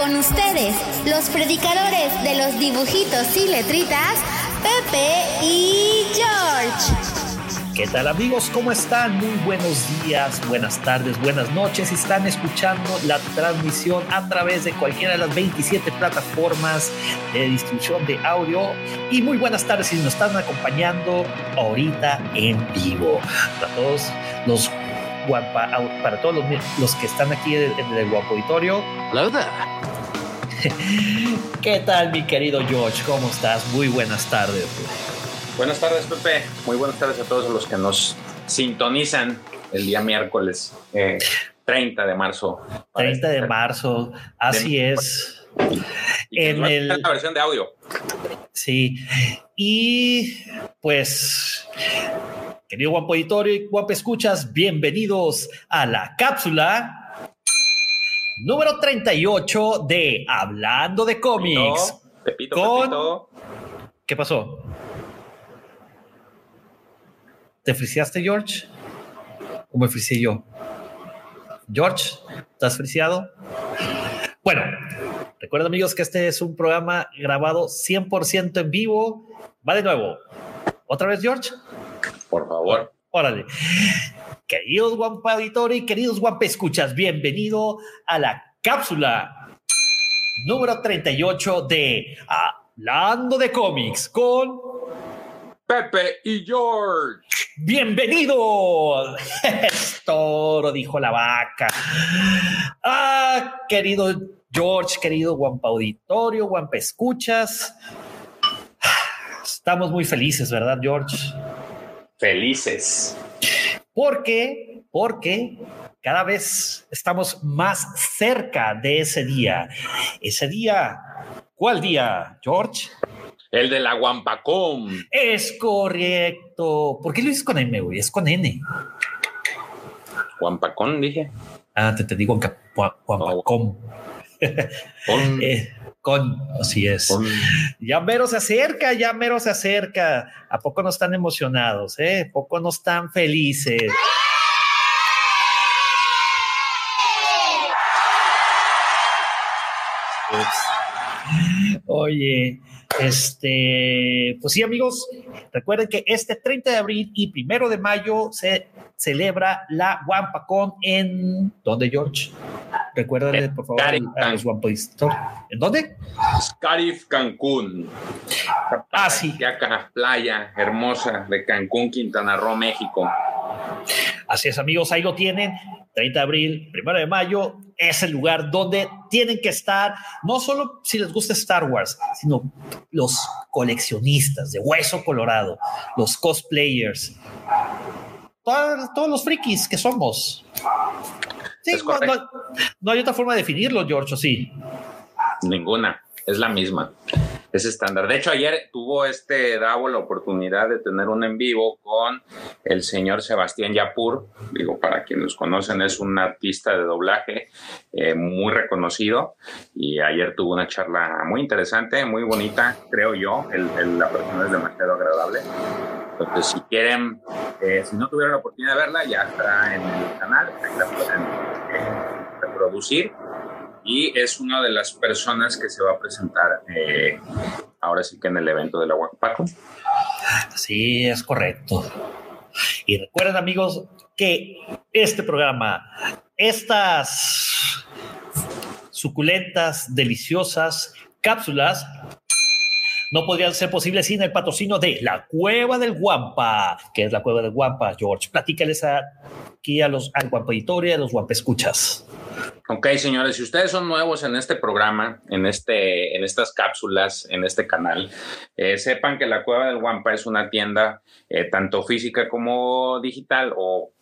Con ustedes, los predicadores de los dibujitos y letritas, Pepe y George. ¿Qué tal amigos? ¿Cómo están? Muy buenos días, buenas tardes, buenas noches. Si están escuchando la transmisión a través de cualquiera de las 27 plataformas de distribución de audio. Y muy buenas tardes si nos están acompañando ahorita en vivo. Para todos los guapa, para todos los, que están aquí en el guapo auditorio. Hello ¿Qué tal mi querido George? ¿Cómo estás? Muy buenas tardes. Buenas tardes, Pepe. Muy buenas tardes a todos los que nos sintonizan el día miércoles 30 eh, de marzo. 30 de marzo, así es. en el... la versión de audio. Sí. Y pues, querido guapo auditorio y guapo escuchas, bienvenidos a la cápsula número 38 de Hablando de cómics. Pepito, Pepito. ¿Qué pasó? ¿Te friseaste, George? ¿O me friseé yo? George, ¿estás friseado? Bueno, recuerda amigos que este es un programa grabado 100% en vivo. Va de nuevo. ¿Otra vez, George? Por favor. Órale. Queridos Guampa Auditor y queridos Guampa Escuchas, bienvenido a la cápsula número 38 de Hablando de cómics con Pepe y George. Bienvenido. Toro, dijo la vaca. Ah, querido George, querido Guampa Auditorio, Guampa Escuchas. Estamos muy felices, ¿verdad, George? Felices. ¿Por qué? Porque cada vez estamos más cerca de ese día. Ese día, ¿cuál día, George? El de la Guampacom. Es correcto. ¿Por qué lo dices con M, güey? Es con N. Guampacón, dije. Ah, te, te digo Guampacom. Con. Eh, con, así es. Ya mero se acerca, ya mero se acerca. ¿A poco no están emocionados? Eh? ¿A poco no están felices? Oye, este, pues sí, amigos, recuerden que este 30 de abril y primero de mayo se celebra la WampaCon en ¿dónde, George? Recuerden, por favor, ¿En dónde? Scarif, Cancún. Ah, sí. Playa hermosa de Cancún, Quintana Roo, México. Así es, amigos, ahí lo tienen. 30 de abril, 1 de mayo, es el lugar donde tienen que estar, no solo si les gusta Star Wars, sino los coleccionistas de hueso colorado, los cosplayers, todos, los frikis que somos. Sí, no, no, hay otra forma de definirlo, George, ¿o sí? Ninguna, es la misma es estándar. De hecho, ayer tuvo este Davo la oportunidad de tener un en vivo con el señor Sebastián Yapur. Digo, para quienes conocen, es un artista de doblaje eh, muy reconocido. Y ayer tuvo una charla muy interesante, muy bonita, creo yo. El, la persona es demasiado agradable. Entonces, si quieren, eh, si no tuvieron la oportunidad de verla, ya está en el canal, ahí la pueden eh, reproducir y es una de las personas que se va a presentar eh, ahora sí que en el evento de la Paco. Sí, es correcto. Y recuerden amigos que este programa, estas suculentas, deliciosas cápsulas no podrían ser posibles sin el patrocinio de la Cueva del Guampa. que es la Cueva del Guampa, George? Platícales aquí a los, al Guampa Editoria, a los Guampa Escuchas. Ok, señores, si ustedes son nuevos en este programa, en, este, en estas cápsulas, en este canal, eh, sepan que la Cueva del Guampa es una tienda eh, tanto física como digital o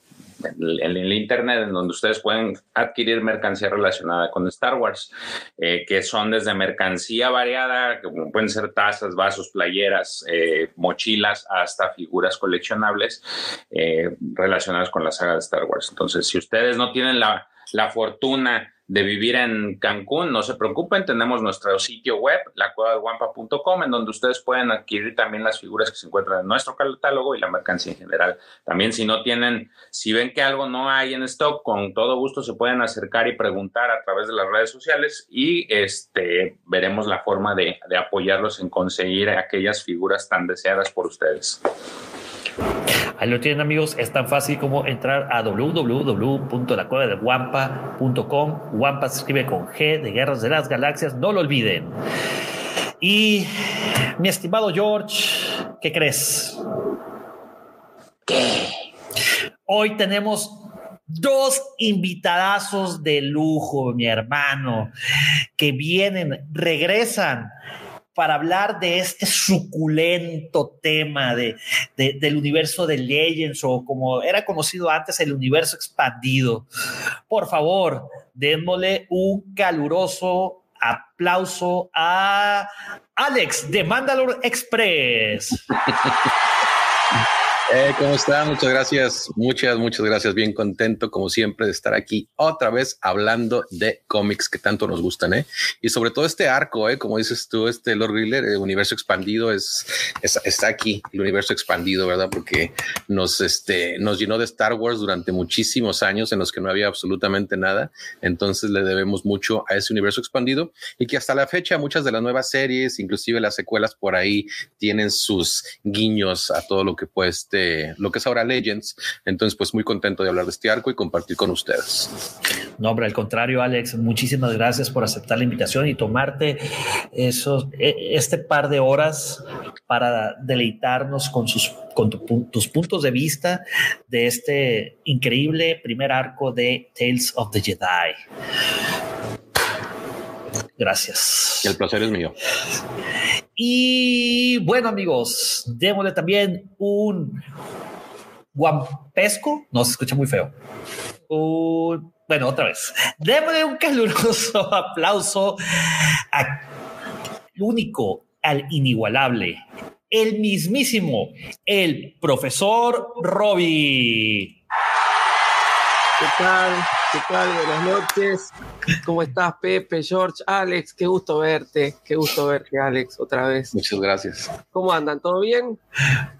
en el internet en donde ustedes pueden adquirir mercancía relacionada con Star Wars, eh, que son desde mercancía variada, que pueden ser tazas, vasos, playeras, eh, mochilas, hasta figuras coleccionables eh, relacionadas con la saga de Star Wars. Entonces, si ustedes no tienen la, la fortuna de vivir en Cancún, no se preocupen, tenemos nuestro sitio web, lacuevadeguampa.com, en donde ustedes pueden adquirir también las figuras que se encuentran en nuestro catálogo y la mercancía en general. También si no tienen, si ven que algo no hay en stock, con todo gusto se pueden acercar y preguntar a través de las redes sociales y este, veremos la forma de, de apoyarlos en conseguir aquellas figuras tan deseadas por ustedes. Ahí lo tienen amigos, es tan fácil como entrar a www.lacuevadeguampa.com. Wampa se escribe con G de Guerras de las Galaxias, no lo olviden. Y mi estimado George, ¿qué crees? ¿Qué? Hoy tenemos dos invitadazos de lujo, mi hermano, que vienen, regresan para hablar de este suculento tema de, del universo de Legends o como era conocido antes el universo expandido. Por favor, démosle un caluroso aplauso a Alex de Mandalore Express. Eh, ¿Cómo están? Muchas gracias, muchas, muchas gracias. Bien contento, como siempre, de estar aquí otra vez hablando de cómics que tanto nos gustan, ¿eh? Y sobre todo este arco, ¿eh? Como dices tú, este Lord Griller, el universo expandido es, está aquí, el universo expandido, ¿verdad? Porque nos, este, nos llenó de Star Wars durante muchísimos años en los que no había absolutamente nada. Entonces le debemos mucho a ese universo expandido y que hasta la fecha muchas de las nuevas series, inclusive las secuelas por ahí, tienen sus guiños a todo lo que puede este lo que es ahora Legends. Entonces, pues muy contento de hablar de este arco y compartir con ustedes. No, hombre, al contrario, Alex, muchísimas gracias por aceptar la invitación y tomarte esos, e, este par de horas para deleitarnos con, sus, con tus puntos de vista de este increíble primer arco de Tales of the Jedi. Gracias. El placer es mío. Y bueno, amigos, démosle también un guampesco. No se escucha muy feo. bueno, otra vez. Démosle un caluroso aplauso al único, al inigualable, el mismísimo, el profesor Robbie. ¿Qué tal? ¿Qué tal? Buenas noches. ¿Cómo estás, Pepe, George, Alex? Qué gusto verte. Qué gusto verte, Alex, otra vez. Muchas gracias. ¿Cómo andan? ¿Todo bien?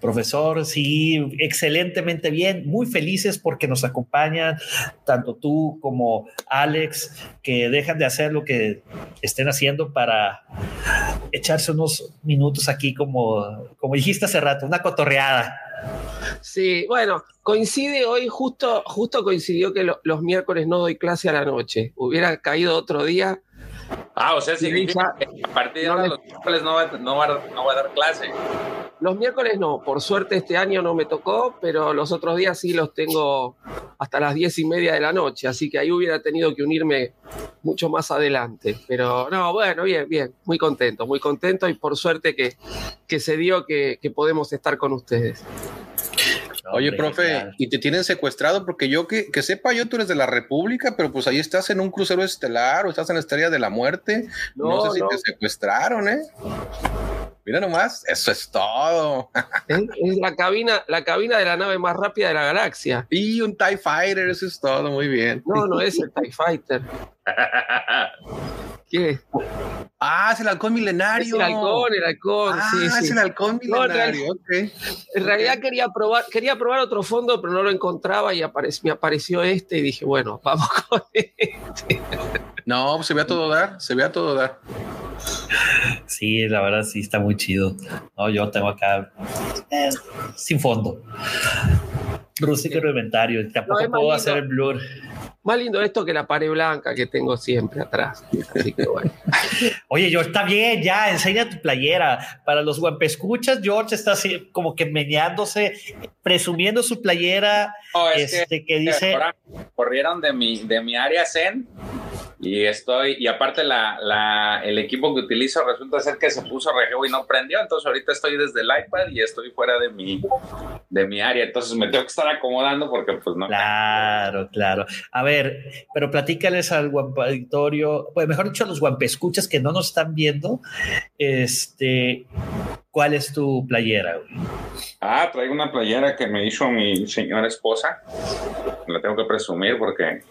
Profesor, sí, excelentemente bien. Muy felices porque nos acompañan tanto tú como Alex, que dejan de hacer lo que estén haciendo para echarse unos minutos aquí, como, como dijiste hace rato, una cotorreada. Sí, bueno, coincide hoy, justo, justo coincidió que los miércoles no doy clase a la noche. Hubiera caído otro día. Ah, o sea, significa que a partir de ahora los miércoles no va, a dar clase. Los miércoles no, por suerte este año no me tocó, pero los otros días sí los tengo hasta las diez y media de la noche, así que ahí hubiera tenido que unirme mucho más adelante. Pero no, bueno, bien, bien, muy contento, muy contento y por suerte que, que se dio que podemos estar con ustedes. Oye, profe, ¿y te tienen secuestrado? Porque yo que, sepa, yo tú eres de la República, pero pues ahí estás en un crucero estelar o estás en la estrella de la muerte. No, sé si te secuestraron, ¿eh? Mira nomás, eso es todo. Es, la cabina, la cabina de la nave más rápida de la galaxia. Y un TIE Fighter, eso es todo, muy bien. No, no es el TIE Fighter. ¿Qué? Ah, es el halcón milenario. Es el halcón, el halcón. Ah, sí, es el halcón milenario. en, realidad, quería probar, quería probar otro fondo, pero no lo encontraba y me apareció este y dije, bueno, vamos con este. No, pues se ve a todo dar, se ve a todo dar. Sí, la verdad sí está muy chido. No, yo tengo acá eh, sin fondo. Rústico inventario. Tampoco puedo hacer el blur. Más lindo esto que la pared blanca que tengo siempre atrás. Así que bueno. Oye, George, está bien, ya, enseña tu playera. Para los escuchas, George está así como que meneándose, presumiendo su playera. este, que, dice. Corrieron de mi, de mi área Zen Y estoy, y aparte la, la, el equipo que utilizo resulta ser que se puso regeo y no prendió, entonces ahorita estoy desde el iPad y estoy fuera de mi, de mi área, entonces me tengo que estar acomodando porque pues no. Claro, claro. A ver, pero platícales al guampatorio, pues mejor dicho a los guampescuchas que no nos están viendo, este, ¿cuál es tu playera? Ah, traigo una playera que me hizo mi señora esposa, la tengo que presumir porque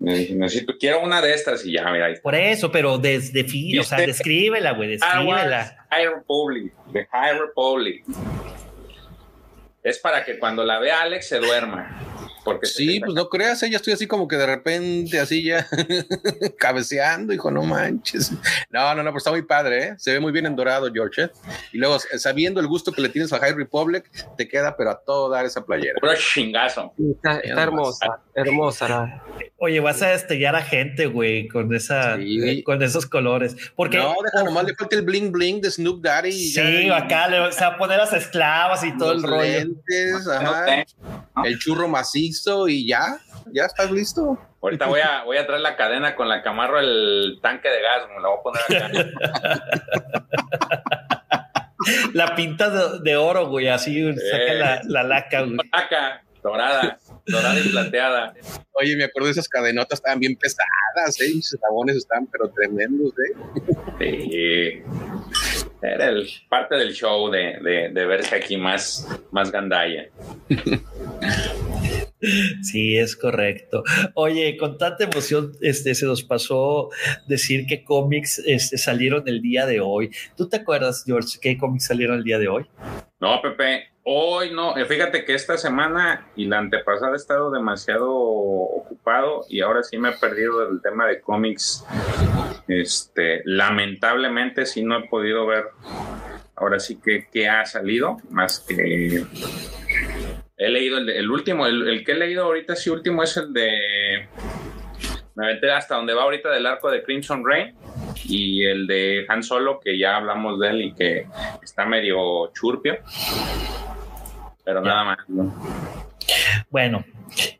Necesito, quiero una de estas y ya, mira. Por eso, pero desde fin, o sea, descríbela, güey, descríbela. High Republic, de High Republic. Es para que cuando la vea Alex se duerma. Porque sí, pues no creas, ella ¿eh? estoy así como que de repente así ya cabeceando, hijo, no manches. No, no, no, pero está muy padre, ¿eh? Se ve muy bien en dorado, George. ¿eh? Y luego, sabiendo el gusto que le tienes a High Republic, te queda, pero a todo dar esa playera. Puro chingazo. Está, hermosa, hermosa. Oye, vas a destellar a gente, güey, con esa, con esos colores. Porque, no, deja nomás le falta el bling bling de Snoop Daddy. Sí, acá le, va a poner las esclavas y todo el rollo. El churro macizo y ya, ya estás listo. Ahorita voy a, voy a traer la cadena con la camarro el tanque de gas, me la voy a poner acá. la pinta de, oro, güey, así, saca la, la laca, güey. Laca, dorada, dorada y plateada. Oye, me acuerdo de esas cadenotas, estaban bien pesadas, ¿eh? Esos jabones estaban, pero tremendos, ¿eh? Sí. Era el, parte del show de, de, de verse aquí más, más gandalla. Sí, es correcto. Oye, con tanta emoción, este, se nos pasó decir que cómics este, salieron el día de hoy. ¿Tú te acuerdas, George, qué cómics salieron el día de hoy? No, Pepe, hoy no. Eh, fíjate que esta semana y la antepasada he estado demasiado ocupado y ahora sí me he perdido el tema de cómics. Este, lamentablemente sí no he podido ver ahora sí que, que ha salido, más que He leído el, último, el, que he leído ahorita sí último es el de... Me aventé hasta donde va ahorita del arco de Crimson Rain y el de Han Solo, que ya hablamos de él y que está medio churpio. Pero nada más. Bueno,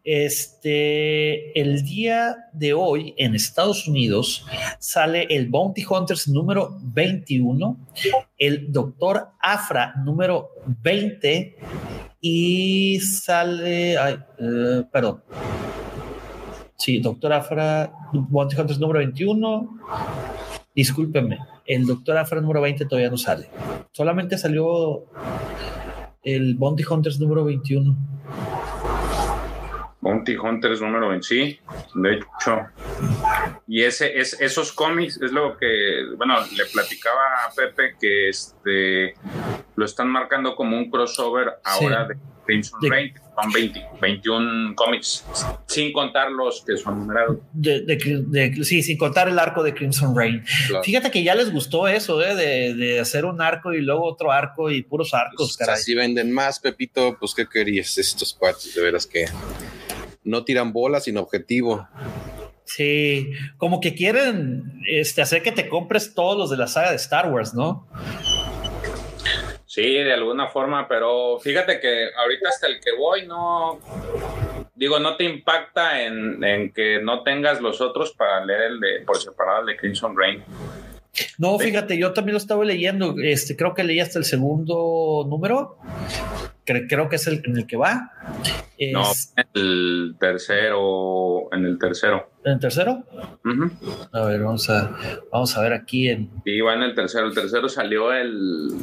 este, el día de hoy en Estados Unidos sale el Bounty Hunters número 21, el Doctor Afra número 20 y sale, eh, perdón. Sí, doctor Afra, Bounty Hunters número 21. Discúlpenme, el doctor Afra número 20 todavía no sale. Solamente salió el Bounty Hunters número 21. Bounty Hunters número 20, sí, de hecho. Y ese, es, esos cómics es lo que, bueno, le platicaba a Pepe que este lo están marcando como un crossover ahora de Crimson Rain, son 20, 21 cómics, sin contar los que son numerados. sí, sin contar el arco de Crimson Rain. Fíjate que ya les gustó eso, ¿eh? de, de, hacer un arco y luego otro arco y puros arcos. Pues, así venden más, Pepito, pues ¿qué querías estos cuates? De veras que no tiran bolas sin objetivo. Sí, como que quieren este, hacer que te compres todos los de la saga de Star Wars, ¿no? Sí, de alguna forma, pero fíjate que ahorita hasta el que voy no, digo, no te impacta en, en que no tengas los otros para leer el de por separado el de Crimson Rain. No, fíjate, yo también lo estaba leyendo. Este, creo que leí hasta el segundo número. Creo, que es el en el que va. No, el tercero, en el tercero. ¿En el tercero? A ver, vamos a, vamos a ver aquí en. Sí, va en el tercero. El tercero salió el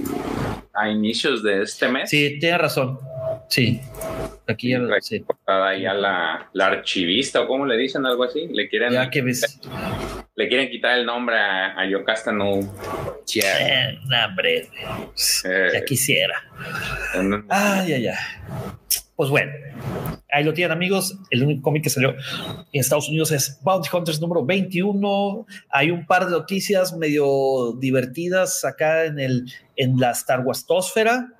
a inicios de este mes. Sí, tiene razón. Sí. Aquí ya sí. ahí a la, la, archivista, o como le dicen, algo así. Le quieren, ya que ves. Le quieren quitar el nombre a, a Yocasta No. Eh, hombre. Eh, ya quisiera. Ay, ay, ay. Pues bueno, ahí lo tienen amigos. El único cómic que salió en Estados Unidos es Bounty Hunters número 21. Hay un par de noticias medio divertidas acá en, el, en la Star Wars-tósfera,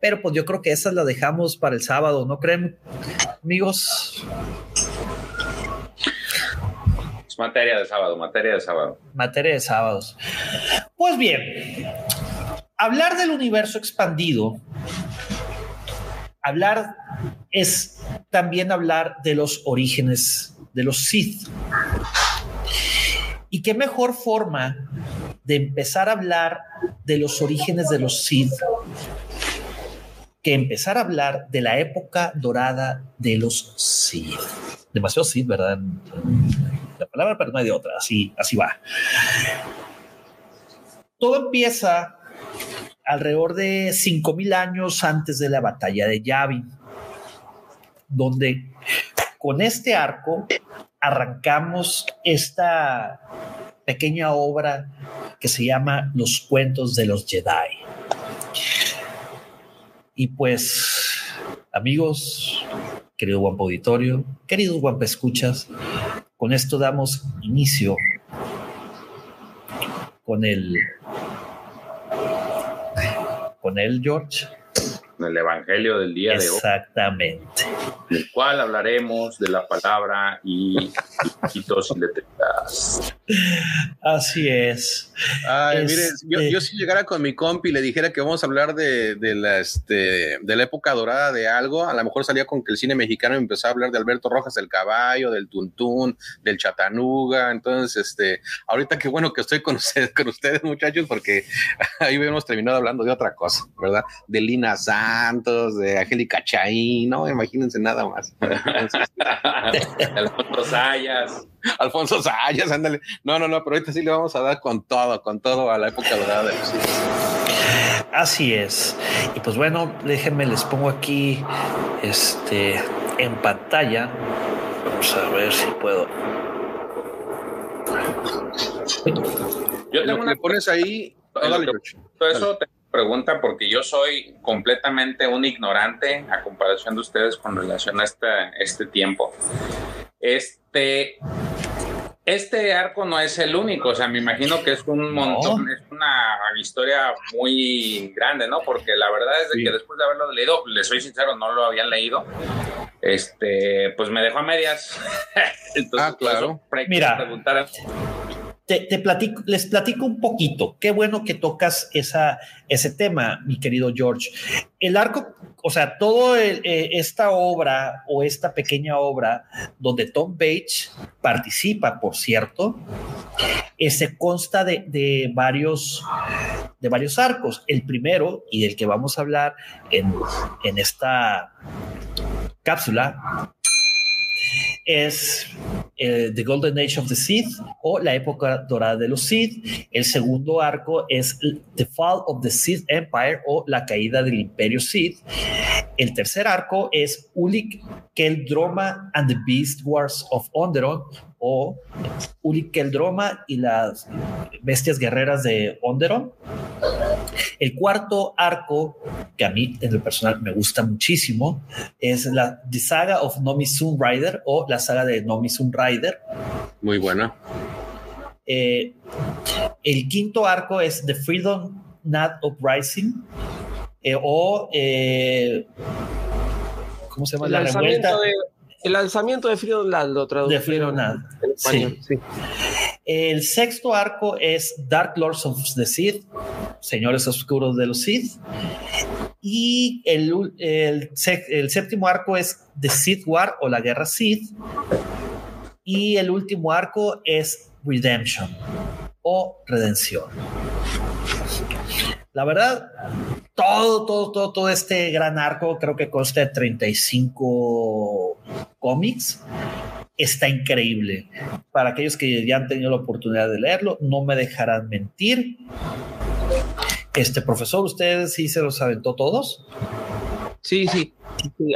pero pues yo creo que esas las dejamos para el sábado, ¿no creen, amigos? Es materia de sábado, materia de sábado. Materia de sábados. Pues bien, hablar del universo expandido hablar es también hablar de los orígenes de los Sith. Y qué mejor forma de empezar a hablar de los orígenes de los Sith que empezar a hablar de la época dorada de los Sith. Demasiado Sith, ¿verdad? La palabra, pero no hay de otra. Así, así va. Todo empieza alrededor de 5000 años antes de la batalla de Yavin, donde con este arco arrancamos esta pequeña obra que se llama Los cuentos de los Jedi. Y pues, amigos, querido Guampa Auditorio, queridos Guampa Escuchas, con esto damos inicio con el con el George el Evangelio del día de hoy. Exactamente. En el cual hablaremos de la palabra y y. Así es. Ay, mire, yo, yo, si llegara con mi compi y le dijera que vamos a hablar de, de, la, este, de la época dorada de algo, a lo mejor salía con que el cine mexicano empezó a hablar de Alberto Rojas del Caballo, del Tuntún, del Chatanuga. Entonces, este, ahorita qué bueno que estoy con ustedes, con ustedes muchachos, porque ahí hemos terminado hablando de otra cosa, ¿verdad? De Lina Santos, de Angélica Chaín, no, imagínense nada más. Alfonso Sayas. Alfonso Sayas, ándale. No, no, no, pero ahorita sí le vamos a dar con todo, con todo a la época dorada de los Así es. Y pues bueno, déjenme, les pongo aquí este en pantalla. Vamos a ver si puedo. Yo tengo una... pones ahí. Todo eso te pregunta porque yo soy completamente un ignorante a comparación de ustedes con relación a este, este tiempo. Este, este arco no es el único, o sea, me imagino que es un montón, es una historia muy grande, ¿no? Porque la verdad es que después de haberlo leído, les soy sincero, no lo habían leído. Este, pues me dejó a medias. Entonces, ah, claro. Mira, preguntar te, platico, les platico un poquito. Qué bueno que tocas esa, ese tema, mi querido George. El arco, o sea, toda eh, esta obra o esta pequeña obra donde Tom Bates participa, por cierto, eh, se consta de, de, varios, de varios arcos. El primero y del que vamos a hablar en, en esta cápsula es eh, The Golden Age of the Sith o la época dorada de los Sith. El segundo arco es The Fall of the Sith Empire o la caída del Imperio Sith. El tercer arco es Ulik Keldroma and the Beast Wars of Onderon o Ulik Keldroma y las bestias guerreras de Onderon. El cuarto arco, que a mí en lo personal me gusta muchísimo, es la The Saga of Nomi Sun Rider o la saga de Nomi Sun Rider. Muy buena. Eh, el quinto arco es The Freedom Not Uprising eh, o eh, ¿cómo se llama? El la revuelta. De, el lanzamiento de Freedom Land lo tradujeron en español. Sí. El sexto arco es Dark Lords of the Sith, Señores Oscuros de los Sith. Y el, el, séptimo arco es The Sith War o la Guerra Sith. Y el último arco es Redemption o Redención. La verdad, todo, todo, todo, todo este gran arco creo que consta de 35 cómics. Está increíble. Para aquellos que ya han tenido la oportunidad de leerlo, no me dejarán mentir. Este profesor, ¿ustedes sí se los aventó todos? Sí, sí,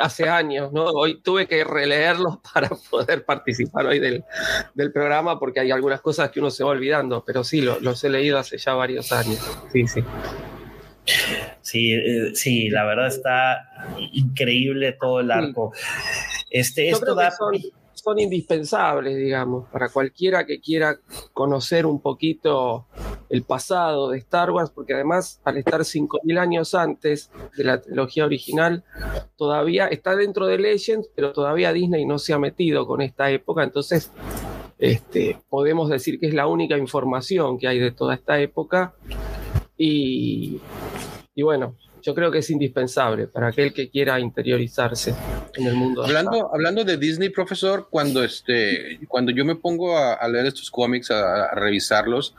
hace años, ¿no? Hoy tuve que releerlos para poder participar hoy del, del, programa porque hay algunas cosas que uno se va olvidando, pero sí, los he leído hace ya varios años. Sí, sí. Sí, eh, sí, la verdad está increíble todo el arco. Este, esto da... Son, son, indispensables, digamos, para cualquiera que quiera conocer un poquito el pasado de Star Wars, porque además, al estar 5.000 años antes de la trilogía original, todavía está dentro de Legends, pero todavía Disney no se ha metido con esta época, entonces este, podemos decir que es la única información que hay de toda esta época. Y, y bueno, yo creo que es indispensable para aquel que quiera interiorizarse en el mundo. Hablando, hablando de Disney, profesor, cuando, este, cuando yo me pongo a, leer estos cómics, a, revisarlos,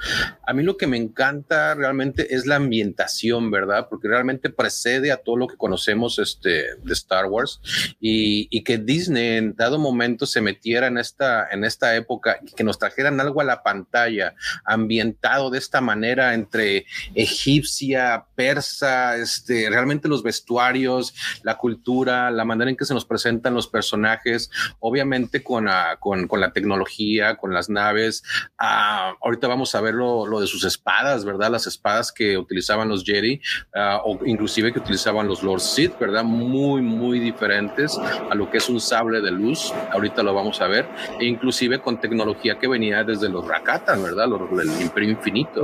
a mí lo que me encanta realmente es la ambientación, ¿verdad? Porque realmente precede a todo lo que conocemos este, de Star Wars y, y que Disney en dado momento se metiera en esta, en esta época y que nos trajeran algo a la pantalla ambientado de esta manera entre egipcia, persa, este, este, realmente los vestuarios, la cultura, la manera en que se nos presentan los personajes, obviamente con, ah, con, con, la tecnología, con las naves. Ah, ahorita vamos a ver lo, lo, de sus espadas, ¿verdad? Las espadas que utilizaban los Jedi ah, o inclusive que utilizaban los Lord Sith, ¿verdad? Muy, muy diferentes a lo que es un sable de luz. Ahorita lo vamos a ver. E inclusive con tecnología que venía desde los Rakatan, ¿verdad? Los, el Imperio Infinito,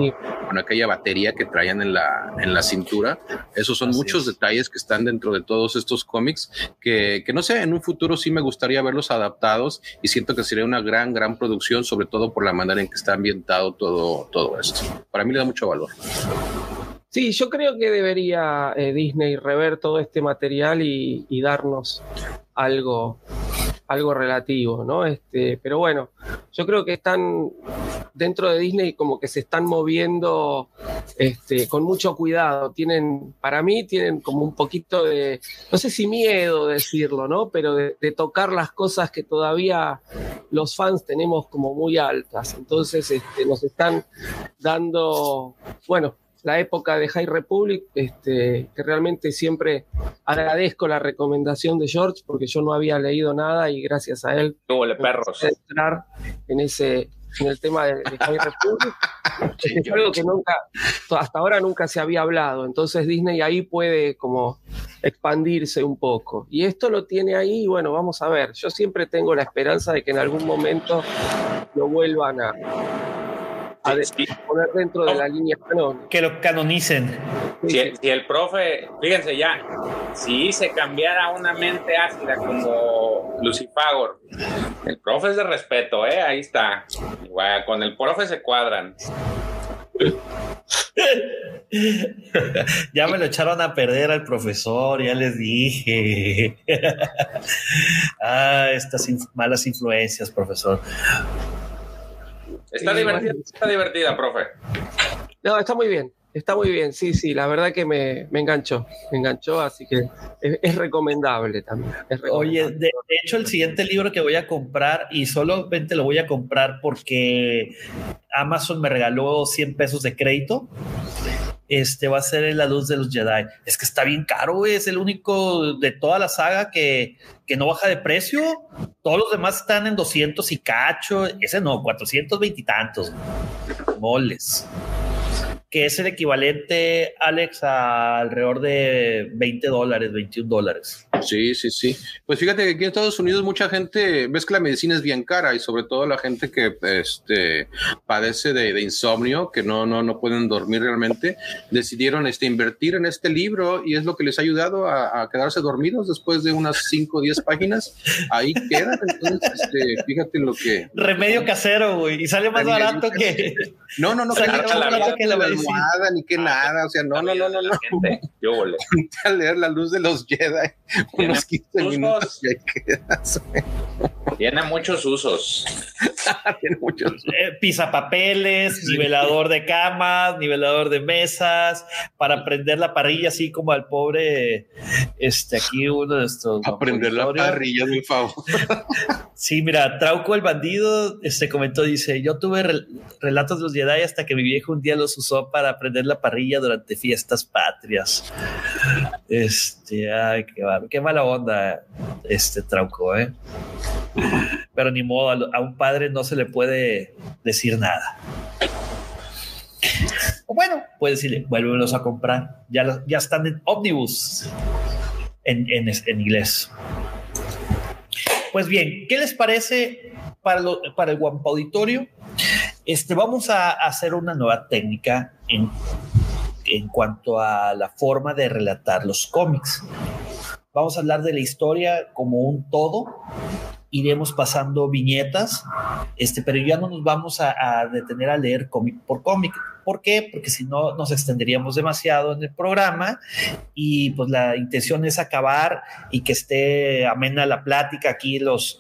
con aquella batería que traían en la, en la cintura. Esos son muchos detalles que están dentro de todos estos cómics que, que, no sé, en un futuro sí me gustaría verlos adaptados y siento que sería una gran, gran producción, sobre todo por la manera en que está ambientado todo, todo esto. Para mí le da mucho valor. Sí, yo creo que debería eh, Disney rever todo este material y, darnos algo, algo relativo, ¿no? Este, pero bueno, yo creo que están dentro de Disney como que se están moviendo este, con mucho cuidado. Tienen, para mí, tienen como un poquito de, no sé si miedo decirlo, ¿no? Pero de, tocar las cosas que todavía los fans tenemos como muy altas. Entonces, este, nos están dando, bueno, la época de High Republic, este, que realmente siempre agradezco la recomendación de George, porque yo no había leído nada y gracias a él perros. entrar en ese en el tema de, High Republic. es algo que nunca, hasta ahora nunca se había hablado. Entonces Disney ahí puede como expandirse un poco. Y esto lo tiene ahí, y bueno, vamos a ver. Yo siempre tengo la esperanza de que en algún momento lo vuelvan a, a poner dentro de la línea canon. Que lo canonicen. Si, el profe, fíjense ya, si se cambiara una mente ácida como Lucifagor, el profe es de respeto, ¿eh? Ahí está. con el profe se cuadran. ya me lo echaron a perder al profesor, ya les dije. ah, estas malas influencias, profesor. Está divertida, está divertida, profe. No, está muy bien. Está muy bien, sí, sí, la verdad que me, enganchó, me enganchó, así que es, recomendable también. Oye, de, hecho el siguiente libro que voy a comprar, y solamente lo voy a comprar porque Amazon me regaló 100 pesos de crédito, este va a ser La Luz de los Jedi. Es que está bien caro, es el único de toda la saga que, que no baja de precio. Todos los demás están en 200 y cacho, ese no, 420 y tantos. Moles que es el equivalente, Alex, a alrededor de 20 dólares, 21 dólares. Sí, sí, sí. Pues fíjate que aquí en Estados Unidos mucha gente, ves que la medicina es bien cara y sobre todo la gente que este, padece de, insomnio, que no, no, no pueden dormir realmente, decidieron este, invertir en este libro y es lo que les ha ayudado a, quedarse dormidos después de unas 5 o 10 páginas. Ahí quedan. Entonces, este, fíjate lo que... Remedio casero, güey. Y sale más barato que... No, no, no. Sale más barato que la almohada ni que nada. O sea, no, no, no, no. no. Yo volé. a leer la luz de los Jedi unos 15 minutos y Tiene muchos usos. Tiene muchos eh, nivelador de camas, nivelador de mesas, para prender la parrilla, así como al pobre, este, aquí uno de estos. Aprender la parrilla, mi favor. sí, mira, Trauco el bandido, este comentó, dice, yo tuve relatos de los Jedi hasta que mi viejo un día los usó para prender la parrilla durante fiestas patrias. Este, ay, qué, qué mala onda este Trauco, ¿eh? Pero ni modo, a, un padre no se le puede decir nada. O bueno, puede decirle, vuélvelos a comprar. Ya, ya están en Omnibus en, en, inglés. Pues bien, ¿qué les parece para, para el Guampa Auditorio? Este, vamos a hacer una nueva técnica en, en cuanto a la forma de relatar los cómics. Vamos a hablar de la historia como un todo iremos pasando viñetas, este, pero ya no nos vamos a, a detener a leer cómic por cómic. ¿Por qué? Porque si no nos extenderíamos demasiado en el programa y pues la intención es acabar y que esté amena la plática aquí los,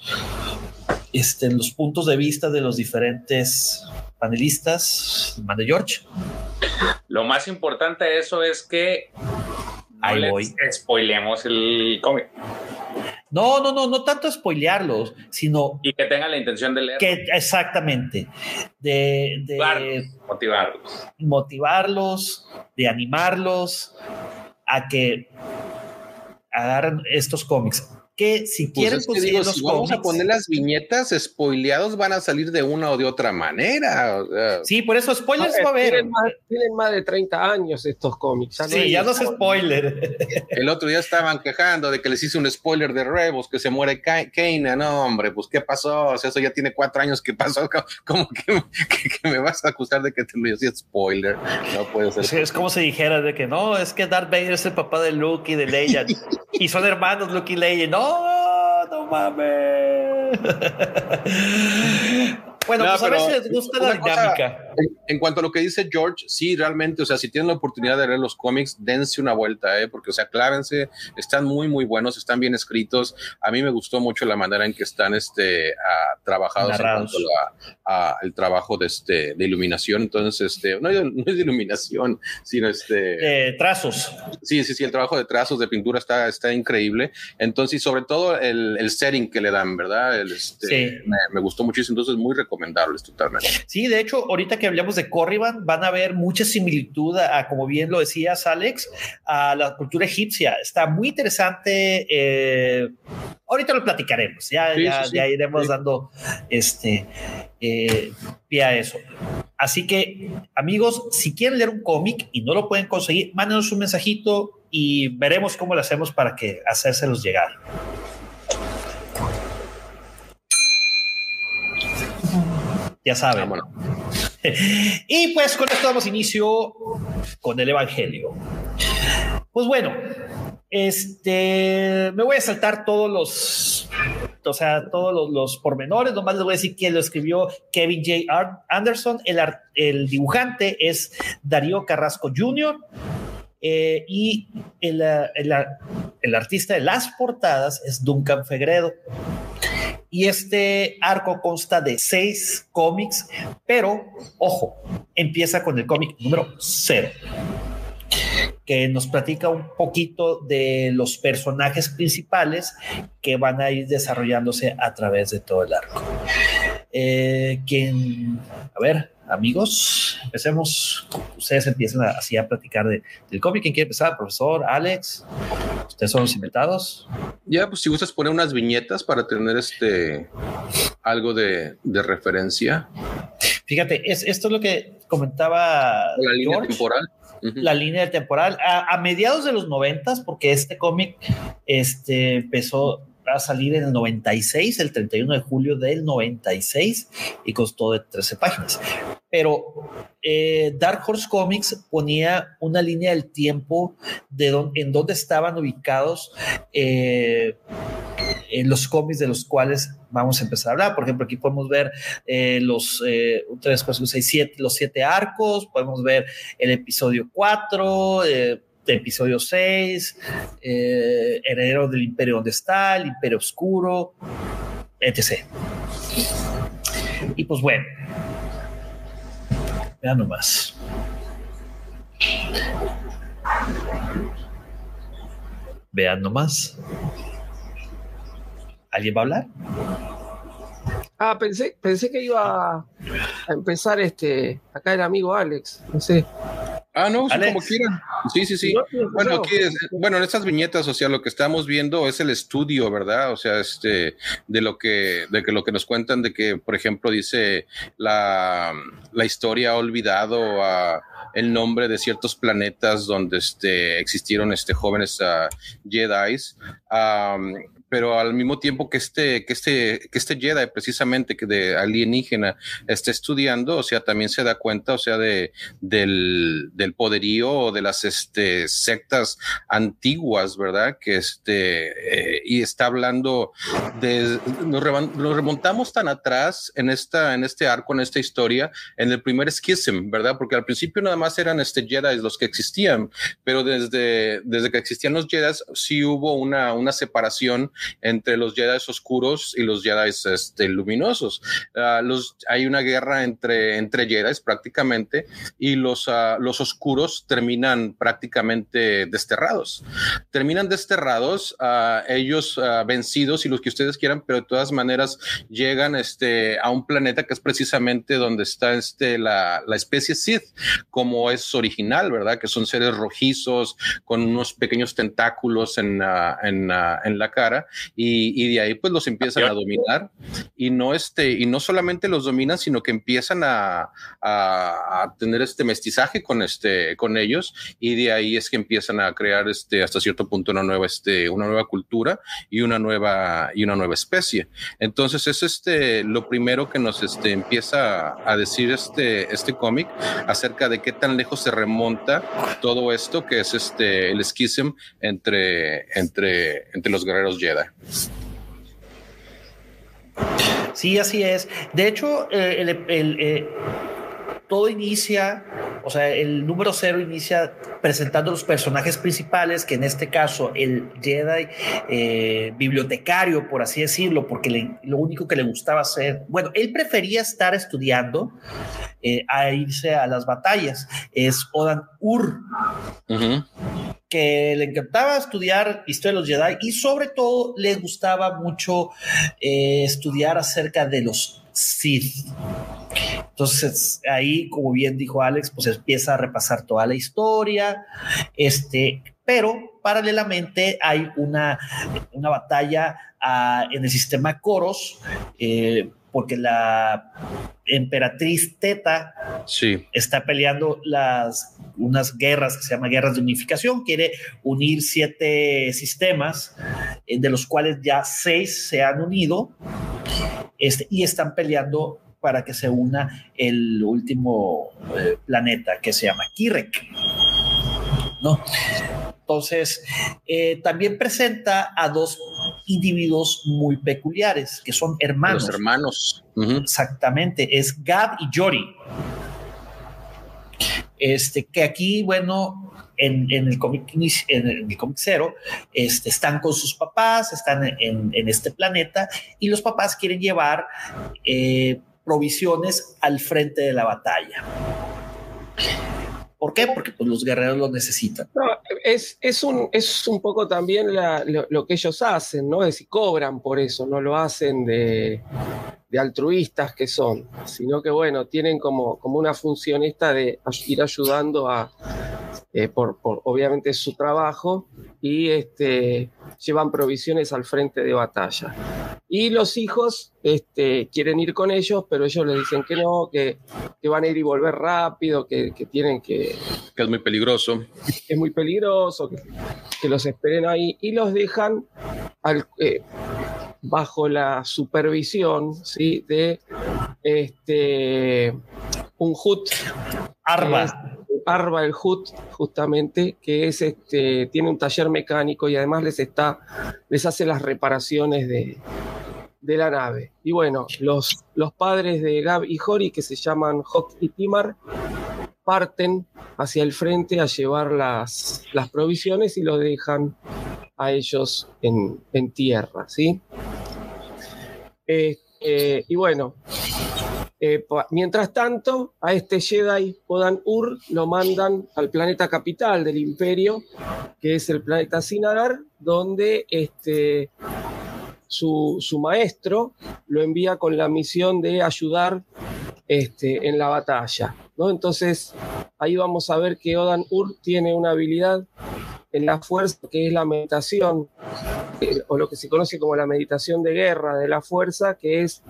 este, los puntos de vista de los diferentes panelistas. Mande George. Lo más importante de eso es que no Ahí les voy. spoilemos el cómic No, no, no, no tanto spoilearlos, sino y que tengan la intención de leer, que exactamente de, de motivarlos, motivarlos. motivarlos, de animarlos a que agarren estos cómics. Que si Pues quieren es que conseguir digo, los si vamos a poner las viñetas spoileados, van a salir de una o de otra manera. o sea, Sí, por eso spoilers A ver, va a haber. Tienen más, tienen más de 30 años estos cómics. Ya no Sí, ya no es spoiler. El otro día estaban quejando de que les hice un spoiler de Rebels, que se muere Kaina. No, hombre, pues ¿qué pasó? O sea, eso ya tiene cuatro años que pasó. Co- Como que, que- que me vas a acusar de que te lo hice spoiler. No puede ser. Es, es como si dijera de que no, es que Darth Vader es el papá de Luke y de Leia. y son hermanos Luke y Leia. No, no mames. bueno, No, pues a les gusta la una cosa- dinámica. En, en cuanto a lo que dice George, sí, realmente, o sea, si tienen la oportunidad de leer los cómics, dense una vuelta, ¿eh? porque, o sea, clárense, están muy, muy buenos, están bien escritos. A mí me gustó mucho la manera en que están este, ah, trabajados Narrados. en cuanto a, a el trabajo de, este, de iluminación. Entonces, este, no, no es de iluminación, sino este. Eh, trazos. Sí, sí, sí, el trabajo de trazos, de pintura está, está increíble. Entonces, y sobre todo el, el setting que le dan, ¿verdad? El, este, Sí. me, me gustó muchísimo, entonces muy recomendables totalmente. Sí, de hecho, ahorita que hablamos de Corriban, van a ver mucha similitud a, a, como bien lo decías, Alex, a la cultura egipcia. Está muy interesante. eh, ahorita lo platicaremos. Ya, Sí, ya, sí, sí. ya iremos Sí. dando este eh, pie a eso. Así que, amigos, si quieren leer un cómic y no lo pueden conseguir, mándenos un mensajito y veremos cómo lo hacemos para que hacérselos llegar. Ya saben. Vámonos. y pues con esto damos inicio con el Evangelio. Pues bueno, este, me voy a saltar todos los, o sea, todos los, pormenores. Nomás les voy a decir quién lo escribió Kevin J. Anderson. El, el dibujante es Darío Carrasco Jr. eh, y el, eh, el, el artista de las portadas es Duncan Fegredo. Y este arco consta de seis cómics, pero ojo, empieza con el cómic número cero, que nos platica un poquito de los personajes principales que van a ir desarrollándose a través de todo el arco. Eh, a ver, amigos, empecemos. Ustedes empiezan a, así a platicar de, del cómic. ¿Quién quiere empezar? Profesor, Alex, ustedes son los invitados. Ya, pues si gustas poner unas viñetas para tener este algo de, de referencia. Fíjate, es, esto es lo que comentaba La línea temporal. La línea temporal. A, a mediados de los noventas, porque este cómic este, empezó a salir en el 96, el 31 de julio del 96, y costó de 13 páginas. Pero eh, Dark Horse Comics ponía una línea del tiempo de don- en donde estaban ubicados eh, en los cómics de los cuales vamos a empezar a hablar. Por ejemplo, aquí podemos ver eh, los eh, un, tres, cuatro, seis, siete, los siete arcos, podemos ver el episodio 4, eh, episodio 6, eh, Heredero del Imperio donde está, el Imperio Oscuro, etc. Y pues bueno, vean nomás. Vean nomás. ¿Alguien va a hablar? Ah, pensé, pensé que iba a empezar este, acá el amigo Alex, no sé. Ah, no, sí, como quieran. Sí, sí, sí. No, no, Bueno, no. aquí es- bueno, en estas viñetas, o sea, lo que estamos viendo es el estudio, ¿verdad? O sea, este, de lo que, de que lo que nos cuentan de que, por ejemplo, dice la, la historia ha olvidado a el nombre de ciertos planetas donde este, existieron este, jóvenes ah, Jedis. Am, pero al mismo tiempo que este, que este, que este Jedi precisamente que de alienígena esté estudiando, o sea, también se da cuenta, o sea, de, del, del poderío de las este, sectas antiguas, ¿verdad? Que este, eh, y está hablando de, nos, remontamos tan atrás en esta, en este arco, en esta historia, en el primer Schism, ¿verdad? Porque al principio nada más eran este Jedi los que existían, pero desde, desde que existían los Jedi sí hubo una, una separación entre los Jedi oscuros y los Jedi este, luminosos. Los, hay una guerra entre, entre Jedi prácticamente y los, uh, los oscuros terminan prácticamente desterrados. Terminan desterrados, uh, ellos vencidos y los que ustedes quieran, pero de todas maneras llegan este, a un planeta que es precisamente donde está este, la, la especie Sith, como es original, ¿verdad? Que son seres rojizos con unos pequeños tentáculos en, en, en la cara y, de ahí pues los empiezan a dominar. Y no este y no solamente los dominan sino que empiezan a, tener este mestizaje con este con ellos y de ahí es que empiezan a crear este hasta cierto punto una nueva este una nueva cultura y una nueva y una nueva especie. Entonces es este lo primero que nos este empieza a decir este este cómic acerca de qué tan lejos se remonta todo esto que es este el schism entre entre entre los guerreros Jedi Sí, así es. De hecho, eh, el, eh, todo inicia, o sea, el número cero inicia presentando los personajes principales, que en este caso el Jedi eh, bibliotecario, por así decirlo, porque lo único que le gustaba hacer, bueno, él prefería estar estudiando a irse a las batallas, es Odan Ur que le encantaba estudiar historia de los Jedi y sobre todo le gustaba mucho eh, estudiar acerca de los Sith. Entonces ahí, como bien dijo Alex, pues empieza a repasar toda la historia, este, pero paralelamente hay una, una batalla ah, en el sistema Coros. Eh, porque la emperatriz Teta sí. está peleando las, unas guerras que se llaman guerras de unificación, quiere unir siete sistemas, eh, de los cuales ya seis se han unido este, y están peleando para que se una el último eh, planeta que se llama Kirek. ¿No? Entonces, eh, también presenta a dos individuos muy peculiares, que son hermanos. Los hermanos. Exactamente, es Gab y Jory. Este, que aquí, bueno, en, el cómic en el cómic cero, este, están con sus papás, están en, este planeta y los papás quieren llevar eh, provisiones al frente de la batalla. ¿Por qué? Porque pues, los guerreros lo necesitan. es, es, un, es un poco también lo, que ellos hacen, ¿no? Es decir, cobran por eso, no lo hacen de, altruistas que son, sino que, bueno, tienen como, como una función esta de ir ayudando a, eh, por, obviamente su trabajo, y este, llevan provisiones al frente de batalla. Y los hijos este, quieren ir con ellos, pero ellos les dicen que no, que, van a ir y volver rápido, que, tienen que... Que es muy peligroso. Es muy peligroso, que, los esperen ahí y los dejan eh, bajo la supervisión ¿sí? de este, un HUT. Arba. Arba el HUT, justamente, que es este, tiene un taller mecánico y además les está, les hace las reparaciones de, de la nave. Y bueno, los, los padres de Gab y Hori, que se llaman Hawk y Timar, parten hacia el frente a llevar las, las provisiones y lo dejan a ellos en, en tierra, ¿sí? Eh, eh, y bueno, eh, mientras tanto, a este Jedi Odan Ur lo mandan al planeta capital del imperio, que es el planeta Sinadar, donde este, su, maestro lo envía con la misión de ayudar este, en la batalla. ¿no? Entonces, ahí vamos a ver que Odan Ur tiene una habilidad en la fuerza, que es la meditación, eh, o lo que se conoce como la meditación de guerra de la fuerza, que es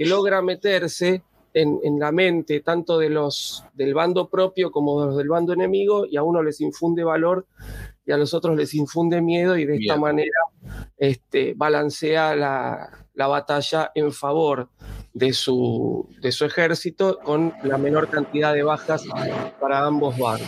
que logra meterse en, la mente tanto de los del bando propio como de los del bando enemigo y a uno les infunde valor y a los otros les infunde miedo y de esta manera este, balancea la, la batalla en favor de su, de su ejército con la menor cantidad de bajas para ambos bandos.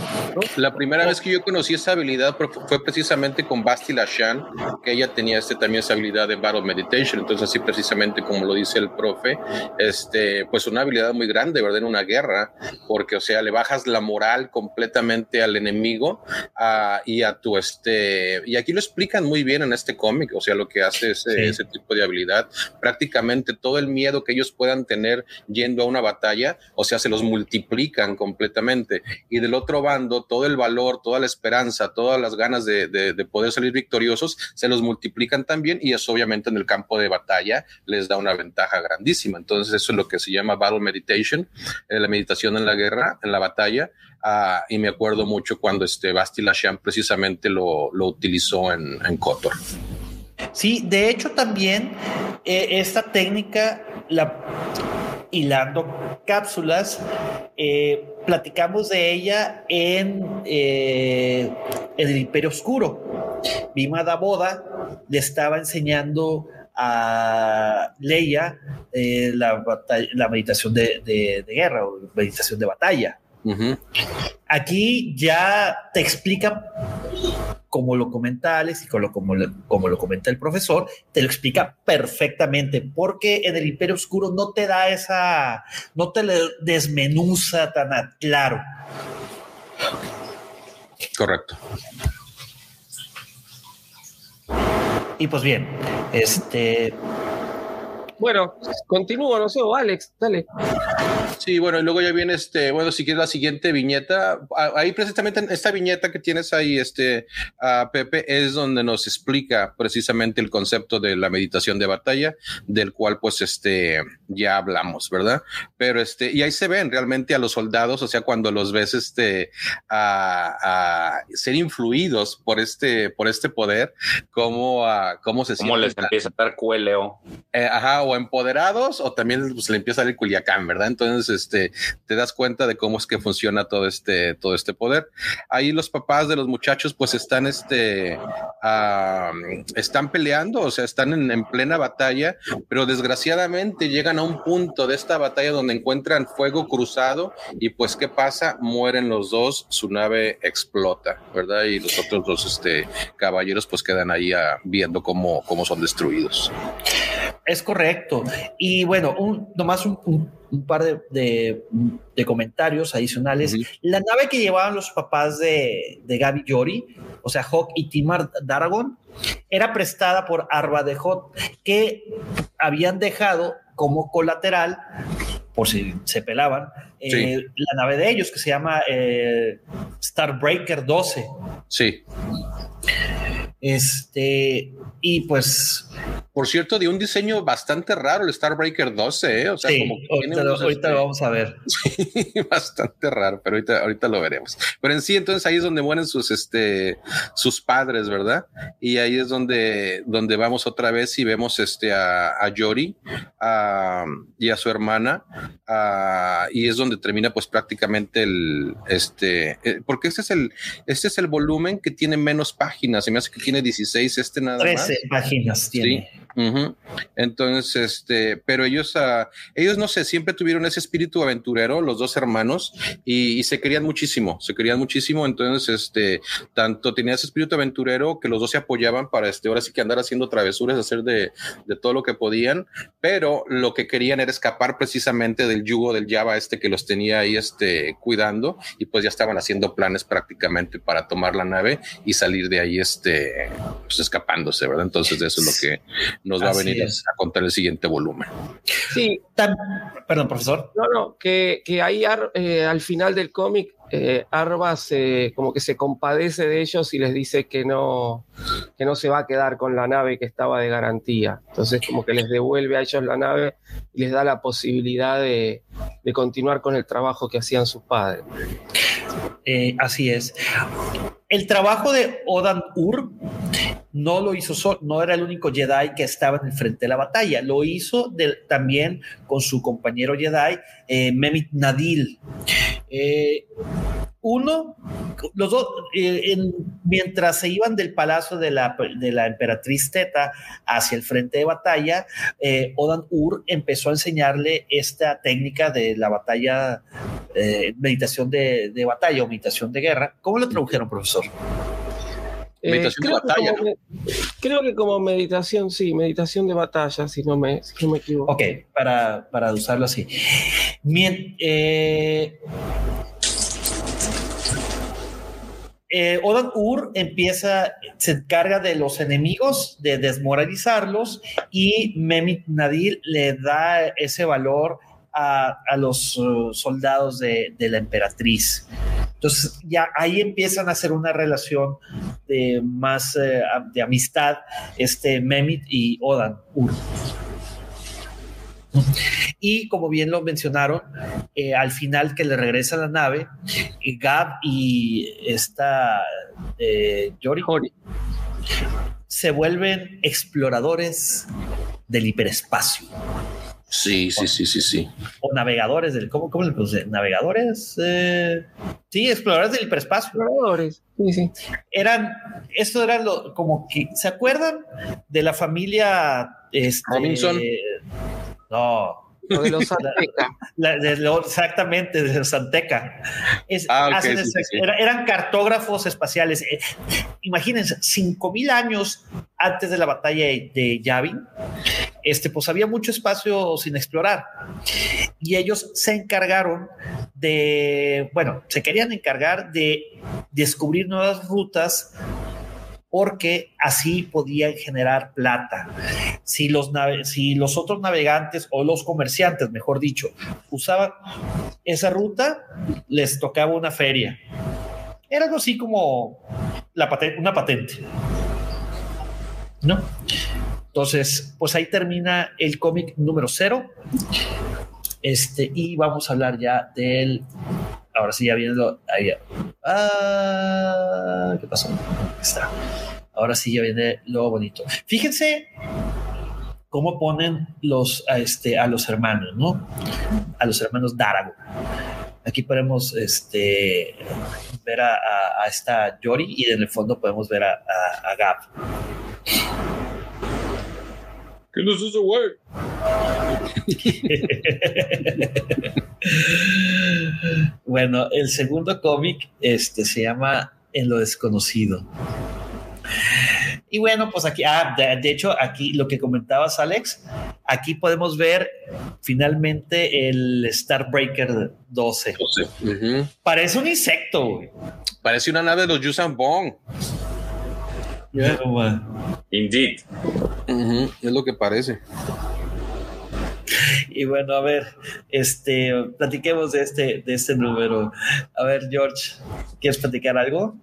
La primera vez que yo conocí esa habilidad fue precisamente con Basti Lashan, que ella tenía este, también esa habilidad de Battle Meditation, entonces así precisamente como lo dice el profe, este, pues una habilidad muy grande, ¿verdad? En una guerra, porque o sea, le bajas la moral completamente al enemigo uh, y a tu, este, y aquí lo explican muy bien en este cómic, o sea, lo que hace ese, sí. ese tipo de habilidad, prácticamente todo el miedo que ellos puedan tener yendo a una batalla, o sea, se los multiplican completamente. Y del otro bando, todo el valor, toda la esperanza, todas las ganas de, de, de poder salir victoriosos, se los multiplican también y eso obviamente en el campo de batalla les da una ventaja grandísima. Entonces eso es lo que se llama Battle Meditation, eh, la meditación en la guerra, en la batalla. Uh, y me acuerdo mucho cuando este Basti Lacham precisamente lo, lo utilizó en, en Kotor. Sí, de hecho también eh, esta técnica, la, hilando cápsulas, eh, platicamos de ella en, eh, en, el Imperio Oscuro. Bima Boda le estaba enseñando a Leia eh, la, la, meditación de, de, de, guerra o meditación de batalla. Uh -huh. Aquí ya te explica como lo comenta Alex y como, como, como, lo comenta el profesor, te lo explica perfectamente, porque en el Imperio Oscuro no te da esa, no te le desmenuza tan claro. Correcto. Y pues bien, este. Bueno, continúo, no sé, Alex, dale. Sí, bueno, y luego ya viene este, bueno, si quieres la siguiente viñeta, ahí precisamente en esta viñeta que tienes ahí, este, uh, Pepe, es donde nos explica precisamente el concepto de la meditación de batalla, del cual pues este, ya hablamos, ¿verdad? Pero este, y ahí se ven realmente a los soldados, o sea, cuando los ves este, a, a ser influidos por este, por este poder, cómo, uh, cómo se ¿Cómo les empieza a dar cueleo? Eh, ajá, o empoderados, o también pues, le empieza a salir Culiacán, ¿verdad? Entonces, este, te das cuenta de cómo es que funciona todo este, todo este poder. Ahí los papás de los muchachos pues están, este, están peleando, o sea, están en, en, plena batalla, pero desgraciadamente llegan a un punto de esta batalla donde encuentran fuego cruzado y pues, ¿qué pasa? Mueren los dos, su nave explota, ¿verdad? Y los otros dos, este, caballeros pues quedan ahí uh, viendo cómo, cómo son destruidos. Es correcto. Y bueno, un, nomás un, un, un par de, de, de, comentarios adicionales. Uh -huh. La nave que llevaban los papás de, de Gaby Yori, o sea, Hawk y Timar Daragon, era prestada por Arba de Hot, que habían dejado como colateral, por si se pelaban, sí. eh, la nave de ellos, que se llama eh, Starbreaker 12. Sí. Este, y pues. Por cierto, de un diseño bastante raro el Starbreaker 12, ¿eh? O sea, sí, como ahorita, lo, ahorita lo, vamos a ver. Sí, bastante raro, pero ahorita, ahorita lo veremos. Pero en sí, entonces ahí es donde mueren sus, este, sus padres, ¿verdad? Y ahí es donde, donde vamos otra vez y vemos este, a, a Yori a, y a su hermana. A, y es donde termina, pues prácticamente el, este, eh, porque este es el, este es el volumen que tiene menos páginas. Se me hace que tiene 16, este nada 13 más. 13 páginas tiene. Sí. Uh -huh. Entonces, este, pero ellos, uh, ellos no sé, siempre tuvieron ese espíritu aventurero, los dos hermanos, y, y, se querían muchísimo, se querían muchísimo. Entonces, este, tanto tenía ese espíritu aventurero que los dos se apoyaban para, este, ahora sí que andar haciendo travesuras, hacer de, de todo lo que podían, pero lo que querían era escapar precisamente del yugo del Java este que los tenía ahí, este, cuidando, y pues ya estaban haciendo planes prácticamente para tomar la nave y salir de ahí, este, pues escapándose, ¿verdad? Entonces, eso es lo que nos va a venir es. a contar el siguiente volumen. Sí. Tan, perdón, profesor. No, no, que, que ahí eh, al final del cómic eh, Arba se, como que se compadece de ellos y les dice que no, que no se va a quedar con la nave que estaba de garantía. Entonces como que les devuelve a ellos la nave y les da la posibilidad de, de continuar con el trabajo que hacían sus padres. Eh, así es. El trabajo de Odan Ur no lo hizo solo, no era el único Jedi que estaba en el frente de la batalla, lo hizo también con su compañero Jedi, eh, Nadil. Eh, Uno, los dos, eh, mientras se iban del palacio de la, de la emperatriz Teta hacia el frente de batalla, eh, Odan Ur empezó a enseñarle esta técnica de la batalla, eh, meditación de, de, batalla o meditación de guerra. ¿Cómo lo tradujeron, profesor? Meditación de batalla. creo que como meditación, sí, meditación de batalla, si no me, si no me equivoco. Ok, para, para usarlo así. Bien, eh, eh, Odan Ur empieza, se encarga de los enemigos, de desmoralizarlos, y Memit Nadil le da ese valor a, los uh, soldados de, la emperatriz. Entonces ya ahí empiezan a hacer una relación de más eh, de amistad, este Memit y Odan Ur. Y como bien lo mencionaron, eh, al final que le regresa la nave, eh, Gab y esta eh, Yori se vuelven exploradores del hiperespacio. Sí, sí, sí, sí, sí. O navegadores del, ¿cómo, cómo le puse? Navegadores, sí, exploradores del hiperespacio. Exploradores, sí, sí. Eran, esto era lo, como que, ¿se acuerdan de la familia este, Robinson? No. de los exactamente, de los Santeca. Ah, eran cartógrafos espaciales. Eh, imagínense, 5000 años antes de la batalla de Yavin, este, pues había mucho espacio sin explorar. Y ellos se encargaron de, bueno, se querían encargar de descubrir nuevas rutas porque así podían generar plata. Si los, si los otros navegantes o los comerciantes, mejor dicho, usaban esa ruta, les tocaba una feria. Era algo así como la una patente. ¿No? Entonces, pues ahí termina el cómic número cero. Este, y vamos a hablar ya del. Ahora sí, ya viendo. Ahí. Ah, ¿qué pasó? está. Ahora sí ya viene lo bonito. Fíjense cómo ponen los, a, este, a los hermanos, ¿no? A los hermanos Darago. Aquí podemos este, ver a, esta Yori y en el fondo podemos ver a, a, Gab. ¿Qué nos hace güey? bueno, el segundo cómic este, se llama En lo desconocido. Y bueno, pues aquí, ah, de, hecho, aquí lo que comentabas, Alex, aquí podemos ver finalmente el Starbreaker 12. Parece un insecto, Parece una nave de los Yusan Bong. Indeed. Es lo que parece. Y bueno, a ver, este, platiquemos de este, de este número. A ver, George, ¿quieres platicar algo?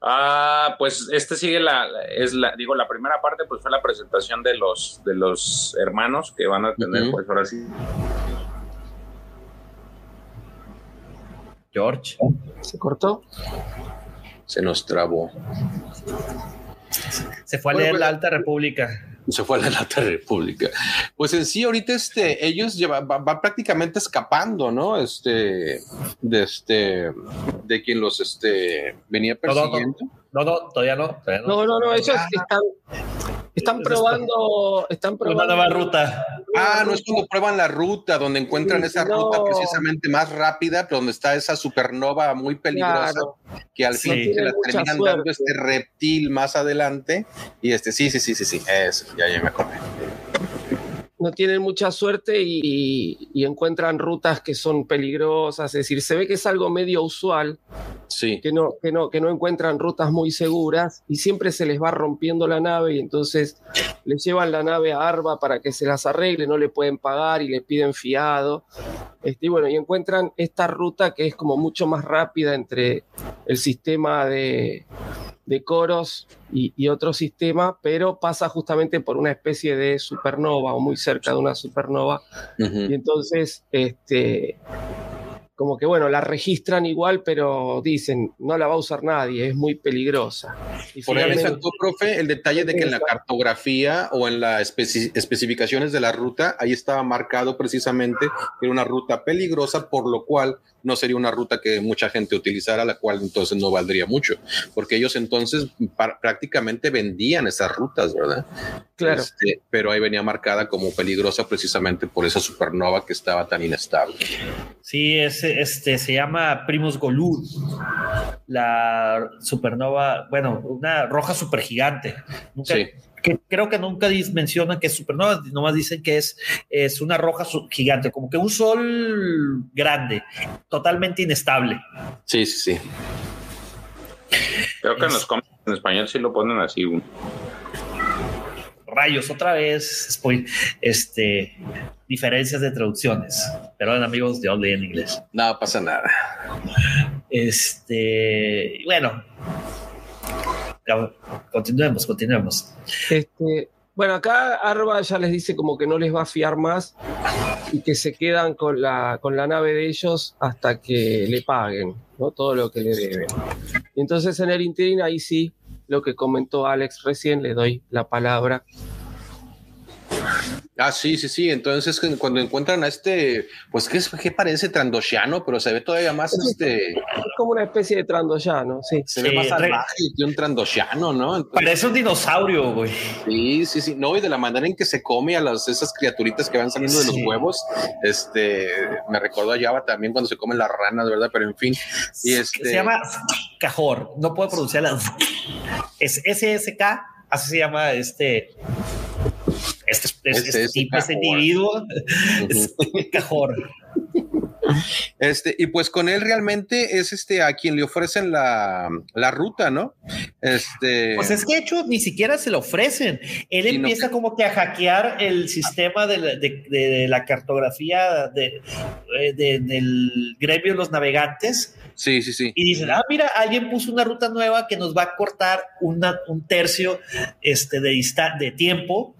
Ah, pues este sigue la, es la, digo, la primera parte pues fue la presentación de los, de los hermanos que van a tener, pues ahora sí. George. ¿Se cortó? Se nos trabó. Se fue a leer la Alta República se fue a la Alta República. Pues en sí, ahorita este, ellos van prácticamente escapando, ¿no? Este, de este, de quien los este, venía persiguiendo. No, no, todavía no. Todavía no. no, no, no, ellos están, están probando, están probando. Nueva ruta. Ah, no es como prueban la ruta, donde encuentran esa ruta precisamente más rápida, pero donde está esa supernova muy peligrosa, que al fin se la terminan dando este reptil más adelante. Y este, sí, sí, sí, sí, sí, eso, ya, ya me acordé no tienen mucha suerte y, encuentran rutas que son peligrosas. Es decir, se ve que es algo medio usual. Sí. Que no, que, no, que no encuentran rutas muy seguras y siempre se les va rompiendo la nave y entonces les llevan la nave a Arba para que se las arregle, no le pueden pagar y le piden fiado. Este, y bueno, y encuentran esta ruta que es como mucho más rápida entre el sistema de, de coros y, otro sistema, pero pasa justamente por una especie de supernova o muy cerca de una supernova. Y entonces, este, como que bueno, la registran igual, pero dicen, no la va a usar nadie, es muy peligrosa. Y Por eso, profe, el detalle de que en la cartografía o en las especificaciones de la ruta, ahí estaba marcado precisamente que era una ruta peligrosa, por lo cual no sería una ruta que mucha gente utilizara, la cual entonces no valdría mucho, porque ellos entonces prácticamente vendían esas rutas, ¿verdad? Claro. Este, pero ahí venía marcada como peligrosa precisamente por esa supernova que estaba tan inestable. Sí, es, este, se llama Primus Golud, la supernova, bueno, una roja supergigante. Nunca, sí que creo que nunca mencionan que es supernova, nomás dicen que es, es una roja gigante, como que un sol grande, totalmente inestable. Sí, sí, sí. Creo que en los cómics en español sí lo ponen así. Rayos, otra vez, este, diferencias de traducciones. Perdón, amigos, yo leí en inglés. No pasa nada. Este, bueno, continuemos, continuemos. Este, bueno, acá Arba ya les dice como que no les va a fiar más y que se quedan con la, con la nave de ellos hasta que le paguen ¿no? todo lo que le deben. Y entonces en el interín ahí sí, lo que comentó Alex recién, le doy la palabra Ah, sí, sí, sí. Entonces, cuando encuentran a este, pues que, que parece trandoshiano, pero se ve todavía más este. Es como una especie de trandoshiano, sí. Se ve más salvaje que un trandoshiano, ¿no? parece un dinosaurio, güey. Sí, sí, sí. No, y de la manera en que se come a las esas criaturitas que van saliendo de los huevos, este, me recordó a Java también cuando se comen las ranas, ¿verdad? Pero en fin. Y este... Se llama cajor. No puedo pronunciarla. Es SSK, así se llama este este, este, este, tipo, este individuo es cajón. Este, y pues con él realmente es este a quien le ofrecen la, la ruta, ¿no? Este. Pues es que de hecho ni siquiera se lo ofrecen. Él empieza como que a hackear el sistema de la, de, la cartografía de, del gremio de los navegantes. Sí, sí, sí. Y dicen, ah, mira, alguien puso una ruta nueva que nos va a cortar una, un tercio este, de, de tiempo.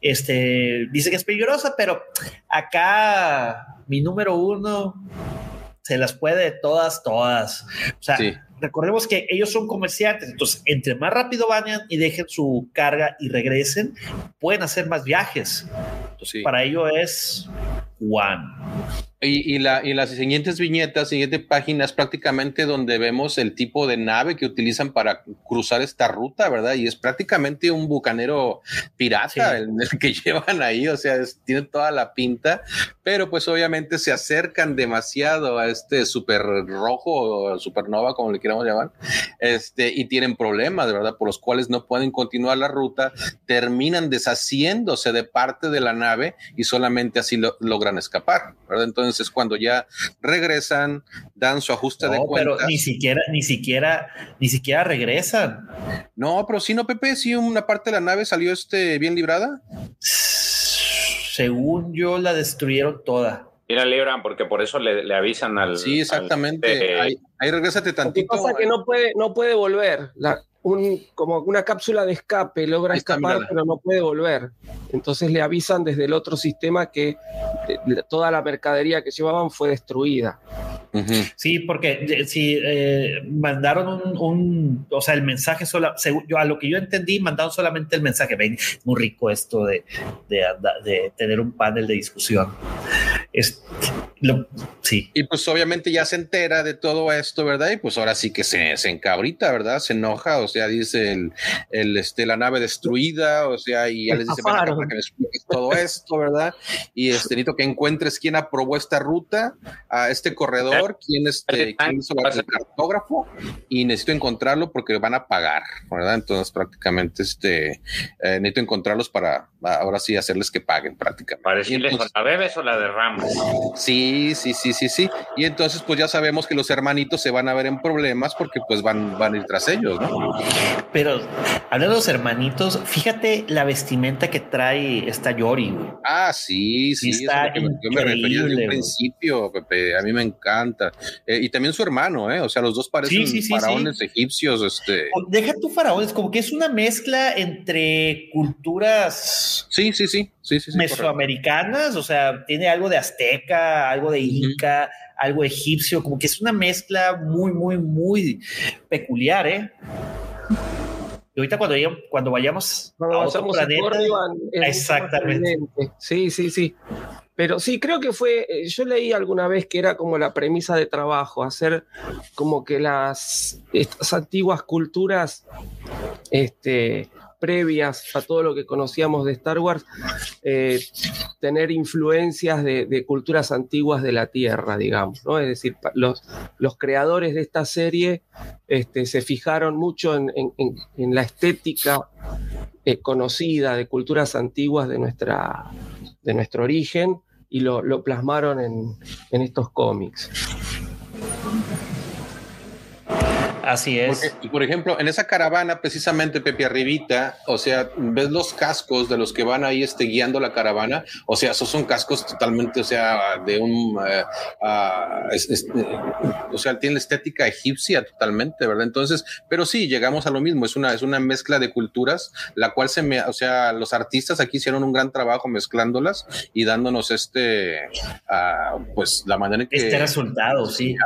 Este, dice que es peligrosa, pero acá mi número uno se las puede todas, todas. O sea, recordemos que ellos son comerciantes, entonces entre más rápido vayan y dejen su carga y regresen, pueden hacer más viajes. Entonces, para ello es Juan. Y, la, y, las siguientes viñetas, siguiente página es prácticamente donde vemos el tipo de nave que utilizan para cruzar esta ruta, ¿verdad? Y es prácticamente un bucanero pirata el, que llevan ahí, o sea, tiene toda la pinta, pero pues obviamente se acercan demasiado a este super rojo o supernova, como le queramos llamar, este, y tienen problemas, ¿verdad? Por los cuales no pueden continuar la ruta, terminan deshaciéndose de parte de la nave y solamente así lo, logran escapar, ¿verdad? Entonces, es cuando ya regresan, dan su ajuste de cuentas. Pero ni siquiera, ni siquiera, ni siquiera regresan. No, pero sí, no, Pepe, sí, una parte de la nave salió este bien librada. Según yo, la destruyeron toda. Y la libran porque por eso le, avisan al. Sí, exactamente. Este ahí, ahí regresate tantito. Lo que pasa que no puede, no puede volver. La, un, como una cápsula de escape, logra escapar, pero no puede volver. Entonces le avisan desde el otro sistema que toda la mercadería que llevaban fue destruida. Sí, porque eh, si eh, mandaron un, o sea, el mensaje solo, yo, a lo que yo entendí, mandaron solamente el mensaje. Ven, muy rico esto de, de, tener un panel de discusión. Es, sí. Y pues obviamente ya se entera de todo esto, ¿verdad? Y pues ahora sí que se, se encabrita, ¿verdad? Se enoja, o sea, dice el, el, este, la nave destruida, o sea, y ya les dice, para que me expliques todo esto, ¿verdad? Y este, necesito que encuentres quién aprobó esta ruta a este corredor, quién, este, quién hizo el cartógrafo, y necesito encontrarlo porque van a pagar, ¿verdad? Entonces, prácticamente, este, eh, necesito encontrarlos para ahora sí hacerles que paguen prácticamente. Para decirles, ¿la bebes o la derramas? Sí, sí, sí, sí, sí. Y entonces, pues ya sabemos que los hermanitos se van a ver en problemas porque pues van, van a ir tras ellos, ¿no? Pero hablando de los hermanitos, fíjate la vestimenta que trae esta Yori, Ah, sí, sí, está yo me refería desde un principio, Pepe. A mí me encanta. Eh, y también su hermano, ¿eh? O sea, los dos parecen faraones egipcios. Este. Deja tu faraones, como que es una mezcla entre culturas. Sí, sí, sí. Sí, sí, mesoamericanas, o sea, tiene algo de azteca, algo de inca, algo egipcio, como que es una mezcla muy, muy, muy peculiar, ¿eh? Y ahorita cuando, cuando vayamos a otro planeta, exactamente. Sí, sí, sí. Pero sí, creo que fue, eh, yo leí alguna vez que era como la premisa de trabajo, hacer como que las estas antiguas culturas este, previas a todo lo que conocíamos de Star Wars, eh, tener influencias de, culturas antiguas de la Tierra, digamos, ¿no? Es decir, los, creadores de esta serie este, se fijaron mucho en, la estética eh, conocida de culturas antiguas de, nuestra, de nuestro origen y lo, plasmaron en estos cómics. Así es. por ejemplo, en esa caravana, precisamente, Pepe Arribita, o sea, ves los cascos de los que van ahí este, guiando la caravana, o sea, esos son cascos totalmente, o sea, de un, ah, o sea, tiene la estética egipcia totalmente, ¿verdad? Entonces, pero sí, llegamos a lo mismo, es una, es una mezcla de culturas, la cual se me, o sea, los artistas aquí hicieron un gran trabajo mezclándolas y dándonos este, ah, pues, la manera en que... Este resultado, sí.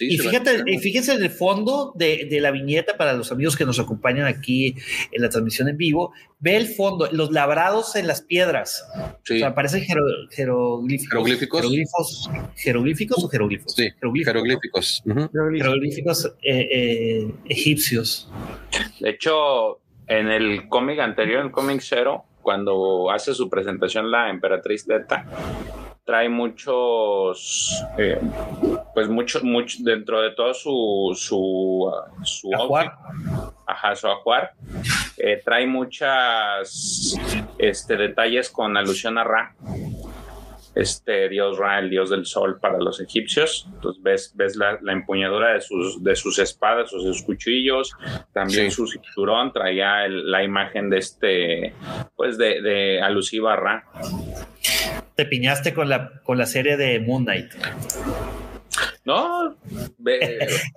Y fíjate, fíjense en el fondo de de, la viñeta para los amigos que nos acompañan aquí en la transmisión en vivo, ve el fondo, los labrados en las piedras. O sea, parecen jeroglíficos. ¿Jeroglíficos? ¿Jeroglíficos o jeroglíficos? Sí, jeroglíficos. Jeroglíficos, eh, eh, egipcios. De hecho, en el cómic anterior, en el cómic cero, cuando hace su presentación la emperatriz Teta, trae muchos, eh, pues mucho, mucho, dentro de todo su, su, su ajuar. ajá, su ajuar, eh, trae muchas este, detalles con alusión a Ra este dios Ra, el dios del sol para los egipcios. Entonces ves, ves la, empuñadura de sus, de sus espadas o sus cuchillos, también su cinturón traía la imagen de este, pues de, de alusiva a Ra te piñaste con la, con la serie de Moon Knight. No, es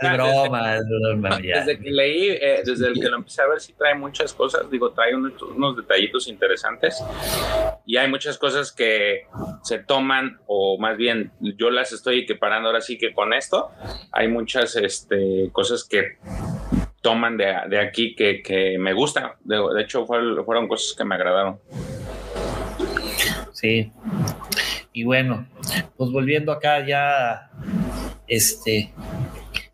broma, desde, es broma. Desde que leí, eh, desde el que lo empecé a ver, sí trae muchas cosas. Digo, trae unos, detallitos interesantes y hay muchas cosas que se toman, o más bien yo las estoy equiparando ahora sí que con esto. Hay muchas este, cosas que toman de, de aquí que, que, me gustan. De, de hecho, fueron cosas que me agradaron. Sí. Y bueno, pues volviendo acá ya, este,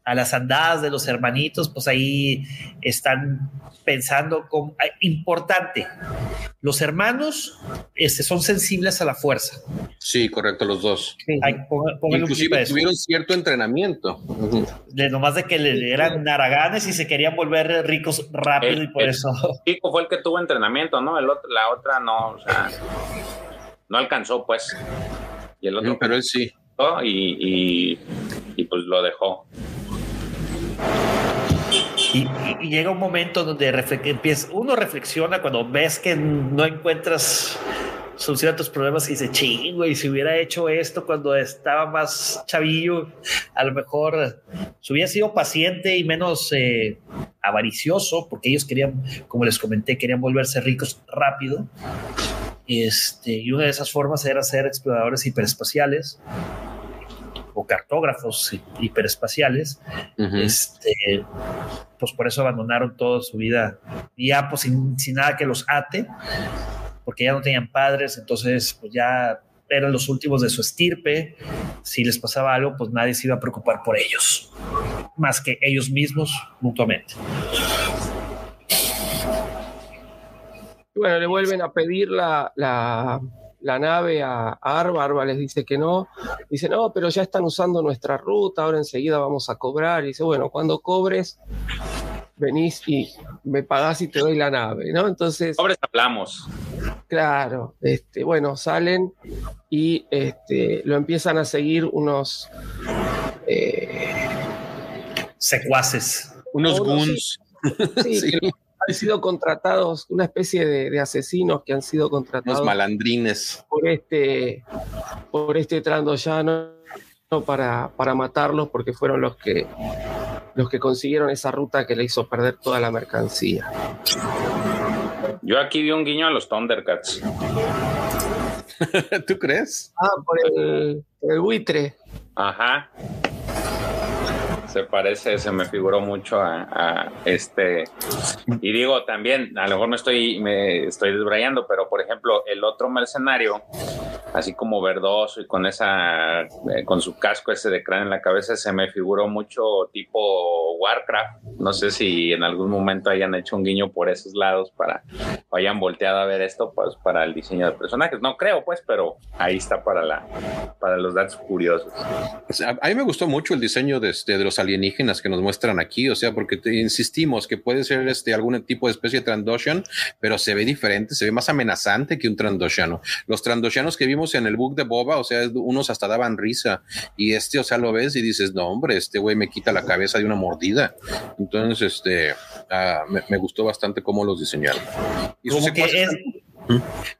a las andadas de los hermanitos, pues ahí están pensando como importante. Los hermanos este, son sensibles a la fuerza. Sí, correcto, los dos. Inclusive tuvieron cierto entrenamiento. De nomás de que le eran naraganes y se querían volver ricos rápido y por eso. Chico fue el que tuvo entrenamiento, ¿no? El otro, la otra no, o sea no alcanzó, pues. Y el otro. pero él sí. Y, y, pues lo dejó. Y, llega un momento donde empieza, uno reflexiona cuando ves que no encuentras solución a tus problemas y dice, chingo, y si hubiera hecho esto cuando estaba más chavillo, a lo mejor si hubiera sido paciente y menos eh, avaricioso, porque ellos querían, como les comenté, querían volverse ricos rápido. Este, y una de esas formas era ser exploradores hiperespaciales o cartógrafos hiperespaciales. este, pues por eso abandonaron toda su vida, ya pues sin, nada que los ate, porque ya no tenían padres, entonces pues ya eran los últimos de su estirpe. Si les pasaba algo, pues nadie se iba a preocupar por ellos, más que ellos mismos mutuamente. Bueno, le vuelven a pedir la, nave a, Arba, Arba les dice que no, dice, no, pero ya están usando nuestra ruta, ahora enseguida vamos a cobrar, y dice, bueno, cuando cobres, venís y me pagás y te doy la nave, ¿no? Entonces... Cobres hablamos. Claro, este, bueno, salen y este, lo empiezan a seguir unos... Eh, Secuaces. Unos guns. sí, han sido contratados, una especie de, asesinos que han sido contratados. Los malandrines. Por este, por este trandoyano para, para matarlos porque fueron los que, los que consiguieron esa ruta que le hizo perder toda la mercancía. Yo aquí vi un guiño a los Thundercats. ¿Tú crees? Ah, por el, el buitre. Ajá se parece, se me figuró mucho a, este. Y digo también, a lo mejor me estoy, me estoy desbrayando, pero por ejemplo, el otro mercenario así como verdoso y con esa, eh, con su casco ese de cráneo en la cabeza, se me figuró mucho tipo Warcraft. No sé si en algún momento hayan hecho un guiño por esos lados para, o hayan volteado a ver esto, pues para el diseño de personajes. No creo, pues, pero ahí está para la, para los datos curiosos. A mí me gustó mucho el diseño de, este, de los alienígenas que nos muestran aquí, o sea, porque insistimos que puede ser este algún tipo de especie de Trandoshan, pero se ve diferente, se ve más amenazante que un Trandoshano. Los Trandoshanos que vimos en el book de Boba, o sea, unos hasta daban risa y este, o sea, lo ves y dices, no, hombre, este güey me quita la cabeza de una mordida. Entonces, este, uh, me, me, gustó bastante cómo los diseñaron. Y como que es,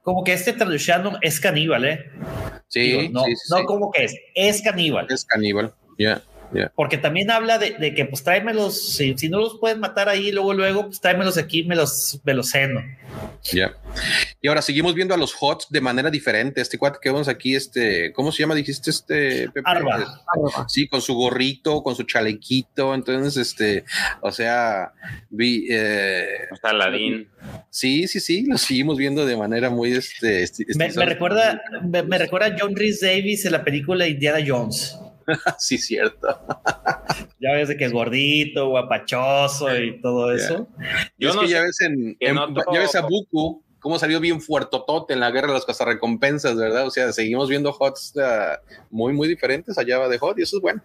como que este Trandoshano es caníbal, ¿eh? Sí, Digo, no, sí, sí, no sí. como que es, es caníbal. Es caníbal, ya. Yeah. Porque también habla de, de, que pues tráemelos, si, si, no los pueden matar ahí luego, luego, pues tráemelos aquí, me los, me los ceno. Ya. Yeah. Y ahora seguimos viendo a los HOTS de manera diferente. Este cuate que vemos aquí, este, ¿cómo se llama? Dijiste este Pepe? Arba. Arba. Sí, con su gorrito, con su chalequito. Entonces, este, o sea, vi. Eh, Está Aladín. Sí, sí, sí, lo seguimos viendo de manera muy. Este, este me, me, recuerda, me, me recuerda a John Rhys Davis en la película Indiana Jones. sí, cierto. ya ves de que es gordito, guapachoso y todo eso. Yo es no que ya ves en, en no ya ves a Buku cómo salió bien fuertotote en la guerra de las cazarrecompensas, ¿verdad? O sea, seguimos viendo HOTS uh, muy, muy diferentes allá de HOT y eso es bueno.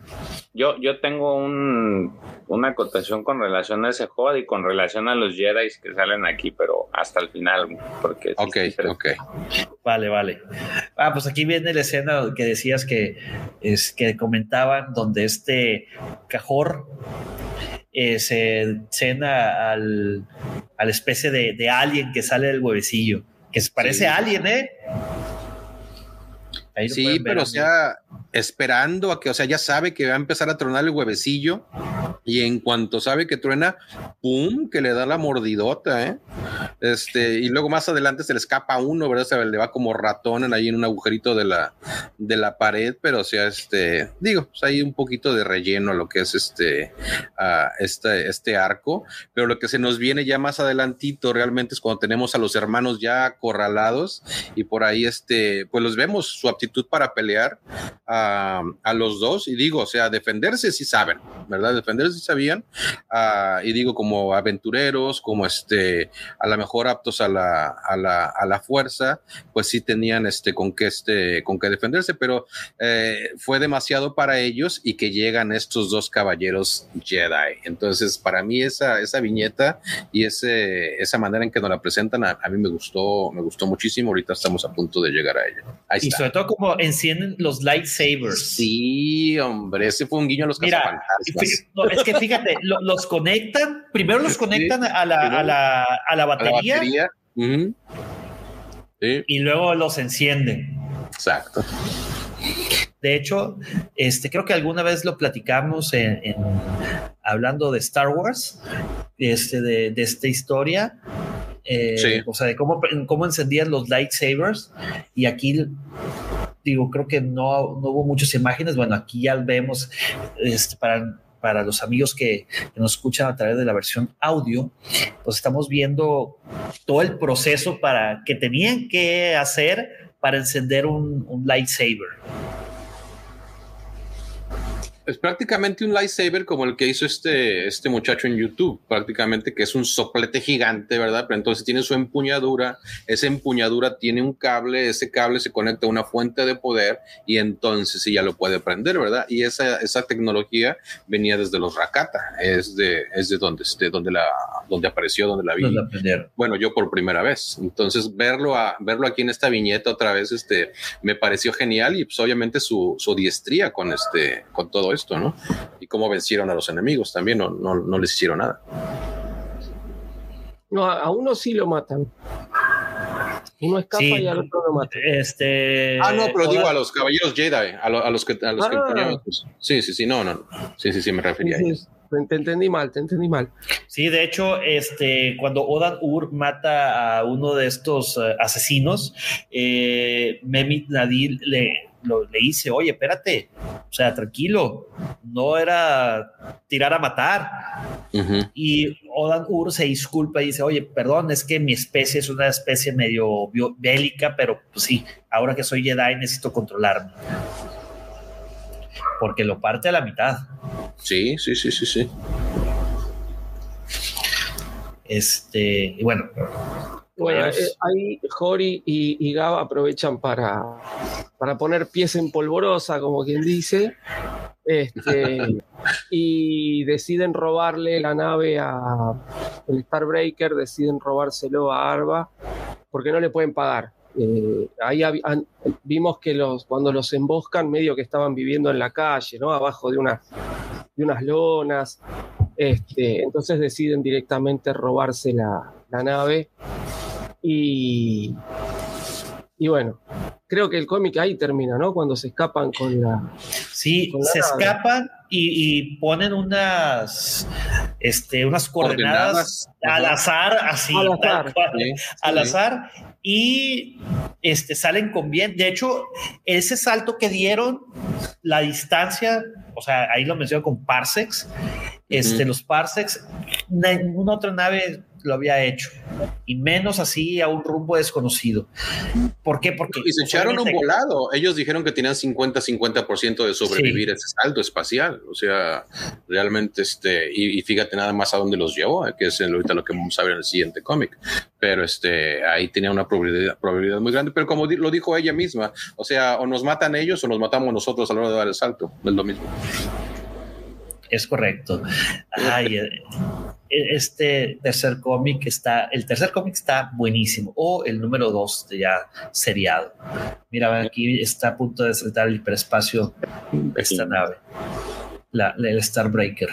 Yo, yo tengo un, una acotación con relación a ese HOT y con relación a los Jedi que salen aquí, pero hasta el final, porque... Ok, ok. Vale, vale. Ah, pues aquí viene la escena que decías que, es, que comentaban donde este Cajor eh, se cena al, a la especie de, de, alien que sale del huevecillo, que se parece Sí. a alien, ¿eh? Ahí Sí, pero o sea, esperando a que, o sea, ya sabe que va a empezar a tronar el huevecillo y en cuanto sabe que truena, ¡pum! que le da la mordidota, ¿eh? Este, y luego más adelante se le escapa uno, ¿verdad? Se le va como ratón ahí en un agujerito de la, de la pared, pero o sea, este, digo, pues hay un poquito de relleno a lo que es este, este, este arco, pero lo que se nos viene ya más adelantito realmente es cuando tenemos a los hermanos ya acorralados y por ahí este, pues los vemos su aptitud para pelear a, a los dos y digo, o sea, defenderse sí saben, ¿verdad? Defenderse sí sabían uh, y digo como aventureros, como este, a lo mejor aptos a la, a la, a la fuerza, pues sí tenían este, con qué este, con qué defenderse, pero eh, fue demasiado para ellos y que llegan estos dos caballeros Jedi. Entonces, para mí esa, esa viñeta y ese, esa manera en que nos la presentan a, a, mí me gustó, me gustó muchísimo. Ahorita estamos a punto de llegar a ella. Ahí y está. sobre todo como encienden los lightsabers. Sí, hombre, ese fue un guiño a los Mira, no, es que fíjate, lo, los conectan, primero los conectan sí, a, la, a, la, a, la, batería. A la batería. Uh -huh. sí. Y luego los encienden. Exacto. De hecho, este, creo que alguna vez lo platicamos en, en hablando de Star Wars, este, de, de esta historia. Eh, sí. O sea, de cómo, cómo encendían los lightsabers. Y aquí, digo, creo que no, no hubo muchas imágenes. Bueno, aquí ya vemos este, para para los amigos que, que, nos escuchan a través de la versión audio, pues estamos viendo todo el proceso para que tenían que hacer para encender un, un lightsaber. Es prácticamente un lightsaber como el que hizo este, este muchacho en YouTube, prácticamente que es un soplete gigante, ¿verdad? Pero entonces tiene su empuñadura, esa empuñadura tiene un cable, ese cable se conecta a una fuente de poder y entonces sí ya lo puede prender, ¿verdad? Y esa, esa tecnología venía desde los Rakata, es de, es de donde, de donde, la, donde apareció, donde la vi. ¿Donde bueno, yo por primera vez. Entonces verlo, a, verlo aquí en esta viñeta otra vez, este, me pareció genial y pues obviamente su, su diestría con, este, con todo esto. Esto, ¿no? Y cómo vencieron a los enemigos también, no, no, no les hicieron nada. No, a uno sí lo matan. Uno escapa sí, y al otro lo matan. Este. Ah, no, pero digo a los caballeros Jedi, a, lo, a los que a los ah. que poníamos, pues, Sí, sí, sí, no, no. Sí, sí, sí, me refería sí, a ellos. Te entendí mal, te entendí mal. Sí, de hecho, este, cuando Odan Ur mata a uno de estos uh, asesinos, eh, Memit Nadir le, lo, le dice, oye, espérate, O sea, tranquilo, no era tirar a matar. Y Odan Ur se disculpa y dice, oye, perdón, es que mi especie es una especie medio bélica, pero pues sí, ahora que soy Jedi necesito controlarme. Porque lo parte a la mitad. Sí, sí, sí, sí, sí. Este, y bueno. Bueno, eh, ahí Jori y, y Gab aprovechan para, para poner pies en polvorosa, como quien dice, este, y deciden robarle la nave a el Starbreaker, deciden robárselo a Arba porque no le pueden pagar. Eh, ahí vimos que los, cuando los emboscan, medio que estaban viviendo en la calle, ¿no? Abajo de unas, de unas lonas. Este, entonces deciden directamente robarse la, nave. Y, y bueno, creo que el cómic ahí termina, ¿no? Cuando se escapan con la. Sí, se escapan y, ponen unas, este, unas coordenadas, al azar, así, al azar, al azar y este, salen con bien. De hecho, ese salto que dieron, la distancia, o sea, ahí lo menciono con parsecs, este, los parsecs, ninguna otra nave lo había hecho y menos así a un rumbo desconocido. ¿Por qué? Porque y se echaron un volado. Ellos dijeron que tenían 50-50% de sobrevivir ese salto espacial. O sea, realmente, este, y, fíjate nada más a dónde los llevó, que es ahorita lo que vamos a ver en el siguiente cómic. Pero este, ahí tenía una probabilidad, probabilidad muy grande. Pero como lo dijo ella misma, o sea, o nos matan ellos o nos matamos nosotros a la hora de dar el salto. es lo mismo. Es correcto. Ay, eh, este tercer cómic está, el tercer cómic está buenísimo, o el número dos ya seriado. Mira, aquí está a punto de saltar el hiperespacio esta nave, la, el Starbreaker.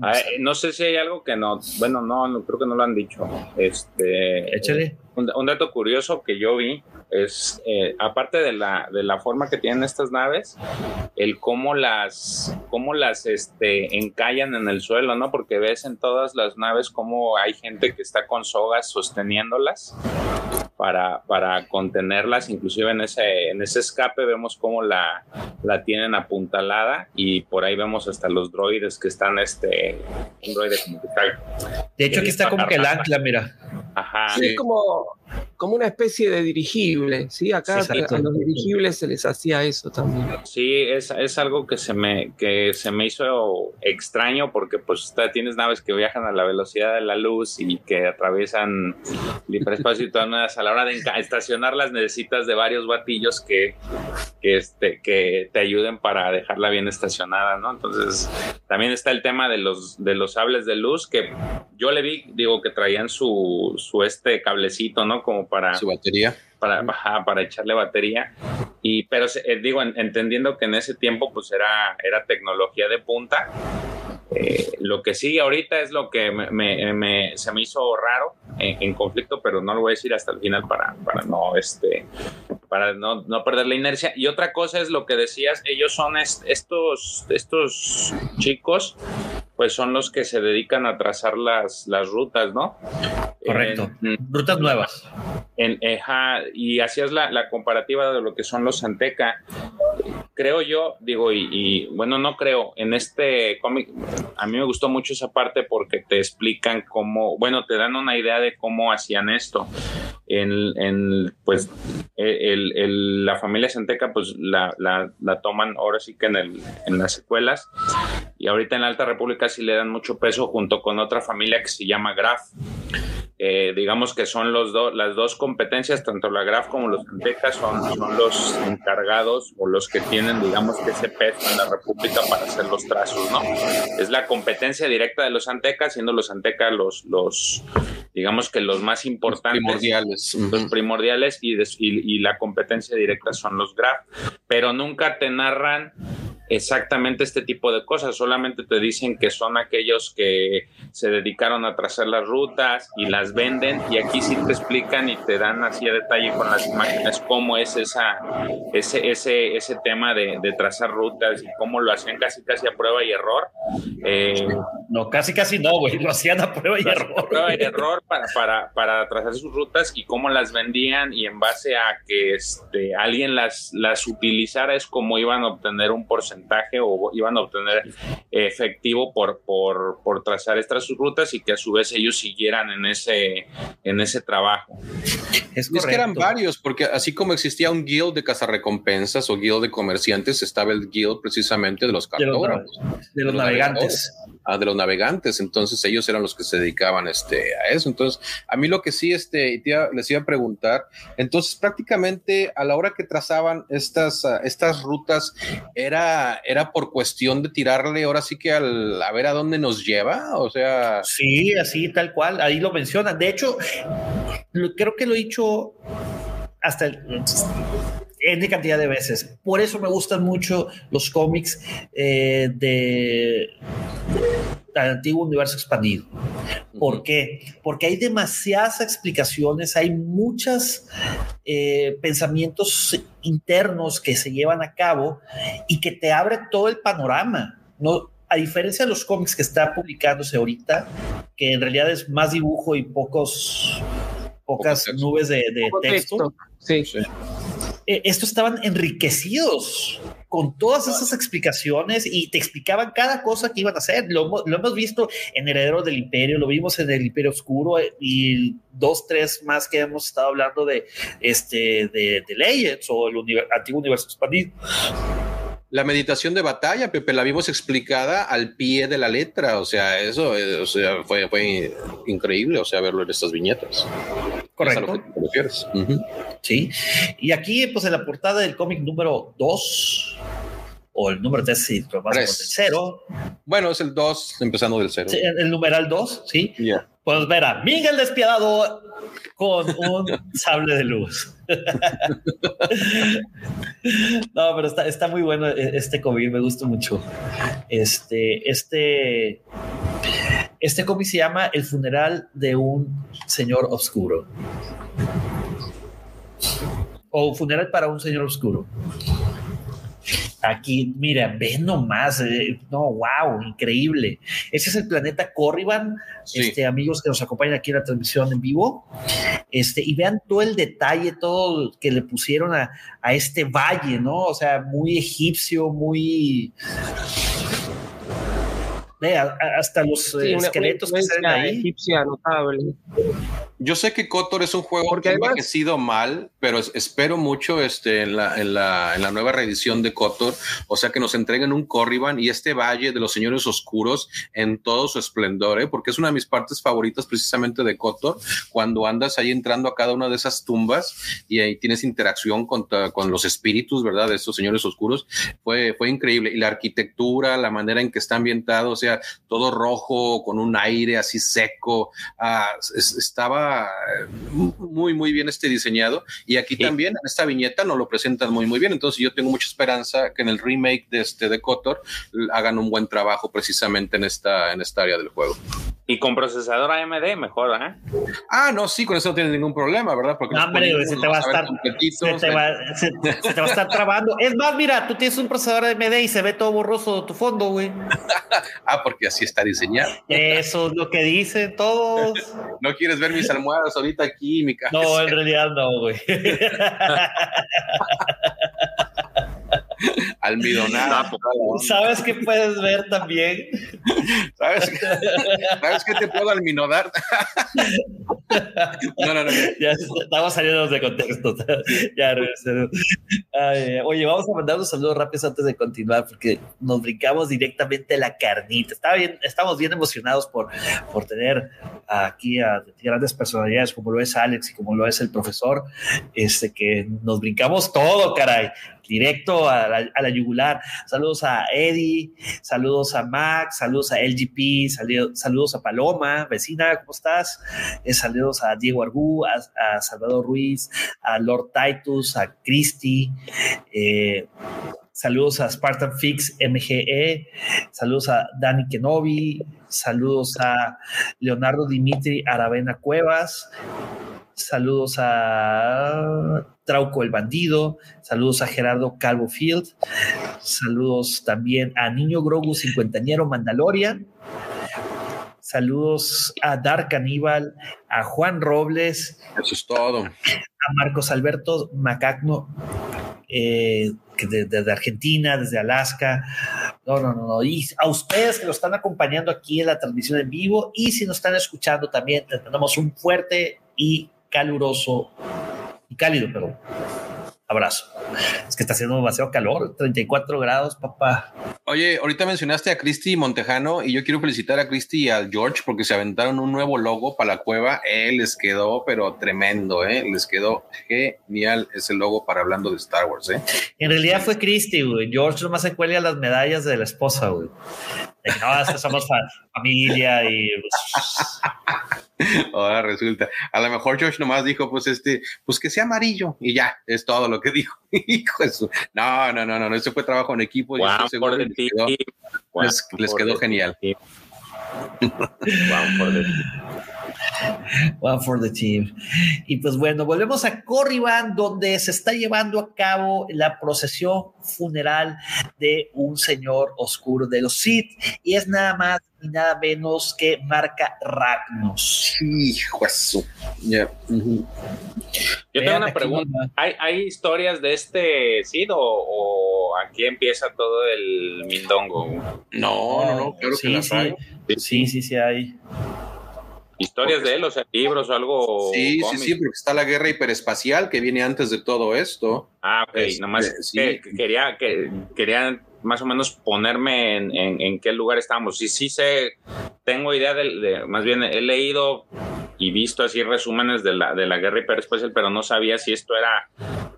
Ah, no sé si hay algo que no, bueno, no, creo que no lo han dicho. Este, Échale. un dato curioso que yo vi es, eh, aparte de la, de la forma que tienen estas naves, el cómo las, cómo las este, encallan en el suelo, ¿no? Porque ves en todas las naves cómo hay gente que está con sogas sosteniéndolas para, para contenerlas, inclusive en ese, en ese escape vemos cómo la, la tienen apuntalada y por ahí vemos hasta los droides que están, este, un droide como que De hecho, aquí está como que el ancla, mira. Ajá. Sí, como, como una especie de dirigible, ¿sí? Acá a los dirigibles se les hacía eso también. Sí, es, es, algo que se, me, que se me hizo extraño porque pues tienes naves que viajan a la velocidad de la luz y que atraviesan el hiperespacio y todas a la hora de estacionarlas necesitas de varios batillos que, que, este, que te ayuden para dejarla bien estacionada, ¿no? Entonces también está el tema de los, de los sables de luz que yo le vi, digo, que traían su, su este cablecito, ¿no? Como para... Su batería. Para, para echarle batería. Y, pero eh, digo, entendiendo que en ese tiempo pues era, era tecnología de punta. Eh, lo que sí ahorita es lo que me, se me hizo raro en, conflicto, pero no lo voy a decir hasta el final para, para no este para no, no, perder la inercia. Y otra cosa es lo que decías, ellos son estos, estos chicos pues son los que se dedican a trazar las, las rutas, ¿no? Correcto. rutas nuevas. En, y hacías la, la, comparativa de lo que son los Anteca. Creo yo, digo, y, y, bueno, no creo, en este cómic, a mí me gustó mucho esa parte porque te explican cómo, bueno, te dan una idea de cómo hacían esto. En, en pues, el, el, la familia Santeca, pues la, la, la, toman ahora sí que en, el, en las secuelas. Y ahorita en la Alta República sí le dan mucho peso junto con otra familia que se llama Graf. Eh, digamos que son los las dos competencias, tanto la Graf como los Antecas, son, son los encargados o los que tienen, digamos, que ese peso en la República para hacer los trazos, ¿no? Es la competencia directa de los Antecas, siendo los Antecas los, los digamos que los más importantes. Los primordiales. Los primordiales y, y, y la competencia directa son los Graf, pero nunca te narran exactamente este tipo de cosas, solamente te dicen que son aquellos que se dedicaron a trazar las rutas y las venden y aquí sí te explican y te dan así a detalle con las imágenes cómo es esa, ese, ese, ese tema de, trazar rutas y cómo lo hacen casi casi a prueba y error. Eh, No, casi, casi no, güey. Lo hacían a prueba y error. Prueba y error para, para, para trazar sus rutas y cómo las vendían y en base a que este, alguien las, las utilizara es como iban a obtener un porcentaje o iban a obtener efectivo por, por, por trazar estas rutas y que a su vez ellos siguieran en ese, en ese trabajo. Es, es que eran varios, porque así como existía un guild de cazarrecompensas o guild de comerciantes, estaba el guild precisamente de los cartógrafos. De los, navegantes. Ah, de los navegantes. Entonces ellos eran los que se dedicaban este, a eso. Entonces, a mí lo que sí este, les iba a preguntar, entonces prácticamente a la hora que trazaban estas, uh, estas rutas, era, era por cuestión de tirarle ahora sí que al, a ver a dónde nos lleva. O sea. Sí, así, tal cual. Ahí lo mencionan. De hecho, creo que lo he dicho hasta el cantidad de veces. Por eso me gustan mucho los cómics eh, de, del antiguo universo expandido. ¿Por qué? Porque hay demasiadas explicaciones, hay muchos eh, pensamientos internos que se llevan a cabo y que te abre todo el panorama. No, a diferencia de los cómics que está publicándose ahorita, que en realidad es más dibujo y pocos pocas nubes de, de texto. texto. Sí. sí eh, estos estaban enriquecidos con todas esas explicaciones y te explicaban cada cosa que iban a hacer. Lo, lo hemos visto en Heredero del Imperio, lo vimos en el Imperio Oscuro eh, y dos, tres más que hemos estado hablando de, este, de, de Legends o el antiguo universo expandido. La meditación de batalla, Pepe, la vimos explicada al pie de la letra. O sea, eso o sea, fue, fue increíble, o sea, verlo en estas viñetas. Correcto. Uh -huh. Sí. Y aquí, pues en la portada del cómic número 2, o el número 3, sí, pero más del 0. Bueno, es el 2, empezando del 0. Sí, el, el, numeral 2, sí. Yeah. Pues ver a Miguel Despiadado con un sable de luz. no, pero está, está, muy bueno este cómic, me gusta mucho. Este, este, este cómic se llama El funeral de un señor oscuro. O funeral para un señor oscuro. Aquí, mira, ve nomás, eh, no, wow, increíble. Ese es el planeta Corriban, sí. este, amigos que nos acompañan aquí en la transmisión en vivo. Este, y vean todo el detalle, todo que le pusieron a, a este valle, ¿no? O sea, muy egipcio, muy. Vea, hasta los sí, esqueletos una, una que salen ahí. egipcia notable. Yo sé que Kotor es un juego Porque que ha envejecido mal, pero espero mucho este, en, la, en, la, en la nueva reedición de Kotor, o sea que nos entreguen un Corriban y este Valle de los Señores Oscuros en todo su esplendor, ¿eh? porque es una de mis partes favoritas precisamente de Kotor, cuando andas ahí entrando a cada una de esas tumbas y ahí tienes interacción con, con los espíritus, ¿verdad? De estos Señores Oscuros, fue, fue increíble. Y la arquitectura, la manera en que está ambientado, o sea, todo rojo, con un aire así seco, ah, es, estaba muy, muy bien este diseñado. Y aquí sí. también, en esta viñeta, nos lo presentan muy, muy bien. Entonces, yo tengo mucha esperanza que en el remake de este de Kotor hagan un buen trabajo precisamente en esta, en esta área del juego. Y con procesador AMD mejor, ¿eh? Ah, no, sí, con eso no tienes ningún problema, ¿verdad? Porque no, hombre, se te va a estar se te va, se, se te va a estar trabando. Es más, mira, tú tienes un procesador AMD y se ve todo borroso tu fondo, güey. ah, porque así está diseñado. Eso es lo que dicen todos. no quieres ver mis almohadas ahorita aquí, mi casa. No, en realidad no, güey. almidonada. ¿Sabes qué puedes ver también? ¿Sabes, ¿Sabes qué te puedo alminodar? no, no, no. Ya estamos saliendo de contexto. Ya, Ay, oye, vamos a mandar unos saludos rápidos antes de continuar porque nos brincamos directamente la carnita. Está bien, estamos bien emocionados por, por tener aquí a grandes personalidades como lo es Alex y como lo es el profesor, este, que nos brincamos todo, caray directo a la, a la, yugular. Saludos a Eddie, saludos a Max, saludos a LGP, saludos, saludos a Paloma, vecina, ¿cómo estás? Eh, saludos a Diego Argú, a, a, Salvador Ruiz, a Lord Titus, a Christy. Eh, saludos a Spartan Fix MGE, saludos a Dani Kenobi, saludos a Leonardo Dimitri Aravena Cuevas, saludos a Trauco el Bandido, saludos a Gerardo Calvo Field, saludos también a Niño Grogu Cincuentañero Mandalorian, Saludos a Dark Aníbal, a Juan Robles. Eso es todo. A Marcos Alberto Macagno, eh, desde Argentina, desde Alaska. No, no, no, no. Y a ustedes que lo están acompañando aquí en la transmisión en vivo y si nos están escuchando también, les mandamos un fuerte y caluroso y cálido, pero abrazo. Es que está haciendo demasiado calor, 34 grados, papá. Oye, ahorita mencionaste a Cristi Montejano y yo quiero felicitar a Cristi y al George porque se aventaron un nuevo logo para la cueva. Eh, les quedó, pero tremendo, ¿eh? Les quedó genial ese logo para hablando de Star Wars, ¿eh? En realidad fue Cristi, güey. George nomás se cuelga las medallas de la esposa, güey. No, es que somos familia y... Ahora resulta. A lo mejor George nomás dijo, pues este, pues que sea amarillo y ya, es todo lo que dijo. Hijo eso. No, no, no, no, ese fue trabajo en equipo y les, quedó, les, quedó genial. One for the team. Y pues bueno, volvemos a Corriban, donde se está llevando a cabo la procesión funeral de un señor oscuro de los Sith. Y es nada más y nada menos que marca Ragnos. Hijo eso. Yo tengo una pregunta. ¿Hay, historias de este Sith o, aquí empieza todo el mindongo? No, no, no, creo sí, sí. Sí, sí, sí hay. Historias de él, o sea, libros o algo. Sí, sí, sí, porque está la guerra hiperespacial que viene antes de todo esto. Ah, ok, este, nomás quería, que, quería más o menos ponerme en, qué lugar estamos. Sí, sí sé, tengo idea de, más bien he leído y visto así resúmenes de la, de la guerra hiperespacial, pero no sabía si esto era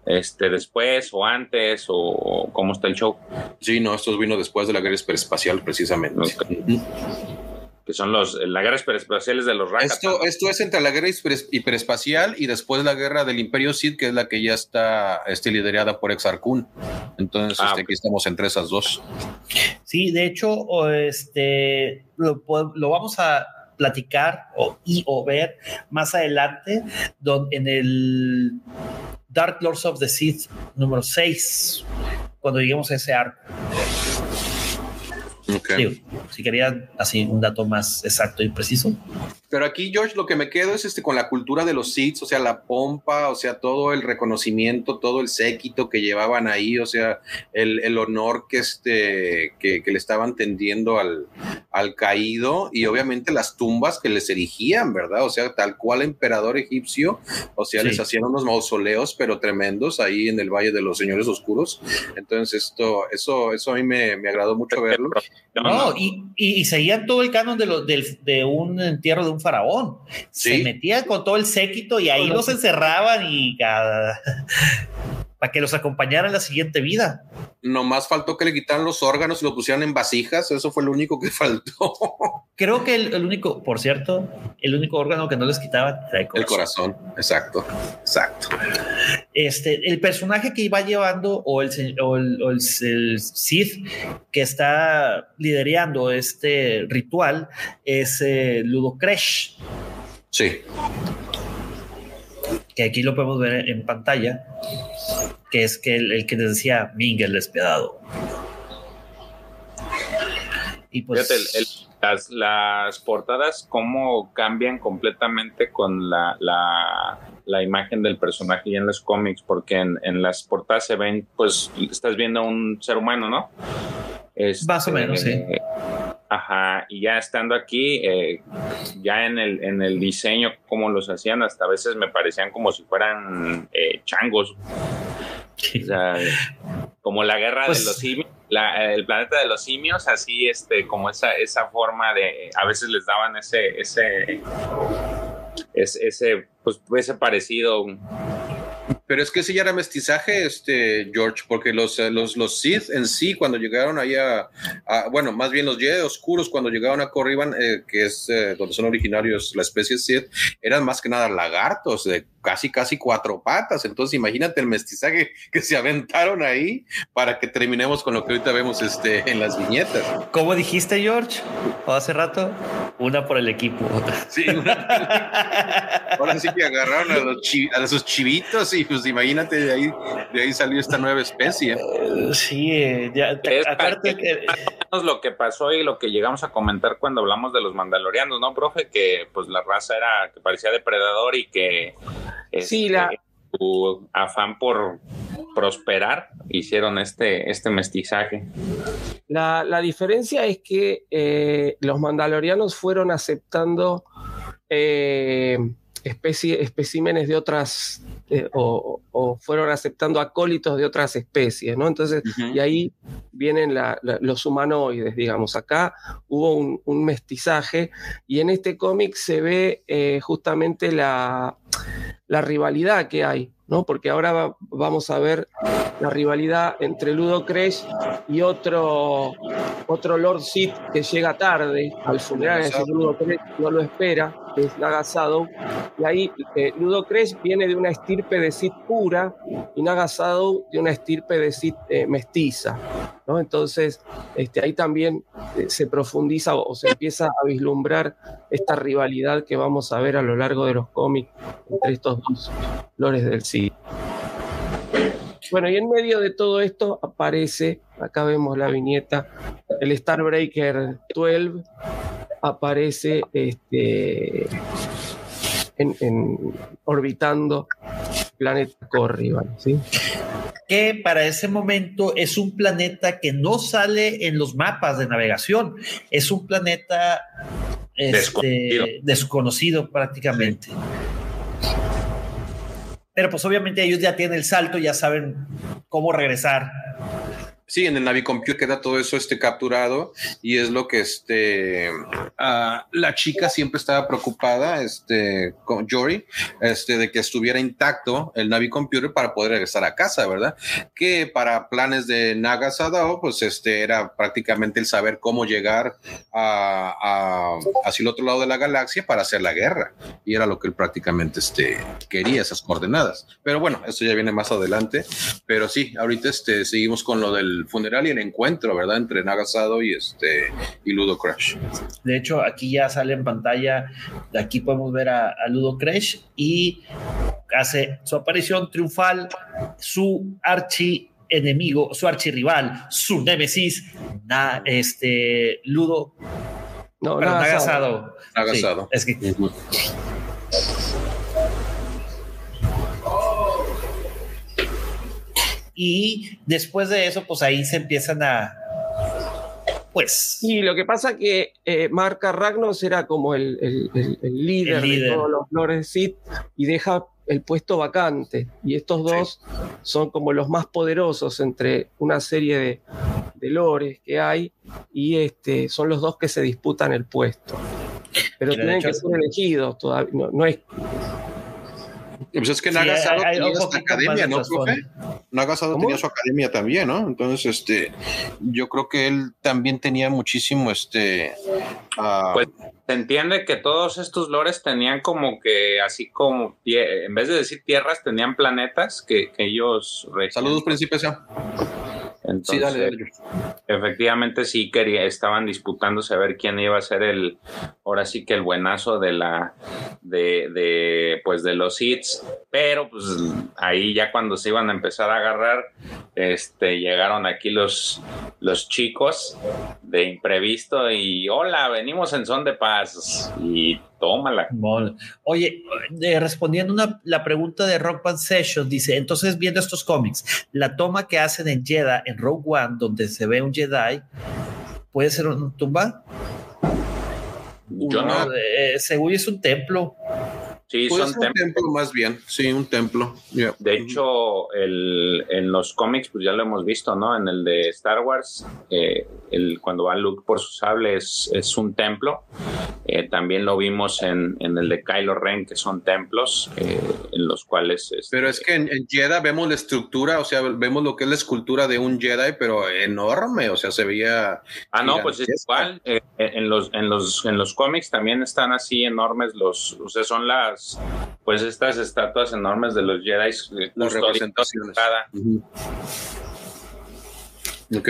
este después o antes o cómo está el show. Sí, no, esto vino después de la guerra hiperespacial precisamente que son los, la guerra hiperespacial de los Rakata. Esto, esto es entre la guerra hiperespacial y después la guerra del Imperio Sith, que es la que ya está este, liderada por Exar Kun. Entonces, ah, este, aquí estamos entre esas dos. Sí, de hecho, este, lo, vamos a platicar o, y o ver más adelante donde, en el Dark Lords of the Sith número 6, cuando lleguemos a ese arco si querían así un dato más exacto y preciso. Pero aquí, George, lo que me quedo es este con la cultura de los Sith, o sea, la pompa, o sea, todo el reconocimiento, todo el séquito que llevaban ahí, o sea, el, el honor que, este, que, que, le estaban tendiendo al, al caído y obviamente las tumbas que les erigían, ¿verdad? O sea, tal cual emperador egipcio, o sea, les hacían unos mausoleos, pero tremendos ahí en el Valle de los Señores Oscuros. Entonces, esto, eso, eso a mí me, me agradó mucho verlo. No, y, y, seguían todo el canon de, lo, de, un entierro de un faraón. Se metían con todo el séquito y ahí los encerraban y cada para que los acompañara en la siguiente vida. Nomás faltó que le quitaran los órganos y lo pusieran en vasijas, eso fue lo único que faltó. Creo que el, único, por cierto, el único órgano que no les quitaban era el corazón. El corazón, exacto, exacto. Este, el personaje que iba llevando o el, o el, Sith que está liderando este ritual es eh, Ludo Kresh. Sí que aquí lo podemos ver en pantalla, que es que el, que les decía Ming el despiadado. Y pues, las, las, portadas, cómo cambian completamente con la, la, imagen del personaje y en los cómics, porque en, en, las portadas se ven, pues estás viendo a un ser humano, ¿no? Más o menos, sí. Este, ajá, y ya estando aquí, eh, ya en el, en el diseño, como los hacían, hasta a veces me parecían como si fueran eh, changos. O sea, como la guerra de pues los simios, el planeta de los simios, así este, como esa, esa forma de, a veces les daban ese, ese, ese, ese pues ese parecido pero es que ese ya era mestizaje, este, George, porque los, eh, los, los Sith en sí, cuando llegaron ahí a, bueno, más bien los Jedi oscuros, cuando llegaron a Corriban, eh, que es eh, donde son originarios la especie Sith, eran más que nada lagartos de casi, casi cuatro patas. Entonces, imagínate el mestizaje que se aventaron ahí para que terminemos con lo que ahorita vemos este, en las viñetas. ¿Cómo dijiste, George? ¿O hace rato? Una por el equipo. Sí, Ahora sí que agarraron a, los a esos chivitos y pues imagínate, de ahí, de ahí salió esta nueva especie. sí, ya, aparte que lo que pasó y lo que llegamos a comentar cuando hablamos de los mandalorianos, ¿no, profe? Que pues la raza era que parecía depredador y que sí, la... Este, su afán por prosperar hicieron este, este mestizaje. La, la diferencia es que eh, los mandalorianos fueron aceptando eh, especie, especímenes de otras, eh, o, fueron aceptando acólitos de otras especies, ¿no? Entonces, y ahí vienen los humanoides, digamos. Acá hubo un, mestizaje y en este cómic se ve eh, justamente la, la rivalidad que hay ¿no? Porque ahora vamos a ver la rivalidad entre Ludo Crash y otro, otro Lord Sith que llega tarde al funeral, de Ludo Crash no lo espera, es Nagasado, y ahí eh, Ludo Crash viene de una estirpe de Sith pura y Nagasado de una estirpe de Sith eh, mestiza, ¿no? Entonces, este, ahí también eh, se profundiza o, se empieza a vislumbrar esta rivalidad que vamos a ver a lo largo de los cómics entre estos dos lores del Sith. Bueno, y en medio de todo esto aparece, acá vemos la viñeta, el Starbreaker 12 aparece este, en, orbitando planeta Corriban, ¿sí? que para ese momento es un planeta que no sale en los mapas de navegación, es un planeta este, desconocido. prácticamente. Pero pues obviamente ellos ya tienen el salto, ya saben cómo regresar Sí, en el Navicomputer queda todo eso este, capturado y es lo que este, ah, la chica siempre estaba preocupada, este, con Jory, este, de que estuviera intacto el Navicomputer para poder regresar a casa, ¿verdad? Que para planes de Naga Sadao, pues este, era prácticamente el saber cómo llegar a, hacia el otro lado de la galaxia para hacer la guerra. Y era lo que él prácticamente este, quería, esas coordenadas. Pero bueno, esto ya viene más adelante. Pero sí, ahorita este, seguimos con lo del funeral y el encuentro, ¿verdad? Entre Nagasado y este y Ludo Crash. De hecho, aquí ya sale en pantalla, aquí podemos ver a, Ludo Crash y hace su aparición triunfal, su archi enemigo, su archirrival, su némesis, este Ludo. No, Nagasado. Nagasado. es que. Y después de eso, pues ahí se empiezan a, pues. Y lo que pasa que eh, Marca Ragnos era como el, líder, de todos los Lores Sith y deja el puesto vacante. Y estos dos son como los más poderosos entre una serie de, de lores que hay y este, son los dos que se disputan el puesto. Pero tienen que ser elegidos todavía. No, no es pues es que Nagasado tenía su academia, ¿no, profe? Nagasado tenía su academia también, ¿no? Entonces, este, yo creo que él también tenía muchísimo, este... Uh... Pues se entiende que todos estos lores tenían como que, así como, en vez de decir tierras, tenían planetas que, que ellos... Saludos, príncipe. Entonces, efectivamente sí quería, estaban disputándose a ver quién iba a ser el, ahora sí que el buenazo de la, de, de pues de los hits, pero pues ahí ya cuando se iban a empezar a agarrar, este, llegaron aquí los, los chicos de imprevisto y hola, venimos en son de paz y tómala. Oye, eh, respondiendo una, la pregunta de Rock Band Sessions, dice, entonces viendo estos cómics, la toma que hacen en Jedi, en Rogue One, donde se ve un Jedi, ¿puede ser una tumba? Yo no. Eh, según es un templo. Sí, son un templo más bien, sí, un templo. De hecho, el, en los cómics, pues ya lo hemos visto, ¿no? En el de Star Wars, eh, el, cuando va Luke por su sable es, es un templo. Eh, también lo vimos en, en, el de Kylo Ren, que son templos eh, en los cuales... Este, pero es que en, Jedi vemos la estructura, o sea, vemos lo que es la escultura de un Jedi, pero enorme, o sea, se veía... Ah, no, pues es igual. en, los, en, los, en los cómics también están así enormes los... O sea, son las pues estas estatuas enormes de los Jedi. Eh, Las representaciones. Ok.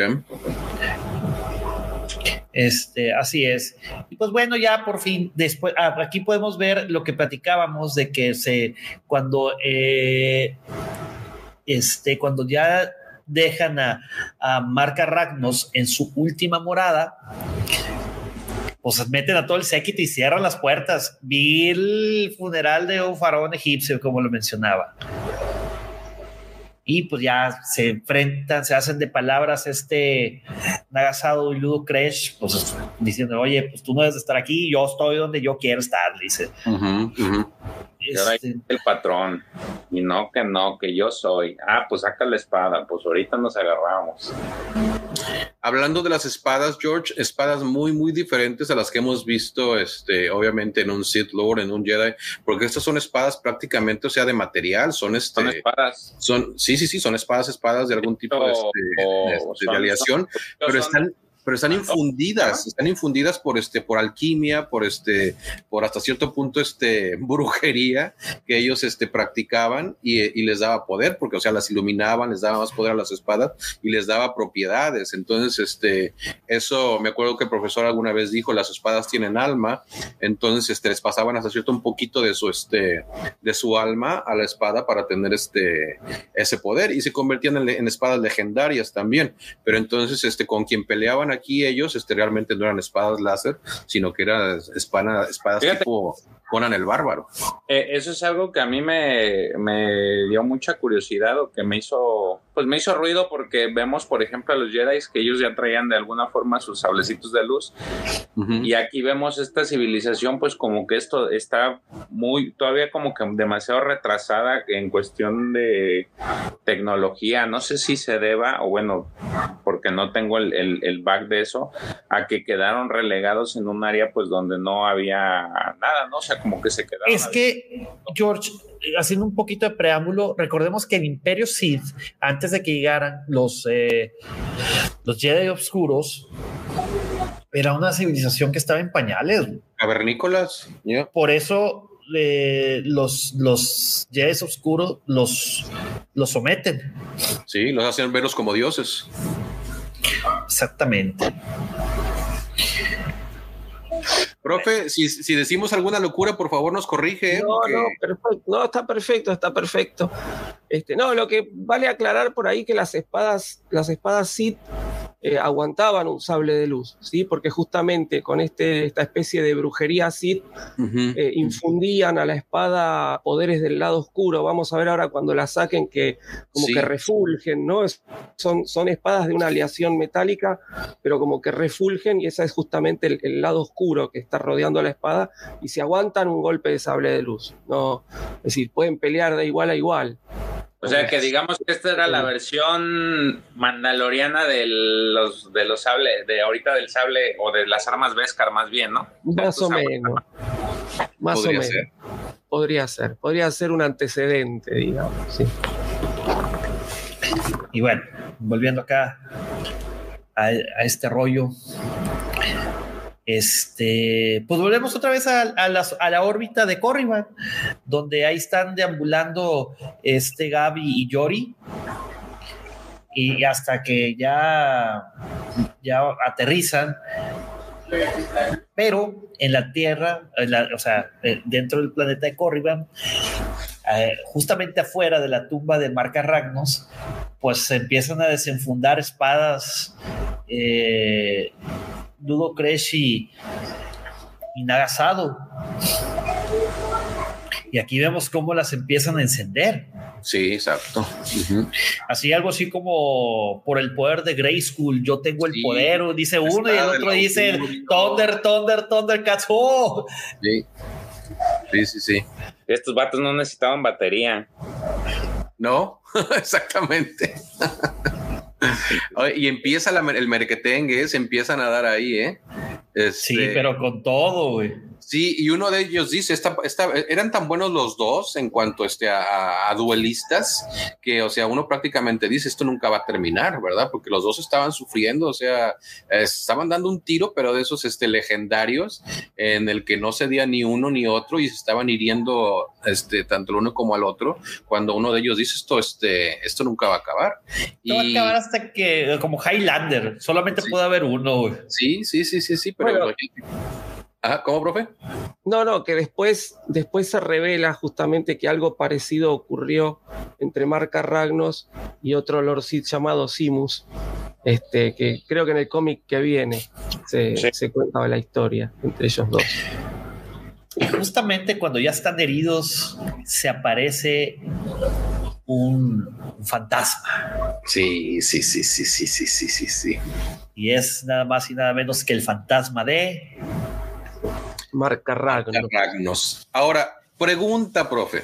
Este, así es. Y pues bueno, ya por fin, después, ah, aquí podemos ver lo que platicábamos de que se, cuando, eh, este, cuando ya dejan a, a Marca Ragnos en su última morada, pues meten a todo el séquito y cierran las puertas. Vi el funeral de un faraón egipcio, como lo mencionaba. Y pues ya se enfrentan, se hacen de palabras este Nagasado y Ludo Crash, pues diciendo, oye, pues tú no debes estar aquí, yo estoy donde yo quiero estar, dice. Este, el patrón. Y no, que no, que yo soy. Ah, pues saca la espada, pues ahorita nos agarramos. Hablando de las espadas, George, espadas muy, muy diferentes a las que hemos visto, este, obviamente en un Sith Lord, en un Jedi, porque estas son espadas prácticamente, o sea, de material, son este, Son espadas. son, sí, sí, sí, son espadas, espadas de algún tipo de, este, O- de- son- aleación, pero son- están, pero están infundidas, están infundidas por este, por alquimia, por este, por hasta cierto punto este brujería que ellos este practicaban y, y les daba poder, porque o sea las iluminaban, les daba más poder a las espadas y les daba propiedades. Entonces, este, eso me acuerdo que el profesor alguna vez dijo, las espadas tienen alma, entonces este, les pasaban hasta cierto un poquito de su este, de su alma a la espada para tener este ese poder y se convertían en, en espadas legendarias también. Pero entonces, este, con quien peleaban aquí ellos, este, realmente no eran espadas láser, sino que eran espada- espadas Fíjate. tipo Conan el Bárbaro. Eh, eso es algo que a mí me, me dio mucha curiosidad o que me hizo, pues me hizo ruido porque vemos, por ejemplo, a los Jedi que ellos ya traían de alguna forma sus sablecitos de luz y aquí vemos esta civilización, pues como que esto está muy, todavía como que demasiado retrasada en cuestión de tecnología. No sé si se deba, o bueno, porque no tengo el, el, el back de eso, a que quedaron relegados en un área pues donde no había nada, ¿no? O sea, como que se quedaron. Es que, George, haciendo un poquito de preámbulo, recordemos que el Imperio Sith, antes de que llegaran los, eh, los Jedi Obscuros, era una civilización que estaba en pañales. Cavernícolas, ya. Por eso eh, los, los Jedi Obscuros los, los someten. Sí, los hacen verlos como dioses. Exactamente. Profe, si, si decimos alguna locura, por favor nos corrige. ¿eh? No, Porque- no, perfecto. No, está perfecto, está perfecto. Este, no, lo que vale aclarar por ahí que las espadas, las espadas Sith eh, aguantaban un sable de luz, ¿sí? Porque justamente con este, esta especie de brujería Sith eh, infundían a la espada poderes del lado oscuro. Vamos a ver ahora cuando la saquen que como Sí. que refulgen, ¿no? Es- son, son espadas de una aleación metálica, pero como que refulgen y ese es justamente el, el lado oscuro que está rodeando a la espada y se aguantan un golpe de sable de luz. ¿no? Es decir, pueden pelear de igual a igual. O sea que digamos que esta era la versión mandaloriana de los de los sables, de ahorita del sable o de las armas Beskar más bien, ¿no? Más o menos. Más o Podría menos. ser. Podría ser. Podría ser un antecedente, digamos. Sí. Y bueno, volviendo acá a, a este rollo. Este, pues volvemos otra vez a, la órbita de Corriban, donde ahí están deambulando este Gaby y Yori. Y hasta que ya, ya aterrizan. Pero en la Tierra, o sea, dentro del planeta de Corriban, eh, justamente afuera de la tumba de Marca Ragnos, pues se empiezan a desenfundar espadas. Eh, Dudo Crash y, y Nagasado. Y aquí vemos cómo las empiezan a encender. Sí, exacto. Así algo así como por el poder de Grayskull, yo tengo el Sí. poder, dice uno y el otro dice augurio. Thunder, Thunder, Thundercats. ¡Oh! Sí. sí, sí, sí. Estos vatos no necesitaban batería. No, exactamente. Y empieza la el merquetengue, se empiezan a dar ahí, ¿eh? Sí, Este, pero con todo, güey. Sí, y uno de ellos dice, esta, esta- eran tan buenos los dos en cuanto este, a, duelistas, que, o sea, uno prácticamente dice, esto nunca va a terminar, ¿verdad? Porque los dos estaban sufriendo, o sea, estaban dando un tiro, pero de esos este, legendarios, en el que no cedía ni uno ni otro y se estaban hiriendo este, tanto el uno como al otro, cuando uno de ellos dice, esto, este, esto nunca va a acabar. Esto va a acabar hasta que, como Highlander, solamente Sí. puede haber uno. Sí, sí, sí, sí, sí, pero Bueno. Ah, ¿cómo, profe? No, no, que después, después se revela justamente que algo parecido ocurrió entre Marca Ragnos y otro Lord Sith llamado Simus, este, que creo que en el cómic que viene se, Sí. se cuenta la historia entre ellos dos. Y justamente cuando ya están heridos, se aparece un, un fantasma. Sí, sí, sí, sí, sí, sí, sí, sí, sí. Y es nada más y nada menos que el fantasma de. Marca Ragnos. Ragnos. Ahora, pregunta, profe.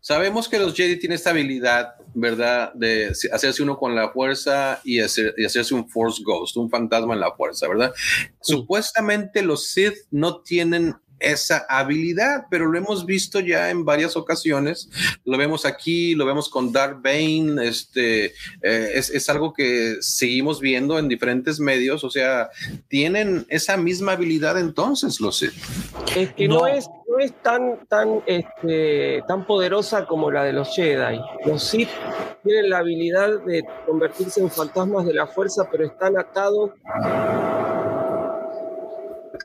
Sabemos que los Jedi tienen esta habilidad, ¿verdad? De hacerse uno con la fuerza y, hacer- y hacerse un Force Ghost, un fantasma en la fuerza, ¿verdad? Supuestamente los Sith no tienen esa habilidad, pero lo hemos visto ya en varias ocasiones. Lo vemos aquí, lo vemos con Darth Bane, este, eh, es, es algo que seguimos viendo en diferentes medios, o sea, tienen esa misma habilidad entonces los Sith. Es que no, No. es, no es tan, tan, este, tan poderosa como la de los Jedi. Los Sith tienen la habilidad de convertirse en fantasmas de la fuerza, pero están atados.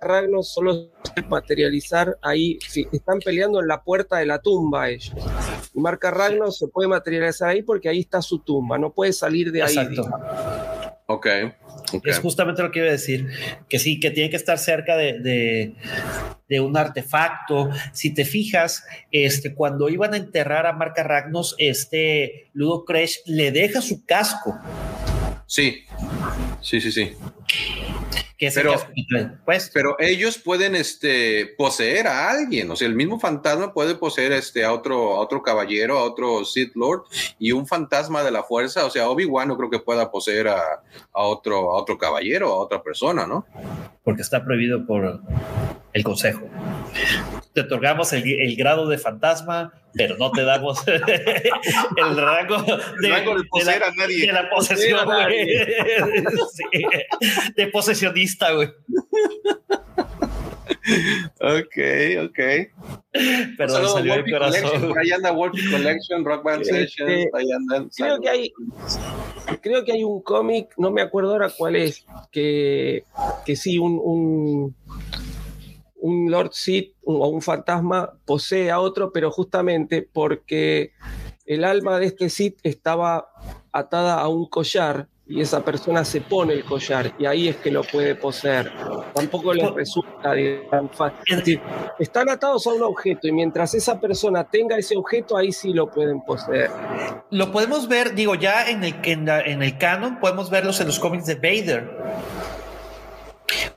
Ragnos solo se materializar ahí, sí, están peleando en la puerta de la tumba ellos. Y Marca Ragnos se puede materializar ahí porque ahí está su tumba, no puede salir de ahí. Exacto. digamos. Ok. ok. Es justamente lo que iba a decir, que sí, que tiene que estar cerca de, de- de un artefacto. Si te fijas, este, cuando iban a enterrar a Marca Ragnos, este Ludo Crash le deja su casco, Sí, sí, sí, sí. Que es Pero- el. Pues, Pero ellos pueden este, poseer a alguien. O sea, el mismo fantasma puede poseer este, a, otro, a otro caballero, a otro Sith Lord, y un fantasma de la fuerza. O sea, Obi-Wan no creo que pueda poseer a, a otro, a otro caballero, a otra persona, ¿no? porque está prohibido por el consejo. Te otorgamos el, el grado de fantasma, pero no te damos el rango de, rango de poseer la, a nadie. de la posesión, güey. Sí, de posesionista, güey. Ok, ok. Pero Saludos, salió el corazón. Ahí anda Wolfie Collection, Rock Band Este, Sessions, ahí andan. Creo que hay, creo que hay un cómic, no me acuerdo ahora cuál es, que, que sí, un, un, un Lord Sith o un fantasma posee a otro, pero justamente porque el alma de este Sith estaba atada a un collar y esa persona se pone el collar y ahí es que lo puede poseer. Tampoco les resulta tan fácil. Están atados a un objeto y mientras esa persona tenga ese objeto, ahí sí lo pueden poseer. Lo podemos ver, digo, ya en el, en el canon, podemos verlos en los cómics de Vader.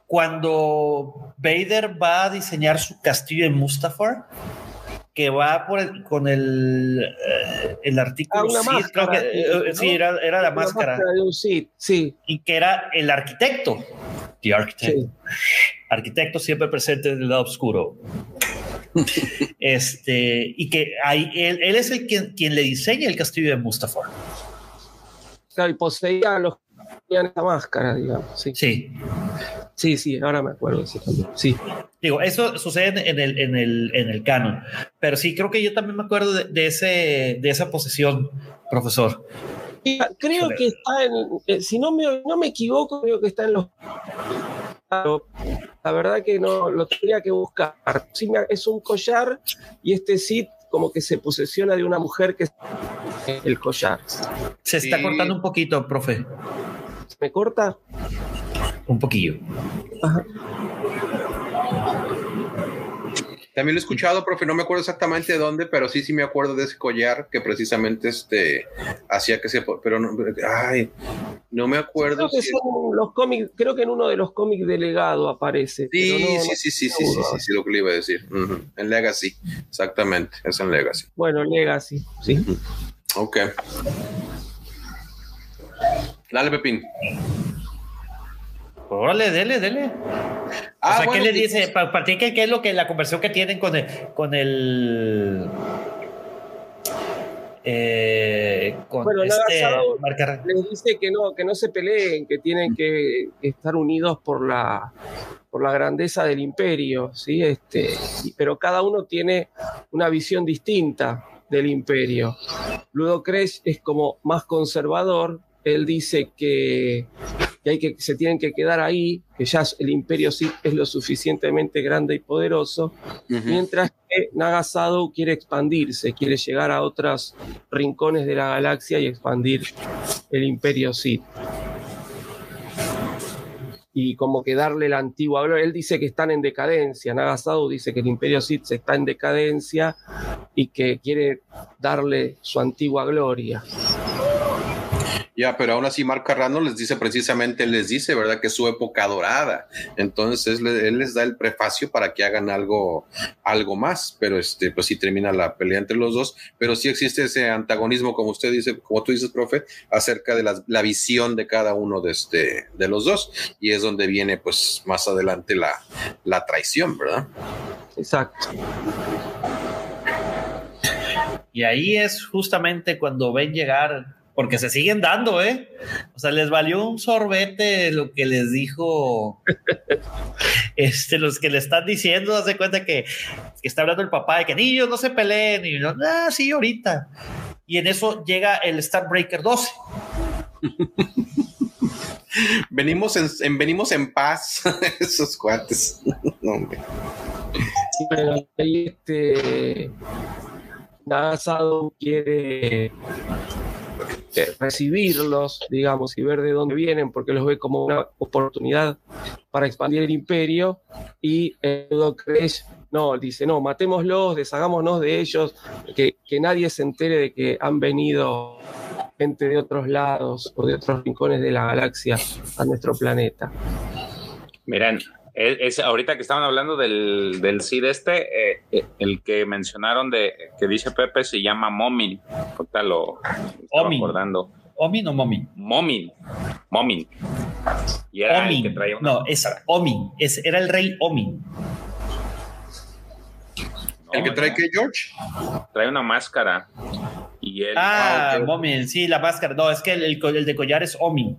Cuando Vader va a diseñar su castillo en Mustafar, que va por el- con el, eh, el artículo Ah, máscara, creo que, eh, ¿no? sí, era, era la máscara, de un Sith, sí. y que era el arquitecto. The architect. sí. Arquitecto siempre presente en el lado oscuro. este, y que ahí, él, él es el quien, quien le diseña el castillo de Mustafar. Claro, y poseía a los tenían esa máscara, digamos. Sí. Sí. sí, sí, ahora me acuerdo. Sí, también. sí. Digo, eso sucede en el, en el, en el canon. Pero sí, creo que yo también me acuerdo de, de ese, de esa posesión, profesor. Y creo que está en, eh, si no me, no me equivoco, creo que está en los... Pero La verdad que no, lo tendría que buscar. Sí, es un collar y este Sith como que se posesiona de una mujer que es el collar. Se está Sí. cortando un poquito, profe. ¿Me corta? Un poquillo. Ajá. También lo he escuchado, profe, no me acuerdo exactamente de dónde, pero sí, sí me acuerdo de ese collar que precisamente este, hacía que se... Pero no, ay, no me acuerdo. Creo que si- son los cómics, creo que en uno de los cómics de legado aparece. Sí, pero no- sí, no sí, sí, sí, sí, sí, sí, lo que le iba a decir. En Legacy, exactamente, es en Legacy. Bueno, Legacy, sí. Ok. Dale, Pepín. Órale, dele, dele. Ah, o sea, bueno, ¿qué le dice? Pa- Platique qué es lo que la conversión que tienen con el, con el eh, con Bueno, nada, este Les dice que no, que no se peleen, que tienen que estar unidos por la por la grandeza del imperio, ¿sí? Este, pero cada uno tiene una visión distinta del imperio. Ludo Crash es como más conservador, él dice que que, hay que se tienen que quedar ahí, que ya el imperio Sith es lo suficientemente grande y poderoso, mientras que Nagasado quiere expandirse, quiere llegar a otros rincones de la galaxia y expandir el imperio Sith y como que darle la antigua gloria. Él dice que están en decadencia, Nagasado dice que el Imperio Sith está en decadencia y que quiere darle su antigua gloria. Ya, pero aún así Mark Carrano les dice precisamente, les dice, ¿verdad? Que es su época dorada. Entonces él les da el prefacio para que hagan algo, algo más, pero este, pues sí termina la pelea entre los dos, pero sí existe ese antagonismo, como usted dice, como tú dices, profe, acerca de la, visión de cada uno de, este, de los dos. Y es donde viene, pues, más adelante la, la traición, ¿verdad? Exacto. Y ahí es justamente cuando ven llegar porque se siguen dando, ¿eh? O sea, les valió un sorbete lo que les dijo, este, los que le están diciendo, hace cuenta que, está hablando el papá de que niños no se peleen, y no, ah, sí, ahorita. Y en eso llega el Starbreaker 12. venimos en, venimos en paz, esos cuates. no, Pero este Nasado quiere recibirlos, digamos, y ver de dónde vienen, porque los ve como una oportunidad para expandir el imperio. Y Edo Kresh, no, dice, no, matémoslos, deshagámonos de ellos, que, que nadie se entere de que han venido gente de otros lados o de otros rincones de la galaxia a nuestro planeta. Miren, es, ahorita que estaban hablando del, del CID este, eh, eh, el que mencionaron de que dice Pepe se llama Momin. Ahorita lo Omin. recordando. ¿Omin o Momin? Momin. Momin. Y era el que traía No, esa, Omin. Es, era el rey Omin. ¿El que trae qué, George? Trae una máscara. Y él, ah, ah Momin, sí, la máscara. No, es que el, el de collar es Omin.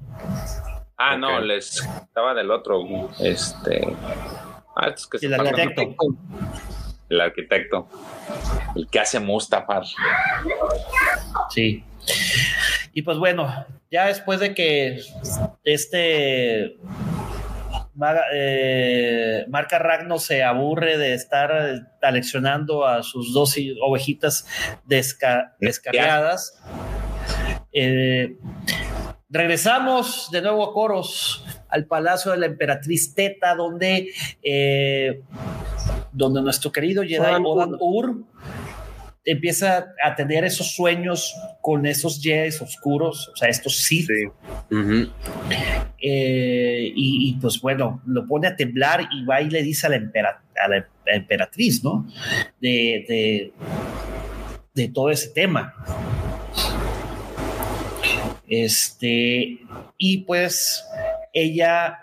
Ah, no, les estaba del otro. Este. Ah, es que el arquitecto. El arquitecto. El que hace Mustafar. Sí. Y pues bueno, ya después de que este eh, Marca Ragno se aburre de estar aleccionando a sus dos ovejitas descargadas. Eh, Regresamos de nuevo a Coros, al palacio de la emperatriz Teta, donde, eh, donde nuestro querido Jedi Odan Ur empieza a tener esos sueños con esos Jedi oscuros, o sea, estos sí. Eh, y, pues bueno, lo pone a temblar y va y le dice a la, a la emperatriz, ¿no? De, de, de todo ese tema. Este, y pues ella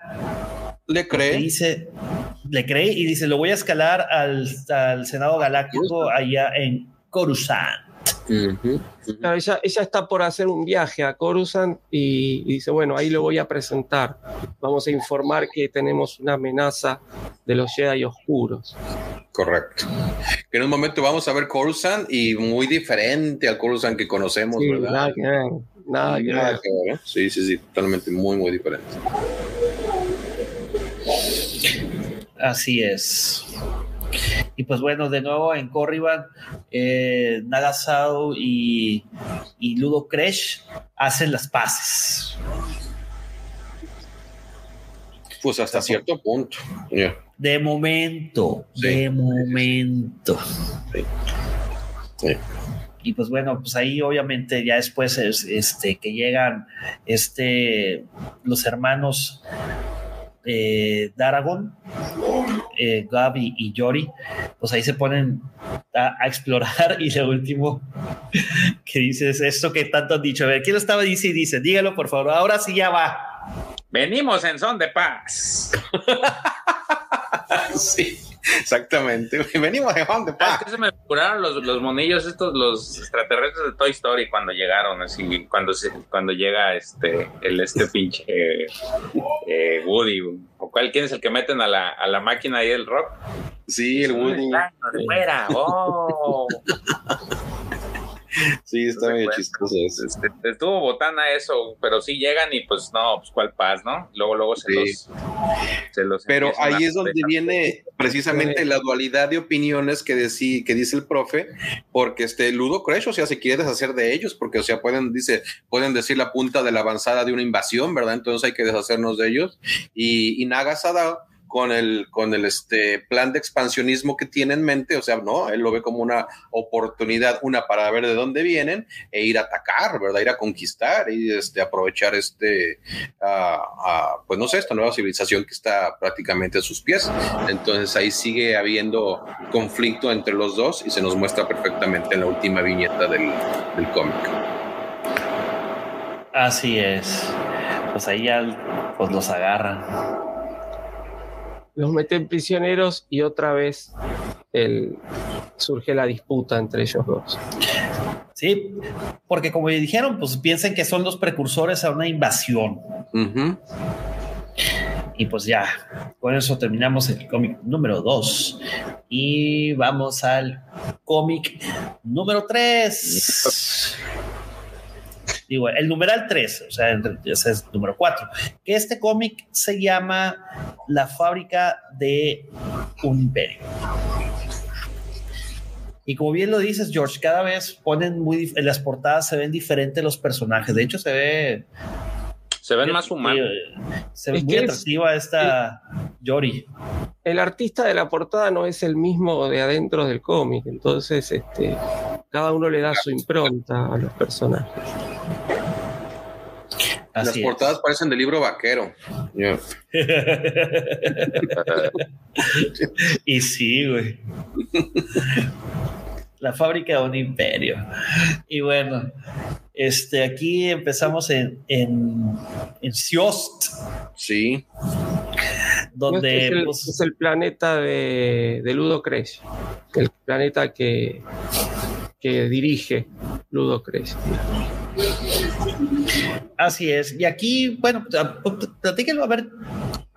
le cree. dice, le cree y dice, lo voy a escalar al, Senado Galáctico allá en Coruscant. ella, está por hacer un viaje a Coruscant y, dice, bueno, ahí lo voy a presentar. Vamos a informar que tenemos una amenaza de los Jedi oscuros. Correcto. Que en un momento vamos a ver Coruscant y muy diferente al Coruscant que conocemos, ¿verdad? Nada que Sí, sí, sí, totalmente muy, muy diferente. Así es. Y pues bueno, de nuevo en Corriban, eh, y, y Ludo Kresh hacen las paces. Pues hasta cierto punto. De momento, de momento. Sí y pues bueno, pues ahí obviamente ya después es, este, que llegan este, los hermanos eh, Daragon, eh, Gaby y Yori, pues ahí se ponen a, explorar y lo último que dices, esto que tanto han dicho, a ver, ¿quién lo estaba dice y dice? Dígalo por favor, ahora sí ya va. Venimos en son de paz. sí. Exactamente. Venimos de dónde, pa. se me curaron los, los, monillos estos, los extraterrestres de Toy Story cuando llegaron, así, cuando se, cuando llega este, el este pinche eh, Woody, o cuál quién es el que meten a la, a la máquina ahí del rock. Sí, el Woody. fuera, oh. Sí, está medio chistoso. Este, estuvo botana eso, pero sí llegan y pues no, pues cuál paz, ¿no? Luego, luego se los. Se los pero ahí es donde viene precisamente la dualidad de opiniones que, decí- que dice el profe, porque este Ludo Crash, o sea, se quiere deshacer de ellos, porque, o sea, pueden, dice, pueden decir la punta de la avanzada de una invasión, ¿verdad? Entonces hay que deshacernos de ellos. Y, y Nagasada con el, con el este plan de expansionismo que tiene en mente, o sea, no, él lo ve como una oportunidad, una para ver de dónde vienen e ir a atacar, ¿verdad? Ir a conquistar y este, aprovechar este, ah, ah, pues no sé, esta nueva civilización que está prácticamente a sus pies. Entonces ahí sigue habiendo conflicto entre los dos y se nos muestra perfectamente en la última viñeta del, del cómic. Así es. Pues ahí ya pues los agarran. Los meten prisioneros y otra vez el, surge la disputa entre ellos dos. Sí, porque como dijeron, pues piensen que son los precursores a una invasión. Y pues ya, con eso terminamos el cómic número 2. Y vamos al cómic número 3. Digo, el numeral 3, o sea, ese es el número 4. Que este cómic se llama La fábrica de un imperio. Y como bien lo dices, George, cada vez ponen muy en las portadas se ven diferentes los personajes. De hecho, se ve Se ven más humanos. eh, Se ve Es muy que es- atractiva esta Yori. El artista de la portada no es el mismo de adentro del cómic, entonces este, cada uno le da su impronta a los personajes. Las es. portadas parecen de libro vaquero. Y sí, güey. La fábrica de un imperio. Y bueno, este, aquí empezamos en, en, en Siost, Sí. donde es, el, pues, es el planeta de, de Ludo Crash, el planeta que, que dirige Ludo Crash. Así es. Y aquí, bueno, platíquenlo a ver.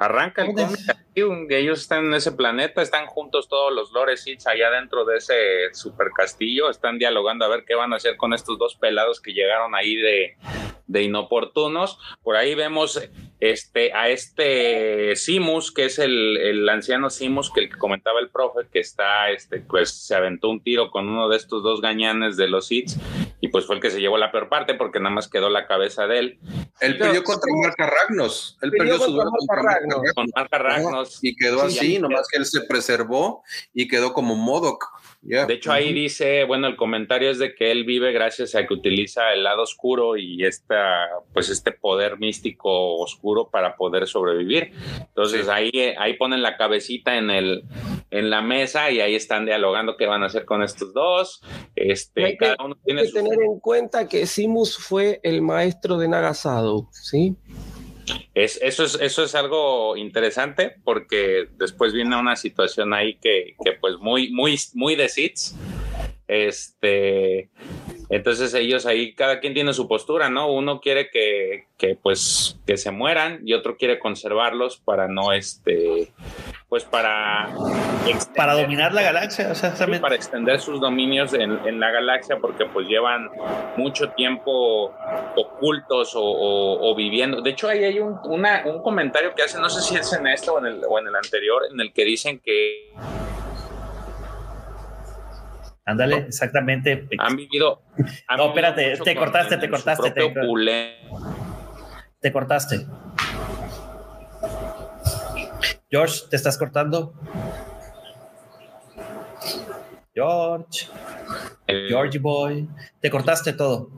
Arranca el ¿Cómo cómic es? aquí, un- ellos están en ese planeta, están juntos todos los Lore Seeds allá dentro de ese super castillo, están dialogando a ver qué van a hacer con estos dos pelados que llegaron ahí de, de inoportunos. Por ahí vemos este, a este Simus, que es el, el anciano Simus que el que comentaba el profe, que está, este, pues se aventó un tiro con uno de estos dos gañanes de los Seeds y pues fue el que se llevó la peor parte porque nada más quedó la cabeza de él. Él No, perdió contra Marca Ragnos. Él Perdió perdió su contra duelo Marca contra Marca Con Marca Ragnos. Y quedó Sí, así, nomás que él se preservó y quedó como Modoc. De hecho, ahí dice, bueno, el comentario es de que él vive gracias a que utiliza el lado oscuro y esta, pues este poder místico oscuro para poder sobrevivir. Entonces Sí. ahí, ahí ponen la cabecita en el, en la mesa y ahí están dialogando qué van a hacer con estos dos. Este, Hay que- cada uno Hay tiene que su tener en cuenta que Simus fue el maestro de Nagasado, ¿sí? Es, eso, es, eso es algo interesante porque después viene una situación ahí que, que pues muy, muy, muy de Sits. Este, entonces ellos ahí, cada quien tiene su postura, ¿no? Uno quiere que, que pues que se mueran y otro quiere conservarlos para no, este, pues para extender- para dominar la galaxia, o sea, Sí, para extender sus dominios en, en la galaxia porque pues llevan mucho tiempo ocultos o, o- o viviendo. De hecho, ahí hay un, una- un comentario que hacen, no sé si es en esto o en, el, o en el anterior, en el que dicen que ándale, exactamente. han vivido... han No, espérate, te cortaste, te cortaste, te- Te cortaste. George, ¿te estás cortando? George, eh, Georgie Boy, te cortaste todo.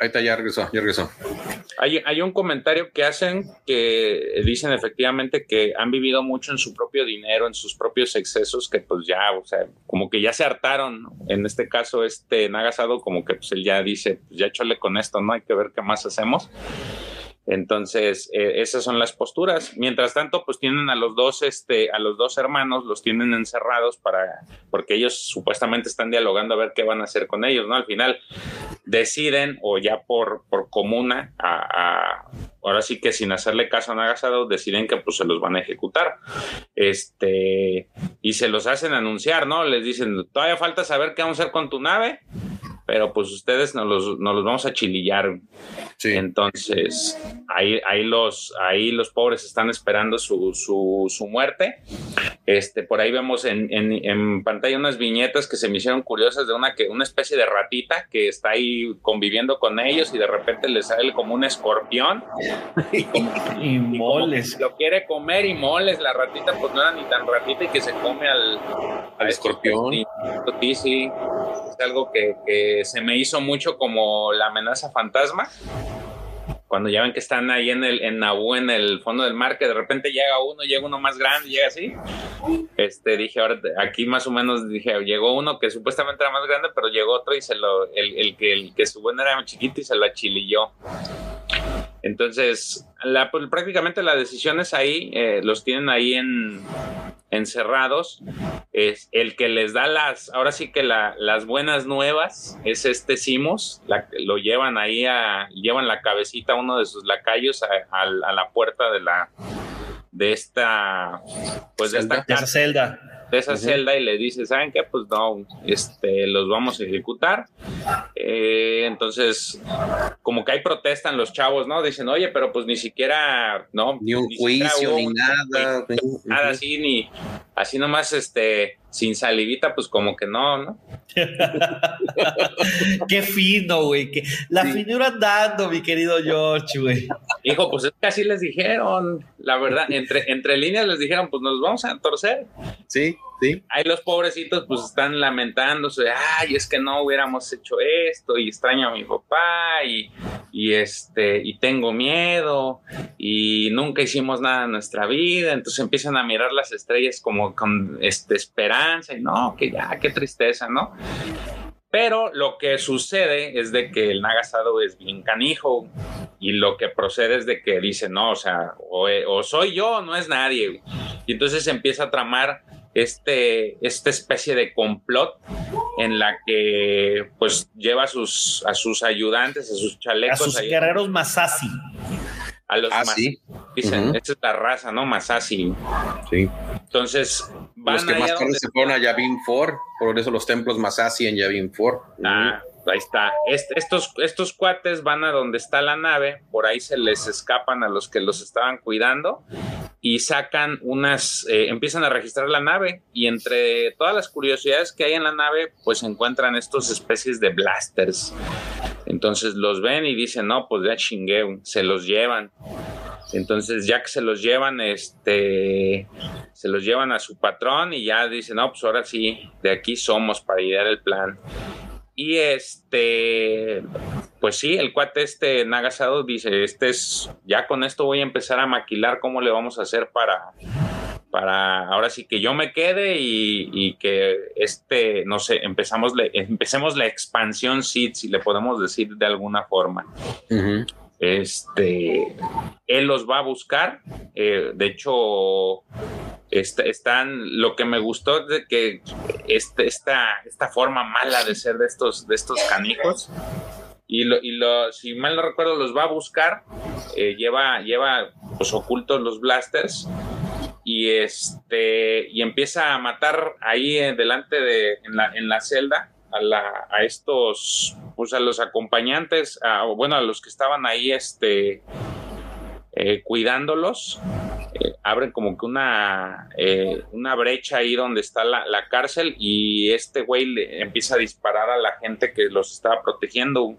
Ahí está, ya regresó, ya regresó. Hay, hay un comentario que hacen que dicen efectivamente que han vivido mucho en su propio dinero, en sus propios excesos, que pues ya, o sea, como que ya se hartaron. En este caso, este Nagasado, como que pues él ya dice, pues ya échale con esto, ¿no? Hay que ver qué más hacemos. Entonces, eh, esas son las posturas. Mientras tanto, pues tienen a los dos, este, a los dos hermanos, los tienen encerrados para, porque ellos supuestamente están dialogando a ver qué van a hacer con ellos, ¿no? Al final deciden, o ya por, por comuna, a, ahora sí que sin hacerle caso a Nagasado, deciden que pues se los van a ejecutar. Este, y se los hacen anunciar, ¿no? Les dicen, todavía falta saber qué vamos a hacer con tu nave. Pero pues ustedes nos los, nos los vamos a chilillar. Sí. Entonces, ahí, ahí, los, ahí los pobres están esperando su, su, su muerte. Este, por ahí vemos en, en, en, pantalla unas viñetas que se me hicieron curiosas de una, que, una especie de ratita que está ahí conviviendo con ellos y de repente le sale como un escorpión. y, y moles. Y lo quiere comer y moles. La ratita pues no era ni tan ratita y que se come al, al escorpión. Sí, sí, es algo que, que se me hizo mucho como la amenaza fantasma cuando ya ven que están ahí en el en Nabú en el fondo del mar que de repente llega uno llega uno más grande llega así. Este dije ahora aquí más o menos dije llegó uno que supuestamente era más grande pero llegó otro y se lo el, el que el que su bueno era chiquito y se lo achililló entonces la, pues, prácticamente las decisiones ahí eh, los tienen ahí en encerrados es el que les da las ahora sí que la, las buenas nuevas es este Simos la, lo llevan ahí a llevan la cabecita a uno de sus lacayos a, a, a la puerta de la de esta pues de esta celda de esa uh -huh. celda y le dice, ¿saben qué? Pues no, este, los vamos a ejecutar. Eh, entonces, como que hay protestan los chavos, ¿no? Dicen, oye, pero pues ni siquiera, ¿no? Ni un ni juicio, ni nada. Nada así, ni así nomás, este, sin salivita, pues como que no, ¿no? Qué fino, güey. Que la sí. finura andando, mi querido George, güey. Hijo, pues es que así les dijeron, la verdad, entre, entre líneas les dijeron, pues nos vamos a torcer. Sí, Ahí los pobrecitos pues están lamentándose, ay, es que no hubiéramos hecho esto y extraño a mi papá y, y este, y tengo miedo y nunca hicimos nada en nuestra vida, entonces empiezan a mirar las estrellas como con este, esperanza y no, que ya, qué tristeza, ¿no? Pero lo que sucede es de que el Nagasado es bien canijo y lo que procede es de que dice, no, o sea, o, o soy yo no es nadie. Y entonces empieza a tramar este, esta especie de complot en la que pues lleva a sus, a sus ayudantes, a sus chalecos. A sus guerreros Masasi. A los ah, sí. Dicen, uh -huh. esta es la raza, ¿no? Masasi. Sí. Entonces, van los que más tarde se fueron a Yavin 4, por eso los templos Masasi en Yavin 4. Ah, ahí está. Est estos, estos cuates van a donde está la nave, por ahí se les escapan a los que los estaban cuidando y sacan unas, eh, empiezan a registrar la nave y entre todas las curiosidades que hay en la nave, pues encuentran estos especies de blasters. Entonces los ven y dicen, no, pues ya chingue, se los llevan. Entonces, ya que se los llevan, este, se los llevan a su patrón y ya dicen, no, pues ahora sí, de aquí somos para idear el plan. Y este, pues sí, el cuate este Nagasado dice, este es, ya con esto voy a empezar a maquilar cómo le vamos a hacer para, para ahora sí que yo me quede y, que este, no sé, empezamos le, empecemos la expansión SID, si le podemos decir de alguna forma. Este, él los va a buscar. Eh, de hecho, est están. Lo que me gustó de que este, esta, esta forma mala de ser de estos, de estos canijos. Y, lo, y lo, si mal no recuerdo, los va a buscar. Eh, lleva, lleva pues, ocultos los blasters. Y este. Y empieza a matar ahí eh, delante de. En la, en la celda. A, la, a estos pues a los acompañantes, a, bueno, a los que estaban ahí este, eh, cuidándolos, eh, abren como que una, eh, una brecha ahí donde está la, la cárcel y este güey le empieza a disparar a la gente que los estaba protegiendo.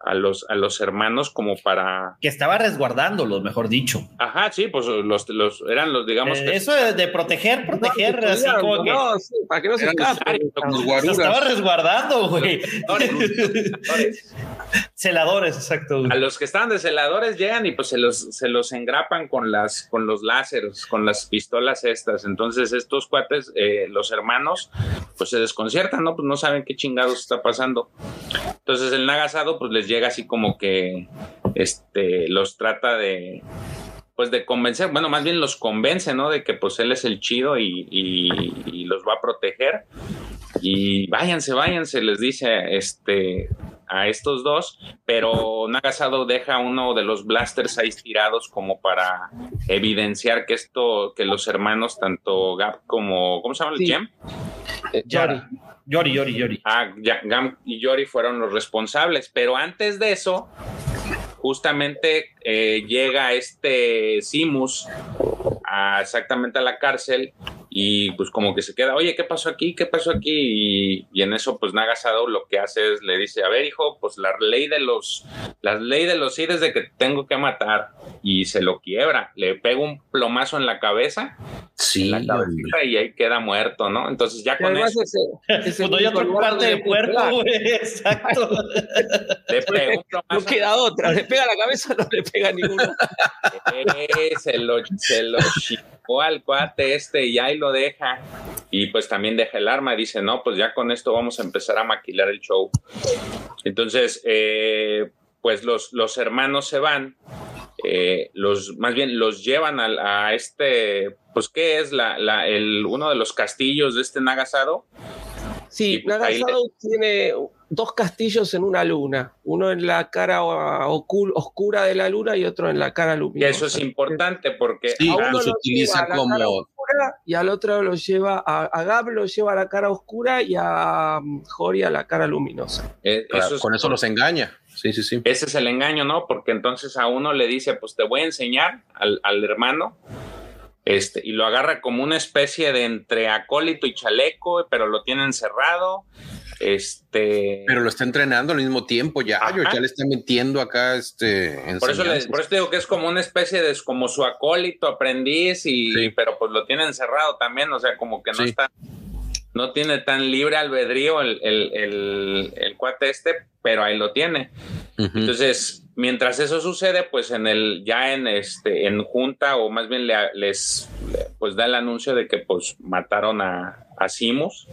A los, a los hermanos como para... Que estaba resguardándolos, mejor dicho. Ajá, sí, pues los, los eran los, digamos... Eh, que... Eso de, proteger, proteger, no, así como no, que... No, sí, para que no se escape. Se estaba resguardando, güey. celadores, exacto. Güey. A los que estaban de celadores llegan y pues se los, se los engrapan con, las, con los láseres, con las pistolas estas. Entonces estos cuates, eh, los hermanos, pues se desconciertan, ¿no? Pues no saben qué chingados está pasando. Entonces el Nagasado pues les llega así como que este los trata de pues de convencer, bueno, más bien los convence, ¿no? De que pues él es el chido y, y, y los va a proteger. Y váyanse, váyanse, les dice este a estos dos, pero Nagasado deja uno de los blasters ahí tirados como para evidenciar que esto, que los hermanos, tanto Gap como, ¿cómo se llama el sí. Gem? Eh. Yori, Yori, Yori. Ah, Gam y Yori fueron los responsables, pero antes de eso, justamente eh, llega este Simus exactamente a la cárcel y pues como que se queda, oye, ¿qué pasó aquí? ¿Qué pasó aquí? Y, en eso pues Nagasado lo que hace es, le dice, a ver hijo, pues la ley de los, la ley de los es de que tengo que matar y se lo quiebra, le pega un plomazo en la cabeza, sí, la cabecita y ahí queda muerto, ¿no? Entonces ya con eso... Ese, no hay otra parte del cuerpo, güey, exacto. le pega un plomazo. No queda otra, le pega la cabeza, no le pega ninguno. Eh, se lo, se lo al cuate este y ahí lo deja. Y pues también deja el arma y dice, no, pues ya con esto vamos a empezar a maquilar el show. Entonces, eh, pues los, los hermanos se van, eh, los, más bien los llevan a, este, pues, ¿qué es la, la, el, uno de los castillos de este Nagasado? Sí, pues, Nagasado tiene dos castillos en una luna, uno en la cara oscura de la luna y otro en la cara luminosa. Y eso es importante porque a uno se utiliza como y al otro lo lleva a, Gab lo lleva a la cara oscura y a um, Jori a la cara luminosa. Eh, con eso los engaña. Sí, sí, sí. Ese es el engaño, ¿no? Porque entonces a uno le dice, pues te voy a enseñar al, al hermano este, y lo agarra como una especie de entre acólito y chaleco, pero lo tiene encerrado. Este. Pero lo está entrenando al mismo tiempo, ya, ya le está metiendo acá este. Por eso, por eso digo que es como una especie de como su acólito, aprendiz, y pero pues lo tiene encerrado también, o sea, como que no está no tiene tan libre albedrío el, el, cuate este, pero ahí lo tiene. Entonces, mientras eso sucede, pues en el, ya en este, en junta, o más bien les pues da el anuncio de que pues mataron a, a Simus.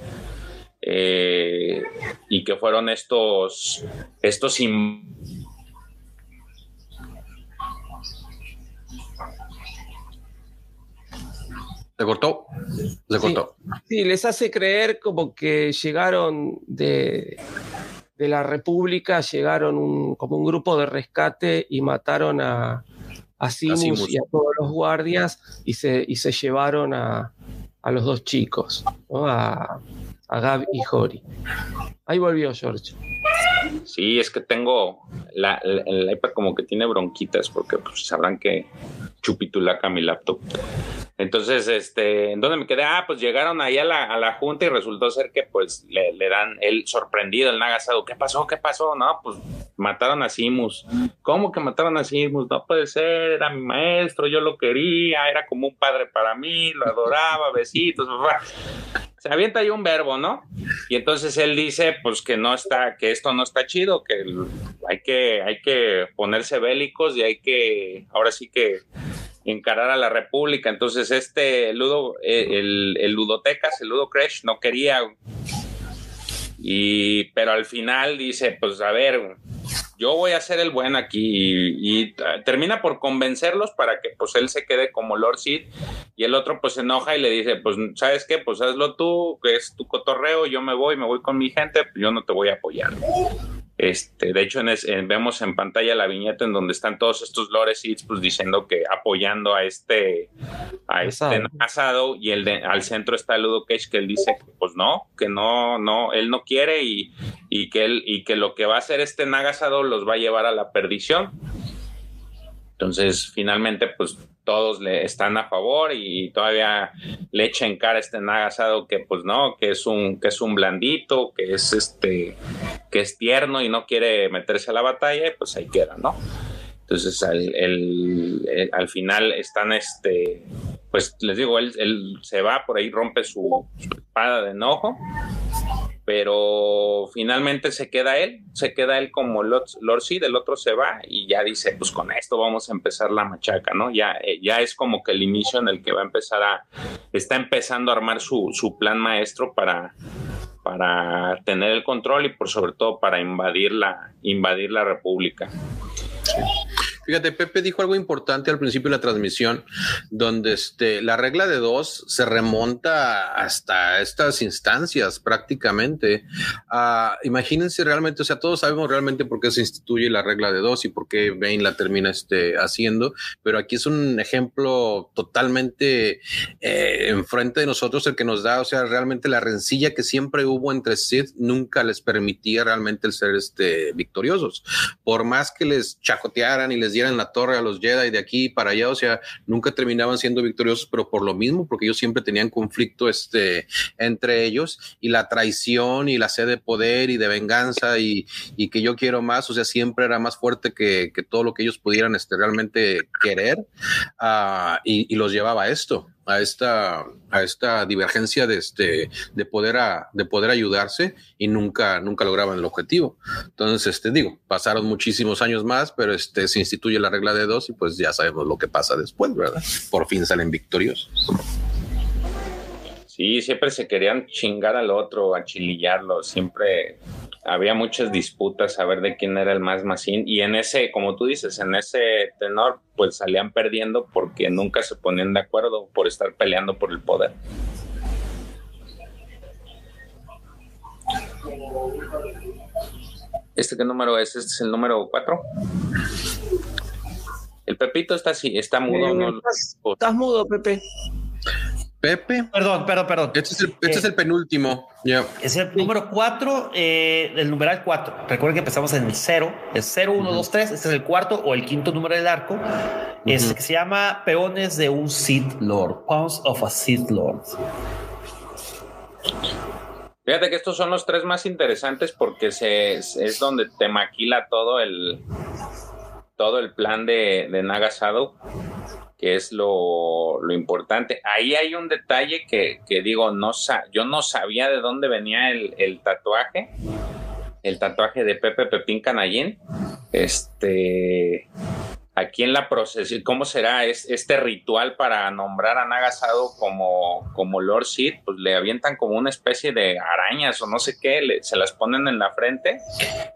Eh, y que fueron estos estos Se cortó. Se cortó. Sí, les hace creer como que llegaron de, de la República, llegaron como un grupo de rescate y mataron a, a Simus, y a todos los guardias y se, y se llevaron a, a los dos chicos, a, a Gab y Jori. Ahí volvió George. Sí, es que tengo la, el iPad como que tiene bronquitas porque pues, sabrán que chupitulaca mi laptop. Entonces, este, ¿en dónde me quedé? Ah, pues llegaron ahí a la, a la junta y resultó ser que pues le, le, dan el sorprendido, el Nagasado. ¿Qué pasó? ¿Qué pasó? No, pues mataron a Simus. ¿Cómo que mataron a Simus? No puede ser, era mi maestro, yo lo quería, era como un padre para mí, lo adoraba, besitos. Se avienta ahí un verbo, ¿no? Y entonces él dice, pues que no está, que esto no está chido, que hay que, hay que ponerse bélicos y hay que, ahora sí que encarar a la República. Entonces, este Ludo, eh, el, el Ludotecas, el Ludo Crash, no quería. Y, pero al final dice, pues a ver, yo voy a ser el buen aquí y, termina por convencerlos para que pues él se quede como Lord Sid y el otro pues se enoja y le dice, pues sabes qué, pues hazlo tú, que es tu cotorreo, yo me voy, me voy con mi gente, yo no te voy a apoyar. Este, de hecho, vemos en pantalla la viñeta en donde están todos estos lores pues diciendo que apoyando a este a este asado y el de, al centro está Ludo Cage que él dice que pues no, que no, no, él no quiere y, y que él y que lo que va a hacer este Nagasado los va a llevar a la perdición. Entonces, finalmente, pues todos le están a favor y todavía le echen cara a este Nagasado que pues no, que es un que es un blandito, que es este que es tierno y no quiere meterse a la batalla, y pues ahí queda, ¿no? Entonces al, al final están este pues les digo, él, él, se va por ahí, rompe su, su espada de enojo pero finalmente se queda él, se queda él como Lord, Seed, el otro se va y ya dice, pues con esto vamos a empezar la machaca, ¿no? Ya, eh, ya es como que el inicio en el que va a empezar a, está empezando a armar su, su plan maestro para, para tener el control y por sobre todo para invadir la, invadir la república. Fíjate, Pepe dijo algo importante al principio de la transmisión, donde este, la regla de dos se remonta hasta estas instancias prácticamente. Uh, imagínense realmente, o sea, todos sabemos realmente por qué se instituye la regla de dos y por qué Bane la termina este, haciendo, pero aquí es un ejemplo totalmente eh, enfrente de nosotros el que nos da, o sea, realmente la rencilla que siempre hubo entre Sith nunca les permitía realmente el ser este, victoriosos. Por más que les chacotearan y les dieran la torre a los Jedi de aquí para allá, o sea, nunca terminaban siendo victoriosos, pero por lo mismo, porque ellos siempre tenían conflicto este, entre ellos y la traición y la sed de poder y de venganza y, y que yo quiero más, o sea, siempre era más fuerte que, que todo lo que ellos pudieran este, realmente querer uh, y, y los llevaba a esto a esta, a esta divergencia de, este, de, poder a, de poder ayudarse y nunca, nunca lograban el objetivo. Entonces, este, digo, pasaron muchísimos años más, pero este, se instituye la regla de dos y pues ya sabemos lo que pasa después, ¿verdad? Por fin salen victoriosos. Sí, siempre se querían chingar al otro, achilillarlo, siempre había muchas disputas a ver de quién era el más masín y en ese, como tú dices, en ese tenor, pues salían perdiendo porque nunca se ponían de acuerdo por estar peleando por el poder. ¿Este qué número es? ¿Este es el número 4? El Pepito está así, está mudo. Eh, no, estás, estás mudo, Pepe. Pepe. Perdón, perdón, perdón. Este es el, este Eh, es el penúltimo. Ya. Es el número 4, eh, el numeral 4. Recuerden que empezamos en el 0, es 0, 1, 2, 3. Este es el cuarto o el quinto número del arco. Es Ujú. que se llama Peones de un Sith Lord, Pawns of a Sith Lord. Fíjate que estos son los tres más interesantes porque se, es donde te maquila todo el todo el plan de, de Nagasado, que es lo, lo importante. Ahí hay un detalle que, que digo, no yo no sabía de dónde venía el, el tatuaje, el tatuaje de Pepe Pepín Canallín. Este, aquí en la procesión, ¿cómo será es, este ritual para nombrar a Nagasado como, como Lord Sith? Pues le avientan como una especie de arañas o no sé qué, le- se las ponen en la frente,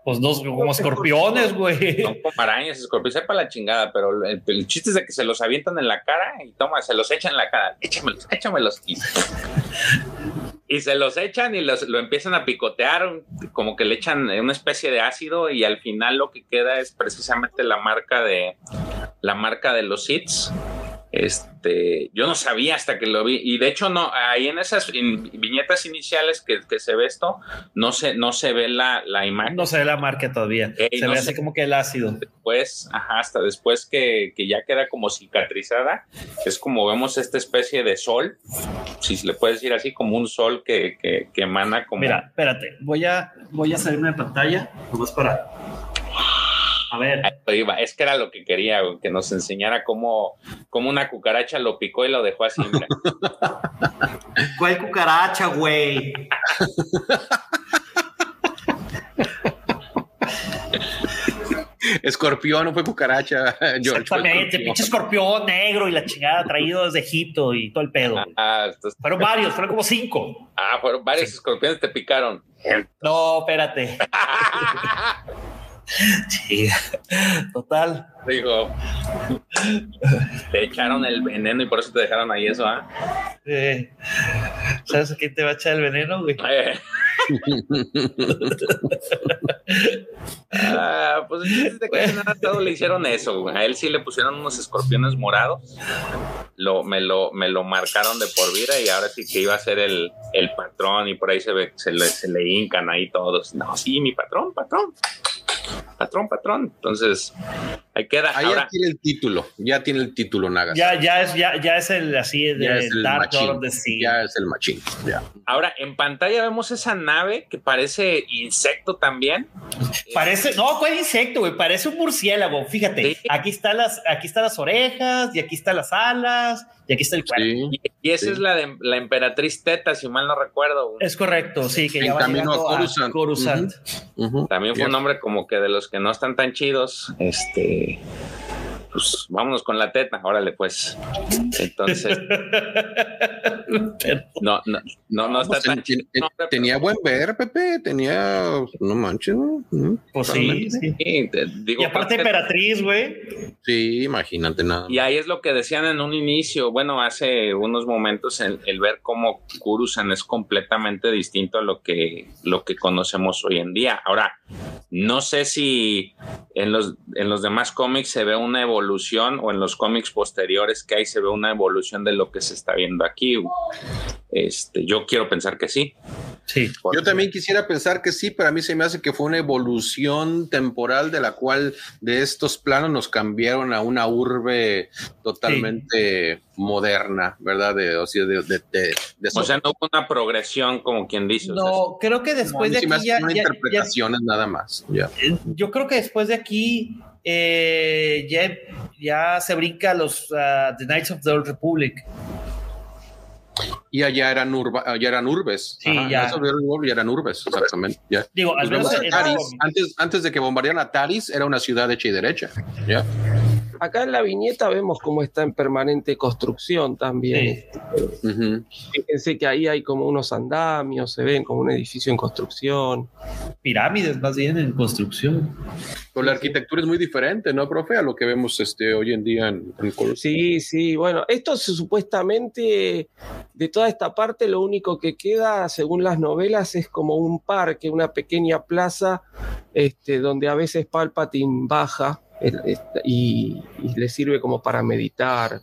Pues dos como escorpiones, güey. son como arañas, escorpión, sepa la chingada, pero el, el chiste es de que se los avientan en la cara y toma, se los echan en la cara, échamelos, échamelos. Y, se los echan y los, lo empiezan a picotear, como que le echan una especie de ácido y al final lo que queda es precisamente la marca de la marca de los hits. Este, yo no sabía hasta que lo vi y de hecho no, ahí en esas in- viñetas iniciales que, que se ve esto, no se, no se ve la, la imagen. No se ve la marca todavía. Ey, se no ve así como que el ácido. después, ajá, hasta después que, que ya queda como cicatrizada, es como vemos esta especie de sol, si se le puede decir así, como un sol que, que, que emana como... Mira, espérate, voy a, voy a salirme de pantalla, nomás para. A ver, iba. Es que era lo que quería, güey, que nos enseñara cómo, cómo una cucaracha lo picó y lo dejó así. mira. ¿cuál cucaracha, güey? Escorpión, no fue cucaracha, George. Exactamente, pinche escorpión negro y la chingada traído desde Egipto y todo el pedo. Ah, entonces- Fueron varios, fueron como cinco. ah, fueron varios escorpiones te picaron. No, espérate. Sí, total. Digo, te echaron el veneno y por eso te dejaron ahí eso, ¿ah? Eh, ¿Sabes a quién te va a echar el veneno, güey? Eh. Ah, pues el chiste es de que ese nada todo le hicieron eso. güey. A él sí le pusieron unos escorpiones morados. Lo, me, lo, me lo marcaron de por vida y ahora sí que iba a ser el, el patrón y por ahí se, ve, se, le, se le hincan ahí todos. No, sí, mi patrón, patrón. Patrón, patrón. Entonces, ahí queda. Ahí Ahora, ya tiene el título, ya tiene el título Nagas. Ya, ya es, ya, ya es el así de Ya es el Dark machín. Lord of the Sea. Ya es el machín. Ya. ahora, en pantalla vemos esa nave que parece insecto también. Parece, no, ¿cuál insecto, güey? Parece un murciélago. Fíjate, Sí. aquí están las, aquí están las orejas, y aquí están las alas, y aquí está el cuerpo. Sí. Y, y esa Sí. es la de la emperatriz Teta, si mal no recuerdo. Es correcto, sí, que En ya va camino a llegando a Coruscant. Coruscant. También fue un nombre como que de los que no están tan chidos. Este. あ。Pues vámonos con la teta, órale pues. Entonces, no, no, no, no está Pues, tan pero- tenía buen ver, Pepe, tenía, no manches, ¿no? ¿no? Pues sí, Realmente. sí. Sí, te digo, Y aparte emperatriz, güey. Sí, imagínate nada. Y ahí es lo que decían en un inicio, bueno, hace unos momentos, el, el ver cómo Kurusan es completamente distinto a lo que, lo que conocemos hoy en día. Ahora, no sé si en los, en los demás cómics se ve una evolución o en los cómics posteriores que hay se ve una evolución de lo que se está viendo aquí. Este, yo quiero pensar que sí. Sí. Yo también quisiera pensar que sí, pero a mí se me hace que fue una evolución temporal de la cual de estos planos nos cambiaron a una urbe totalmente moderna, ¿verdad? De, o sea, de, de, de- de- O sea, no hubo una progresión como quien dice. o sea, No, creo que No, a después de aquí ya, una ya- ya- interpretaciones nada más. Ya. eh, yo creo que después de aquí eh, ya, ya se brinca los ah, The Knights of the Old Republic. Y allá eran, urba, allá eran urbes. Sí, ya. Eso vieron urbe y eran urbes, exactamente. Ya. Digo, al Pues menos Taris. antes, antes de que bombardearan a Taris, era una ciudad hecha y derecha. Ya. Acá en la viñeta vemos cómo está en permanente construcción también. Sí. Ujú. Fíjense que ahí hay como unos andamios, se ven como un edificio en construcción. Pirámides más bien en construcción. Pero la arquitectura es muy diferente, ¿no, profe? A lo que vemos este, hoy en día en, en Colosio. Sí, sí, bueno, esto supuestamente de toda esta parte lo único que queda, según las novelas, es como un parque, una pequeña plaza, este, donde a veces Palpatine baja y, le sirve como para meditar.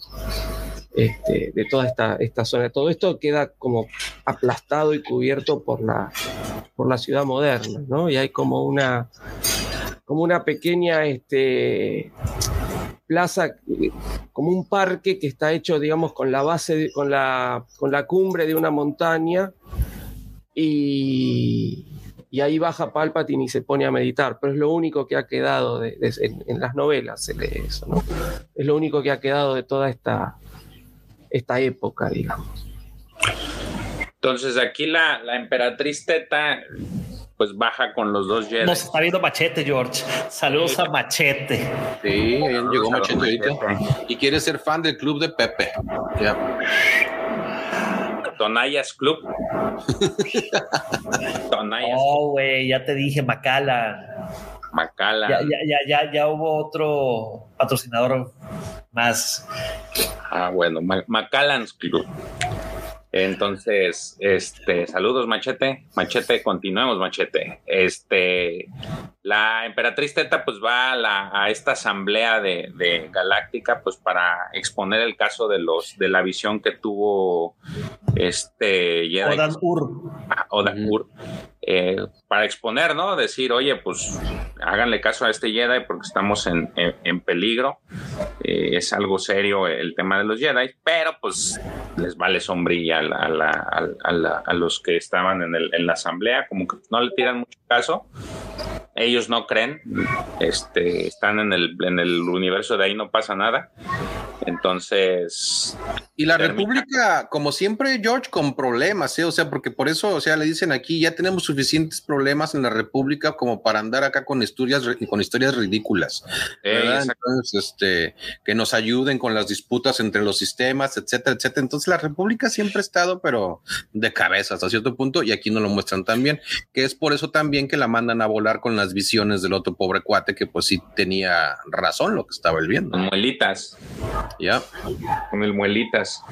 este, de toda esta, esta zona. Todo esto queda como aplastado y cubierto por la, por la ciudad moderna, ¿no? Y hay como una, como una pequeña este, plaza, como un parque que está hecho, digamos, con la base, de- con, la, con la cumbre de una montaña y, y ahí baja Palpatine y se pone a meditar, pero es lo único que ha quedado de- de- en, en las novelas, se lee eso, ¿no? Es lo único que ha quedado de toda esta, esta época, digamos. Entonces aquí la, la emperatriz Teta pues baja con los dos Jedi. Nos está viendo Machete, George. Saludos a Machete. Sí, llegó Machete ahorita. Y quiere ser fan del club de Pepe. Ya. Tonayas Club. Tonayas Oh, güey, ya te dije, Macala. Macala. Ya, ya, ya, ya, hubo otro patrocinador más. Ah, bueno, Ma- Macallan's Club. Entonces, este, saludos, Machete. Machete, continuemos, Machete. Este, la emperatriz Teta, pues va a, la- a esta asamblea de, de Galáctica, pues para exponer el caso de los, de la visión que tuvo este Jedi Odan Ur. a Oda Kurt, eh, para exponer, ¿no? Decir, oye, pues háganle caso a este Jedi porque estamos en, en- peligro. Eh, es algo serio el tema de los Jedi, pero pues les vale sombrilla a, la- a la- a- a la- a los que estaban en, el- en la asamblea, como que no le tiran mucho caso. Ellos no creen, este, están en el, en el universo de ahí, no pasa nada. Entonces, Y la Termina. República, como siempre, George, con problemas, ¿eh? O sea, porque por eso, o sea, le dicen aquí, ya tenemos suficientes problemas en la República como para andar acá con historias, con historias ridículas. eh. Entonces, este, que nos ayuden con las disputas entre los sistemas, etcétera, etcétera. Entonces, la República siempre ha estado, pero de cabeza hasta cierto punto, y aquí no lo muestran tan bien, que es por eso también que la mandan a volar con las visiones del otro pobre cuate, que pues sí tenía razón lo que estaba él viendo. muelitas. Ya. con el muelitas.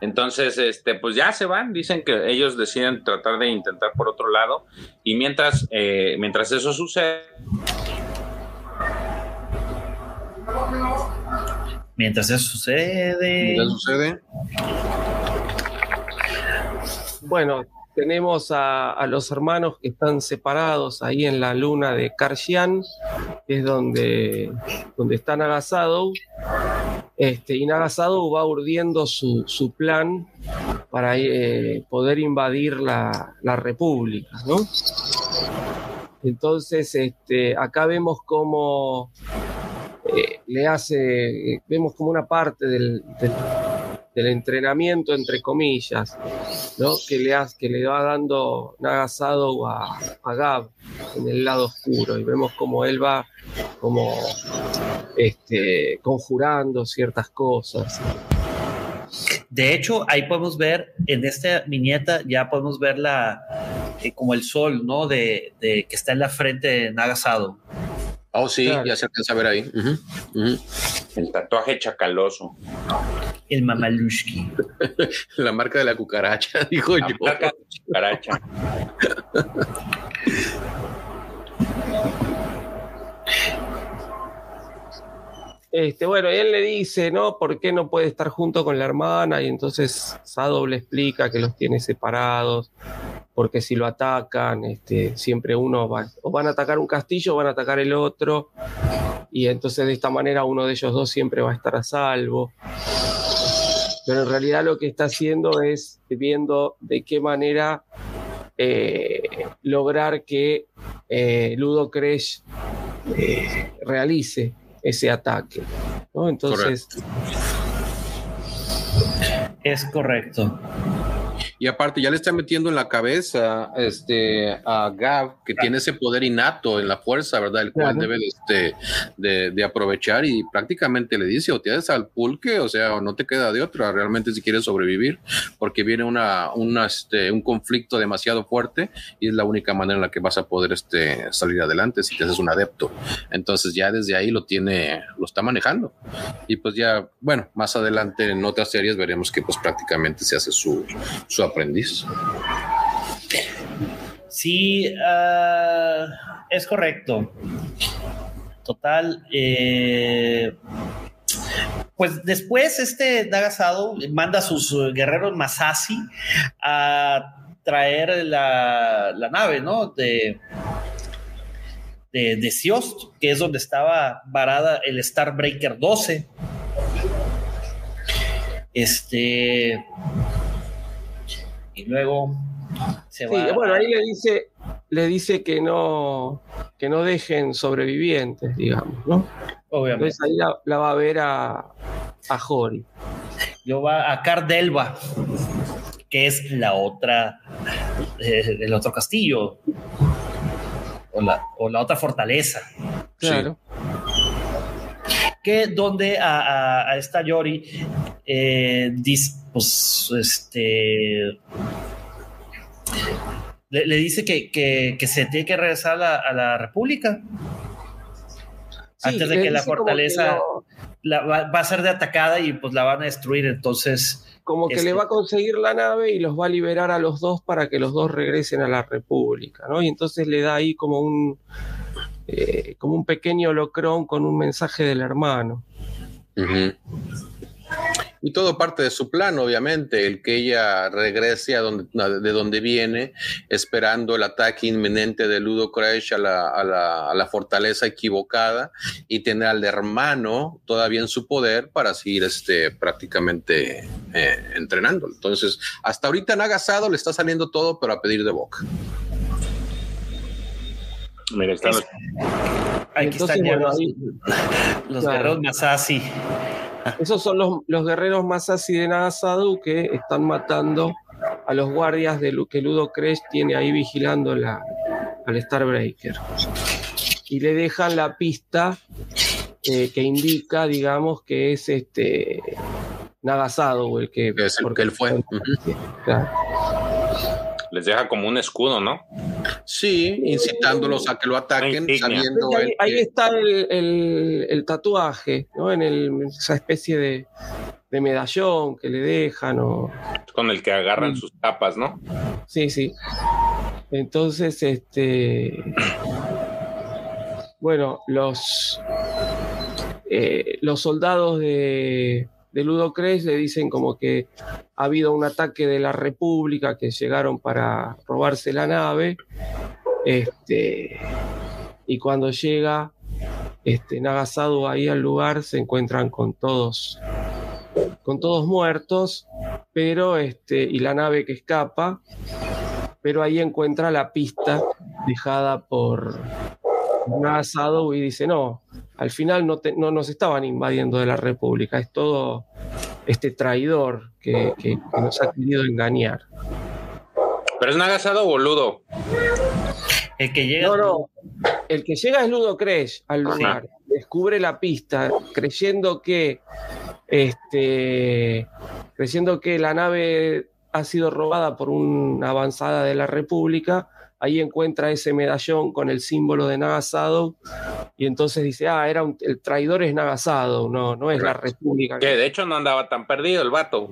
Entonces, este, pues ya se van, dicen que ellos deciden tratar de intentar por otro lado, y mientras, eh, mientras eso sucede, Mientras eso sucede. ¿Qué sucede? Bueno, tenemos a, los hermanos que están separados ahí en la luna de Karshian, que es donde, donde está Nagasadow. Este, y Nagasadow va urdiendo su, su plan para eh, poder invadir la, la República, ¿no? Entonces, este, acá vemos cómo eh, le hace, vemos como una parte del- del entrenamiento, entre comillas, ¿no? que, le que le va dando Nagasado a, a Gab en el lado oscuro y vemos como él va como este, conjurando ciertas cosas. De hecho, ahí podemos ver en esta viñeta, ya podemos ver la, eh, como el sol, ¿no? De, de, que está en la frente de Nagasado. Oh, sí, ya se alcanza a ver ahí. El tatuaje chacaloso. El mamalushki. la marca de la cucaracha, dijo la yo. Marca de la cucaracha. Este, bueno, él le dice, ¿no? ¿Por qué no puede estar junto con la hermana? Y entonces Sado le explica que los tiene separados, porque si lo atacan, este, siempre uno va, o van a atacar un castillo o van a atacar el otro, y entonces de esta manera uno de ellos dos siempre va a estar a salvo. Pero en realidad lo que está haciendo es viendo de qué manera eh, lograr que eh, Ludo Kresh eh, realice ese ataque. Entonces. Es correcto. Y aparte, ya le está metiendo en la cabeza este, a Gav, que tiene ese poder innato en la fuerza, ¿verdad? El cual debe de, este, de, de, aprovechar y prácticamente le dice, o te das al pulque, o sea, o no te queda de otra, realmente si quieres sobrevivir, porque viene una, una, este, un conflicto demasiado fuerte y es la única manera en la que vas a poder este, salir adelante si te haces un adepto. Entonces ya desde ahí lo tiene, lo está manejando. Y pues ya, bueno, más adelante en otras series veremos que pues prácticamente se hace su, su aprendiz. Sí, uh, es correcto. Total. Eh, pues después este Nagasado manda a sus guerreros Masasi a traer la, la nave, ¿no? De, de, de Siost, que es donde estaba varada el Starbreaker 12. Este y luego se sí, va. Bueno, ahí le dice, le dice que no, que no dejen sobrevivientes, digamos, ¿no? Obviamente. Entonces ahí la, la va a ver a, a Jori. Yo va a Cardelva, que es la otra, eh, el otro castillo, o la, o la otra fortaleza. Claro. Sí. Que donde a, a, a esta Yori eh, dice, pues, este, le, le dice que, que, que, se tiene que regresar a la, a la República. Sí, antes de que la fortaleza que la, va, va, a ser de atacada y pues la van a destruir. Entonces. Como que este... le va a conseguir la nave y los va a liberar a los dos para que los dos regresen a la República, ¿no? Y entonces le da ahí como un. Eh, como un pequeño locrón con un mensaje del hermano. Uh -huh. Y todo parte de su plan, obviamente, el que ella regrese a donde, de donde viene, esperando el ataque inminente de Ludo Crash a la, a, la, a la, fortaleza equivocada y tener al hermano todavía en su poder para seguir este, prácticamente eh, entrenando. Entonces, hasta ahorita Nagasado le está saliendo todo, pero a pedir de boca. Mira, están los... Aquí Entonces, están bueno, los, ahí, los claro. guerreros Masashi. Esos son los, los guerreros Masashi de Nagasado que están matando a los guardias de que Ludo Crash tiene ahí vigilando la, al Starbreaker. Y le dejan la pista eh, que indica, digamos, que es este Nagasado el que, es el porque él fue. Claro les deja como un escudo, ¿no? Sí, incitándolos a que lo ataquen, sabiendo. Ahí, ahí, está el, el, el, tatuaje, ¿no? En el, esa especie de, de, medallón que le dejan. O... Con el que agarran sí. sus tapas, ¿no? Sí, sí. Entonces, este. Bueno, los. Eh, los soldados de de Ludo Cres le dicen como que ha habido un ataque de la República que llegaron para robarse la nave. Este, y cuando llega este, ahí al lugar se encuentran con todos con todos muertos, pero este, y la nave que escapa, pero ahí encuentra la pista dejada por Nagasado y dice, no, al final no, te, no, nos estaban invadiendo de la República, es todo este traidor que, que, que nos ha querido engañar. Pero es Nagasado boludo. El que llega. No, no. El que llega es Ludo Crash al lugar. Descubre la pista creyendo que este creyendo que la nave ha sido robada por una avanzada de la República. Ahí encuentra ese medallón con el símbolo de Nagasado y entonces dice, ah, era un- el traidor es Nagasado, no, no es la República. Que de hecho no andaba tan perdido el vato.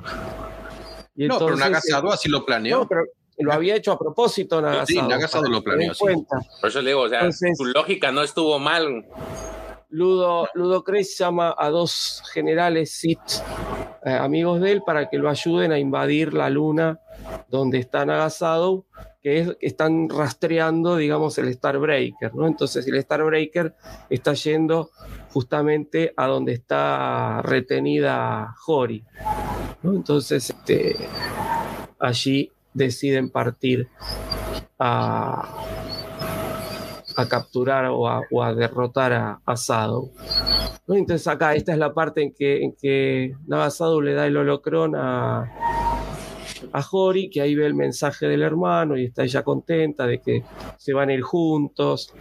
Y No, pero Nagasado así lo planeó. No, pero lo había hecho a propósito Nagasado. Sí, Nagasado lo planeó, sí. Por eso le digo, o sea, Entonces- su lógica no estuvo mal. Ludo, Ludo Crash llama a dos generales Sith, eh, amigos de él, para que lo ayuden a invadir la luna donde está Nagasado, que es, están rastreando, digamos, el Starbreaker, ¿no? Entonces el Starbreaker está yendo justamente a donde está retenida Hori. Entonces, este, allí deciden partir a, a capturar o a, o a derrotar a, a Sado. ¿no? Entonces acá, esta es la parte en que, en que Nagasado le da el holocrón a, a Hori, que ahí ve el mensaje del hermano y está ella contenta de que se van a ir juntos,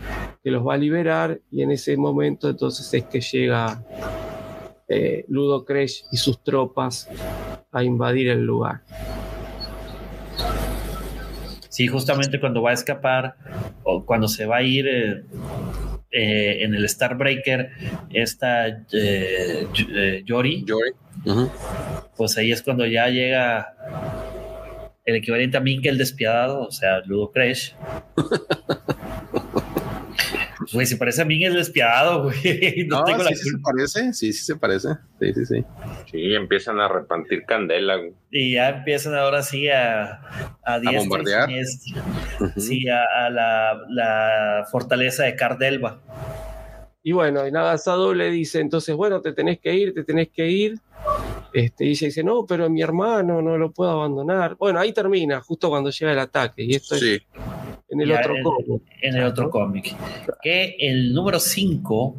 que los va a liberar y en ese momento entonces es que llega eh, Ludo Crash y sus tropas a invadir el lugar. Sí, justamente cuando va a escapar o cuando se va a ir eh, eh, en el Starbreaker, esta eh, eh, Yori, pues ahí es cuando ya llega el equivalente a Ming el despiadado, o sea, Ludo Crash. Güey, se parece a Ming el despiadado, güey. No, No, tengo la sí, sí se parece. Sí, sí se parece. Sí, sí, sí. Sí, empiezan a repartir candela. güey. Y ya empiezan ahora sí a, a, y bombardear. Ujú. Sí, a, a la, la fortaleza de Cardelva. Y bueno, y Nagasado le dice, entonces, bueno, te tenés que ir, te tenés que ir. Este, y ella dice, no, pero mi hermano no lo puedo abandonar. Bueno, ahí termina, justo cuando llega el ataque. Y esto Sí. es en el otro cómic. en el otro cómic. Que el número 5,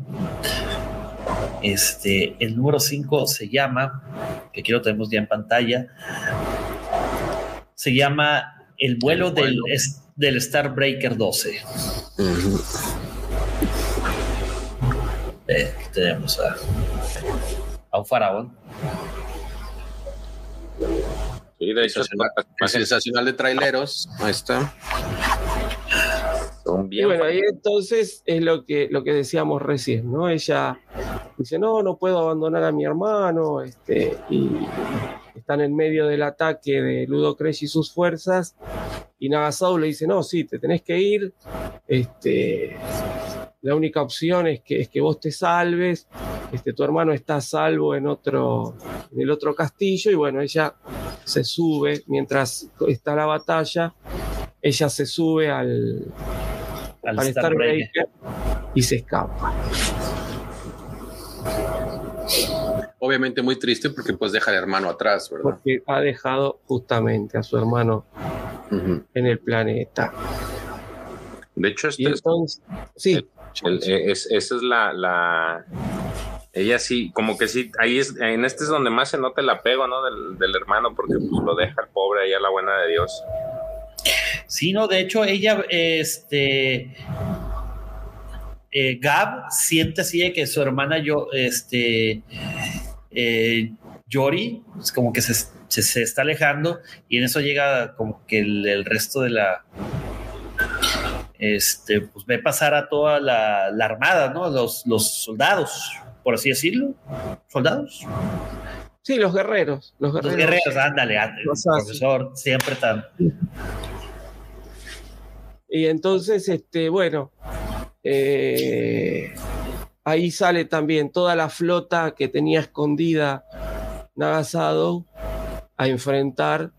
este, el número 5 se llama, que aquí lo tenemos ya en pantalla, se llama El vuelo, El Del, es- del Starbreaker 12. Ujú. Eh, tenemos a, a un faraón. Sí, de hecho, el sensacional de traileros. Ahí está. Son Y bien. bueno, ahí entonces es lo que, lo que decíamos recién, ¿no? Ella dice, no, no puedo abandonar a mi hermano, este, y están en medio del ataque de Ludo Crash y sus fuerzas, y Nagasado le dice, no, sí, te tenés que ir, este, la única opción es que, es que vos te salves, este, tu hermano está a salvo en otro, en el otro castillo, y bueno, ella se sube mientras está la batalla, ella se sube al, Al al Starbreaker. Starbreaker y se escapa. Obviamente muy triste porque pues deja al hermano atrás, ¿verdad? Porque ha dejado justamente a su hermano Ujú. en el planeta. De hecho, este es, entonces, sí, el- eh, es- esa es la, la. Ella sí, como que sí, ahí es, en este es donde más se nota el apego, ¿no? Del, del hermano, porque pues, lo deja el pobre ahí a la buena de Dios. Sí, no, de hecho, ella, este. eh, Gab siente así de que su hermana, yo, este. eh, Yori, es como que se, se- se está alejando y en eso llega como que el, el resto de la. Este, pues ve pasar a toda la, la armada, ¿no? Los, los soldados, por así decirlo. ¿Soldados? sí, los guerreros, los Los guerreros. ándale, ándale, profesor, siempre tan. Y entonces, este, bueno, eh, ahí sale también toda la flota que tenía escondida Nagasado a enfrentar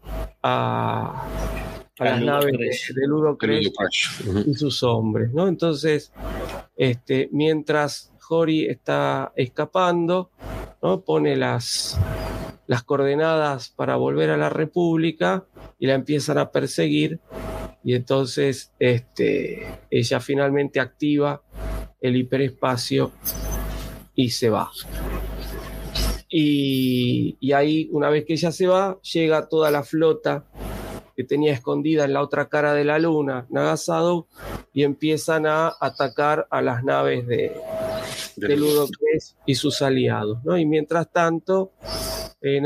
a, las naves de, de Ludo y sus hombres, ¿no? Entonces, este, mientras Hori está escapando, ¿no? Pone las, las coordenadas para volver a la República y la empiezan a perseguir. Y entonces este, ella finalmente activa el hiperespacio y se va. Y, y ahí, una vez que ella se va, llega toda la flota que tenía escondida en la otra cara de la luna, Nagasado, y empiezan a atacar a las naves de, de Ludocres y sus aliados. ¿no? Y mientras tanto, eh,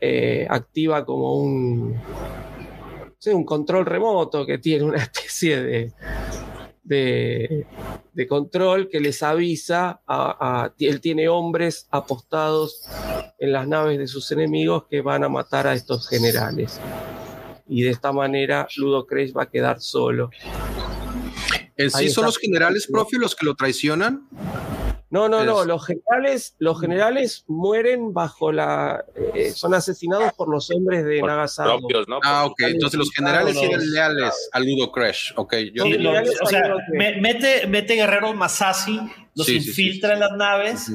eh, activa como un, un control remoto que tiene una especie de, de, control que les avisa, a, él tiene hombres apostados en las naves de sus enemigos que van a matar a estos generales. Y de esta manera Ludo va a quedar solo. ¿En sí son los generales, profe, los que lo traicionan? No, no, no. Los generales, los generales mueren bajo la. Eh, son asesinados por los hombres de Nagasaki. Ah, ok. Entonces los generales eran leales al Ludo Crash. Ok. Yo o sea, mete, mete guerreros Masasi, los infiltra en las naves.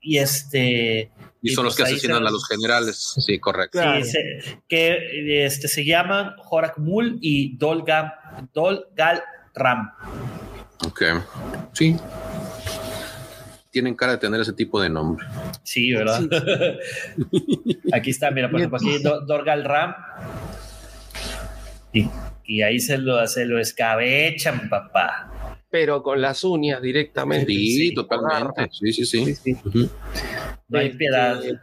Y este. Y, son los pues que asesinan a los generales. Sí, correcto. Sí, que este, se llaman Horak Mul y Dolgal Ram. Ok. Sí tienen cara de tener ese tipo de nombre. Sí, ¿verdad? aquí está, mira, por ejemplo, aquí Dorgal Ram. Y, ahí se lo, se lo escabechan, papá. Pero con las uñas directamente. Sí, totalmente. Sí, sí, sí. No hay piedad. Este,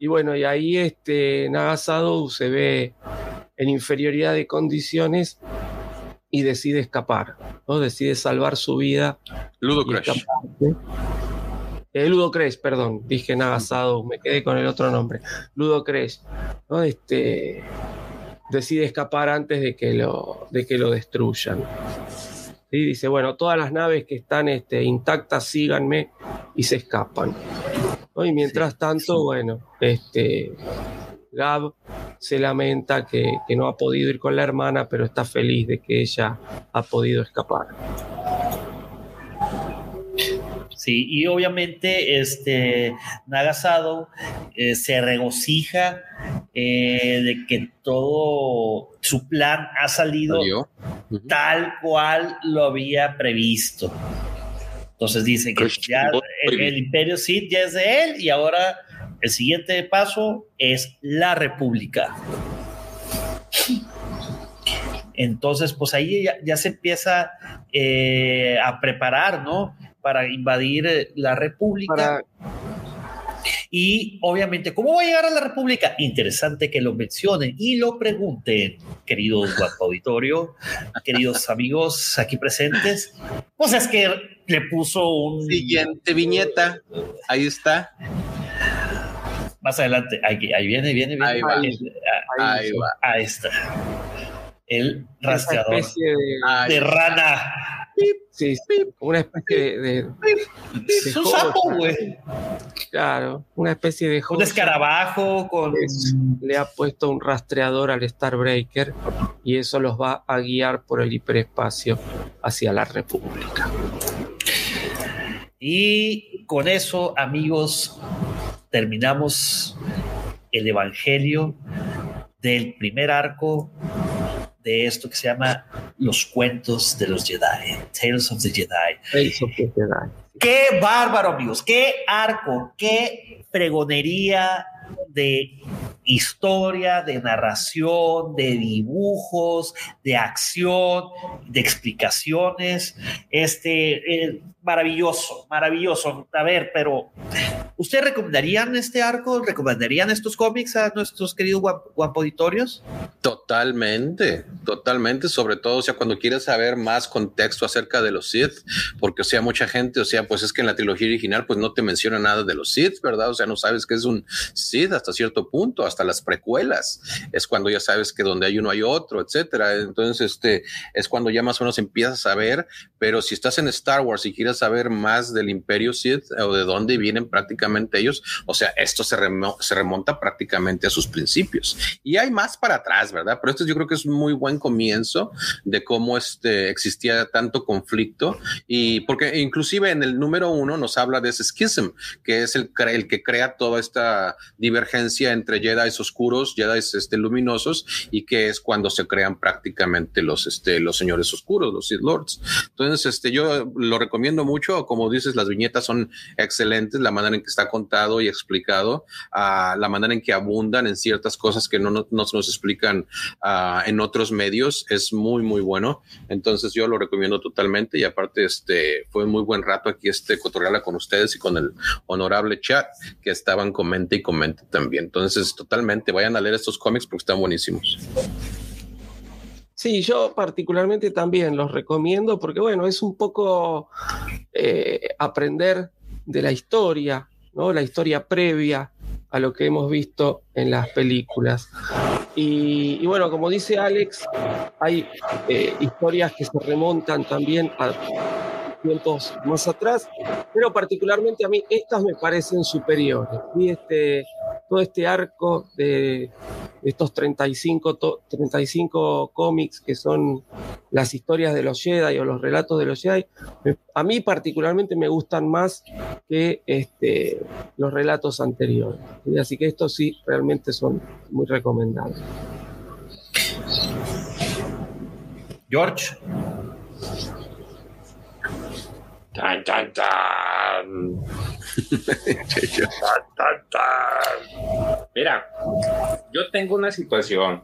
y bueno, y ahí este Nagasado se ve en inferioridad de condiciones y decide escapar, ¿no? Decide salvar su vida. Ludo Crash. Eh, Ludo Crash, perdón, dije Nagasado, me quedé con el otro nombre. Ludo Crash, ¿no? Este, decide escapar antes de que lo, de que lo destruyan. Y dice, bueno, todas las naves que están este, intactas, síganme y se escapan. Y mientras tanto, bueno, este, Gab se lamenta que, que, no ha podido ir con la hermana, pero está feliz de que ella ha podido escapar. Sí, y obviamente este Nagasado eh, se regocija eh, de que todo su plan ha salido tal cual lo había previsto. Entonces dice que ya el, imperio Sith ya es de él y ahora el siguiente paso es la república. Entonces, pues ahí ya, se empieza eh, a preparar, ¿no? para invadir eh, la República. Y obviamente, ¿cómo va a llegar a la República? Interesante que lo mencionen y lo pregunten, queridos auditorio, queridos amigos aquí presentes. Pues es que le puso un... Siguiente viñeta, ahí está. Más adelante, ahí, viene, viene, viene. Ahí va. Ahí, va. Ahí está. El rastreador de rana Sí, una especie de. es un sapo, güey. Claro, una especie de. Un escarabajo con. le ha puesto un rastreador al Starbreaker y eso los va a guiar por el hiperespacio hacia la República. Y con eso, amigos, terminamos el Evangelio del primer arco de esto que se llama Los Cuentos de los Jedi, Tales of the Jedi. Tales of the Jedi. Qué bárbaro, amigos, qué arco, qué fregonería de historia, de narración, de dibujos, de acción, de explicaciones. Este, eh, maravilloso, maravilloso. A ver, pero ¿ustedes recomendarían este arco? ¿Recomendarían estos cómics a nuestros queridos guapoditorios? Totalmente, totalmente, sobre todo, o sea, cuando quieres saber más contexto acerca de los Sith, porque, o sea, mucha gente, o sea, pues es que en la trilogía original, pues no te menciona nada de los Sith, ¿verdad? O sea, no sabes que es un Sith hasta cierto punto, hasta las precuelas, es cuando ya sabes que donde hay uno hay otro, etcétera. Entonces, este, es cuando ya más o menos empiezas a ver, pero si estás en Star Wars y quieres saber más del Imperio Sith o de dónde vienen prácticamente ellos, o sea, esto se, se remonta prácticamente a sus principios. Y hay más para atrás, ¿verdad? Pero esto yo creo que es un muy buen comienzo de cómo este, existía tanto conflicto y porque inclusive en el número uno nos habla de ese schism, que es el, el que crea toda esta divergencia entre Jedi oscuros, Jedi este, luminosos y que es cuando se crean prácticamente los, este, los señores oscuros, los Sith Lords. Entonces, este, yo lo recomiendo mucho, como dices, las viñetas son excelentes, la manera en que está contado y explicado, a la manera en que abundan en ciertas cosas que no, no, se nos explican uh, en otros medios, es muy, muy bueno. Entonces yo lo recomiendo totalmente y aparte este fue muy buen rato aquí este cotorreala con ustedes y con el honorable chat que estaban comente y comente también. Entonces totalmente vayan a leer estos cómics porque están buenísimos. Sí, yo particularmente también los recomiendo porque, bueno, es un poco eh, aprender de la historia, ¿no? La historia previa a lo que hemos visto en las películas. Y, bueno, como dice Alex, hay eh, historias que se remontan también a tiempos más atrás, pero particularmente a mí estas me parecen superiores. Y este, todo este arco de, estos 35, 35 cómics que son las historias de los Jedi o los relatos de los Jedi, a mí particularmente me gustan más que este, los relatos anteriores. Así que estos sí realmente son muy recomendables. George. Tan, tan, tan. Mira, yo tengo una situación.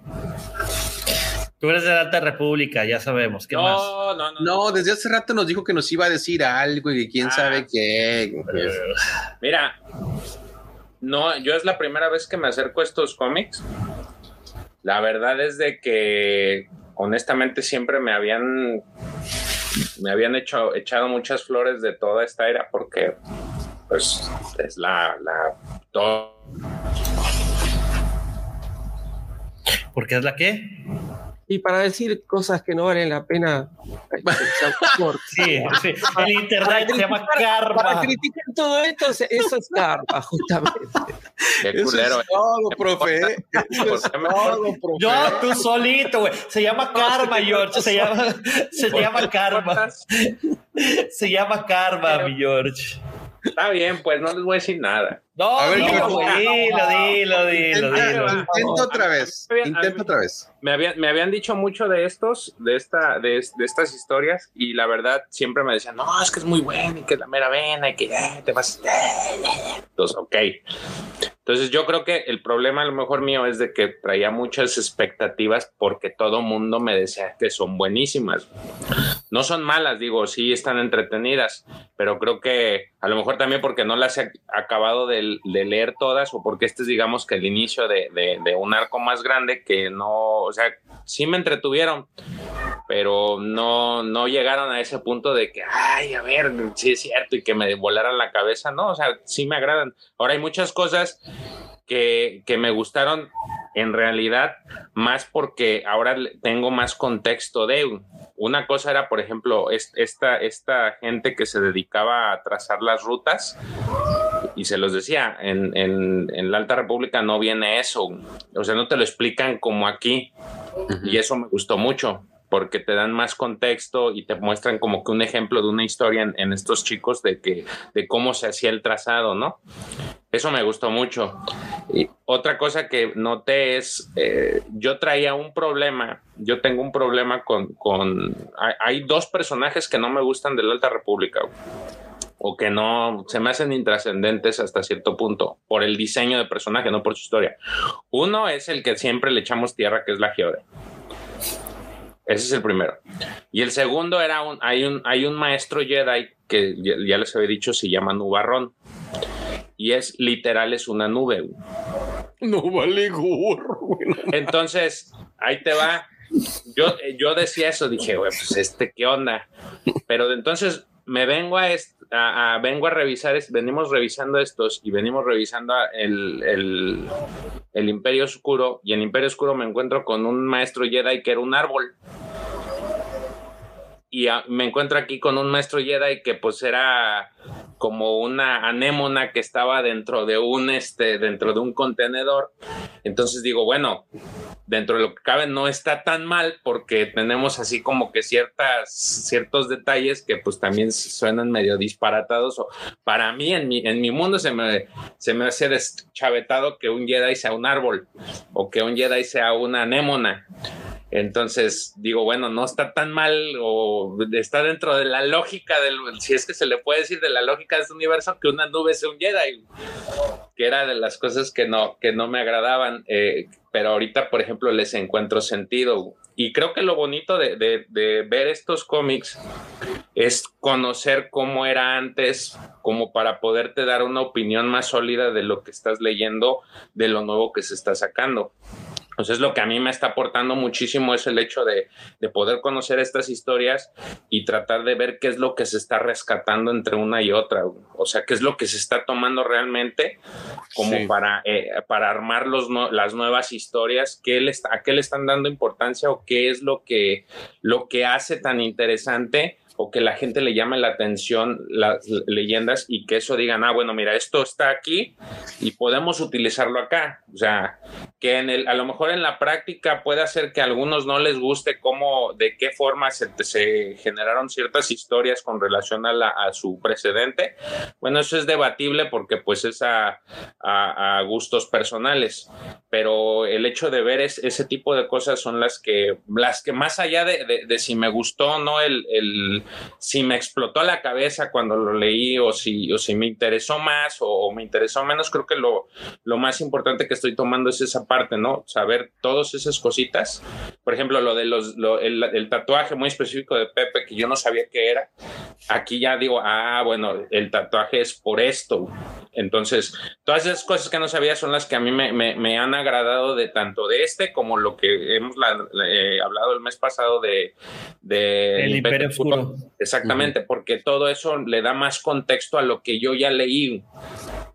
Tú eres de la Alta República, ya sabemos. ¿Qué no, más? No, no, no. desde hace rato nos dijo que nos iba a decir algo y quién ah. sabe qué. Mira, no, yo es la primera vez que me acerco a estos cómics. La verdad es de que honestamente siempre me habían me habían hecho, echado muchas flores de toda esta era porque pues es la, la todo. ¿Por es la qué? Y para decir cosas que no valen la pena. sí, sí. El internet se llama karma. Para criticar todo esto, eso es karma, justamente. Qué culero. es todo, profe. Eso es todo, profe. Yo, tú solito, güey. Se llama karma, George. Se llama, se llama karma. Se llama karma, mi George. Está bien, pues no les voy a decir nada. No, a ver, no, dilo, dilo, dilo, dilo. Intento otra vez. Intento otra vez. Me habían, me habían dicho mucho de estos, de, esta, de, de, estas historias, y la verdad siempre me decían, no, es que es muy bueno, y que es la mera vena, y que eh, te vas. Entonces, ok. Entonces yo creo que el problema a lo mejor mío es de que traía muchas expectativas porque todo mundo me decía que son buenísimas. No son malas, digo, sí están entretenidas, pero creo que a lo mejor también porque no las he acabado de, leer todas o porque este es digamos que el inicio de, de un arco más grande que no, o sea, sí me entretuvieron, pero no, no llegaron a ese punto de que, ay, a ver, sí es cierto y que me volaran la cabeza, no, o sea, sí me agradan. Ahora hay muchas cosas que, que me gustaron en realidad más porque ahora tengo más contexto de una cosa era, por ejemplo, esta, esta gente que se dedicaba a trazar las rutas y se los decía, en, en, en, la Alta República no viene eso, o sea, no te lo explican como aquí y eso me gustó mucho porque te dan más contexto y te muestran como que un ejemplo de una historia en, estos chicos de que de cómo se hacía el trazado, ¿no? Eso me gustó mucho. Y otra cosa que noté es, eh, yo traía un problema, yo tengo un problema con, con hay, hay, dos personajes que no me gustan de la Alta República o que no se me hacen intrascendentes hasta cierto punto por el diseño de personaje, no por su historia. Uno es el que siempre le echamos tierra, que es la Geode. Ese es el primero. Y el segundo era un, hay un, hay un maestro Jedi que ya, les había dicho, se llama Nubarrón. Y es literal, es una nube. No vale gorro. Entonces, ahí te va. Yo, yo decía eso, dije, güey, pues este, ¿qué onda? Pero entonces me vengo a, vengo a revisar, venimos revisando estos y venimos revisando el, el, el, Imperio Oscuro y en Imperio Oscuro me encuentro con un maestro Jedi que era un árbol. Y me encuentro aquí con un maestro Jedi que pues era como una anémona que estaba dentro de un este dentro de un contenedor. Entonces digo, bueno, dentro de lo que cabe no está tan mal porque tenemos así como que ciertas ciertos detalles que pues también suenan medio disparatados o para mí en mi en mi mundo se me se me hace deschavetado que un Jedi sea un árbol o que un Jedi sea una anémona. Entonces digo, bueno, no está tan mal o está dentro de la lógica del, si es que se le puede decir de la lógica de este universo, que una nube sea un Jedi, que era de las cosas que no, que no me agradaban. Eh, pero ahorita, por ejemplo, les encuentro sentido. Y creo que lo bonito de, de, ver estos cómics es conocer cómo era antes, como para poderte dar una opinión más sólida de lo que estás leyendo, de lo nuevo que se está sacando. Entonces lo que a mí me está aportando muchísimo es el hecho de, de, poder conocer estas historias y tratar de ver qué es lo que se está rescatando entre una y otra. O sea, qué es lo que se está tomando realmente como para, eh, para armar los las nuevas historias, qué le a qué le están dando importancia o qué es lo que, lo que hace tan interesante o que la gente le llame la atención las leyendas y que eso digan, ah, bueno, mira, esto está aquí y podemos utilizarlo acá. O sea, que en el, a lo mejor en la práctica puede hacer que a algunos no les guste cómo, de qué forma se, se generaron ciertas historias con relación a, la, a, su precedente. Bueno, eso es debatible porque pues es a, a, gustos personales, pero el hecho de ver es, ese tipo de cosas son las que, las que más allá de, de, de si me gustó o no el, el si me explotó la cabeza cuando lo leí o si, o si me interesó más o, me interesó menos, creo que lo, lo, más importante que estoy tomando es esa parte, ¿no? Saber todas esas cositas. Por ejemplo, lo de los, el, tatuaje muy específico de Pepe que yo no sabía qué era. Aquí ya digo, ah, bueno, el tatuaje es por esto. Entonces, todas esas cosas que no sabía son las que a mí me, me, han agradado de tanto de este como lo que hemos eh, hablado el mes pasado de, de el Imperio Oscuro. Exactamente, porque todo eso le da más contexto a lo que yo ya leí.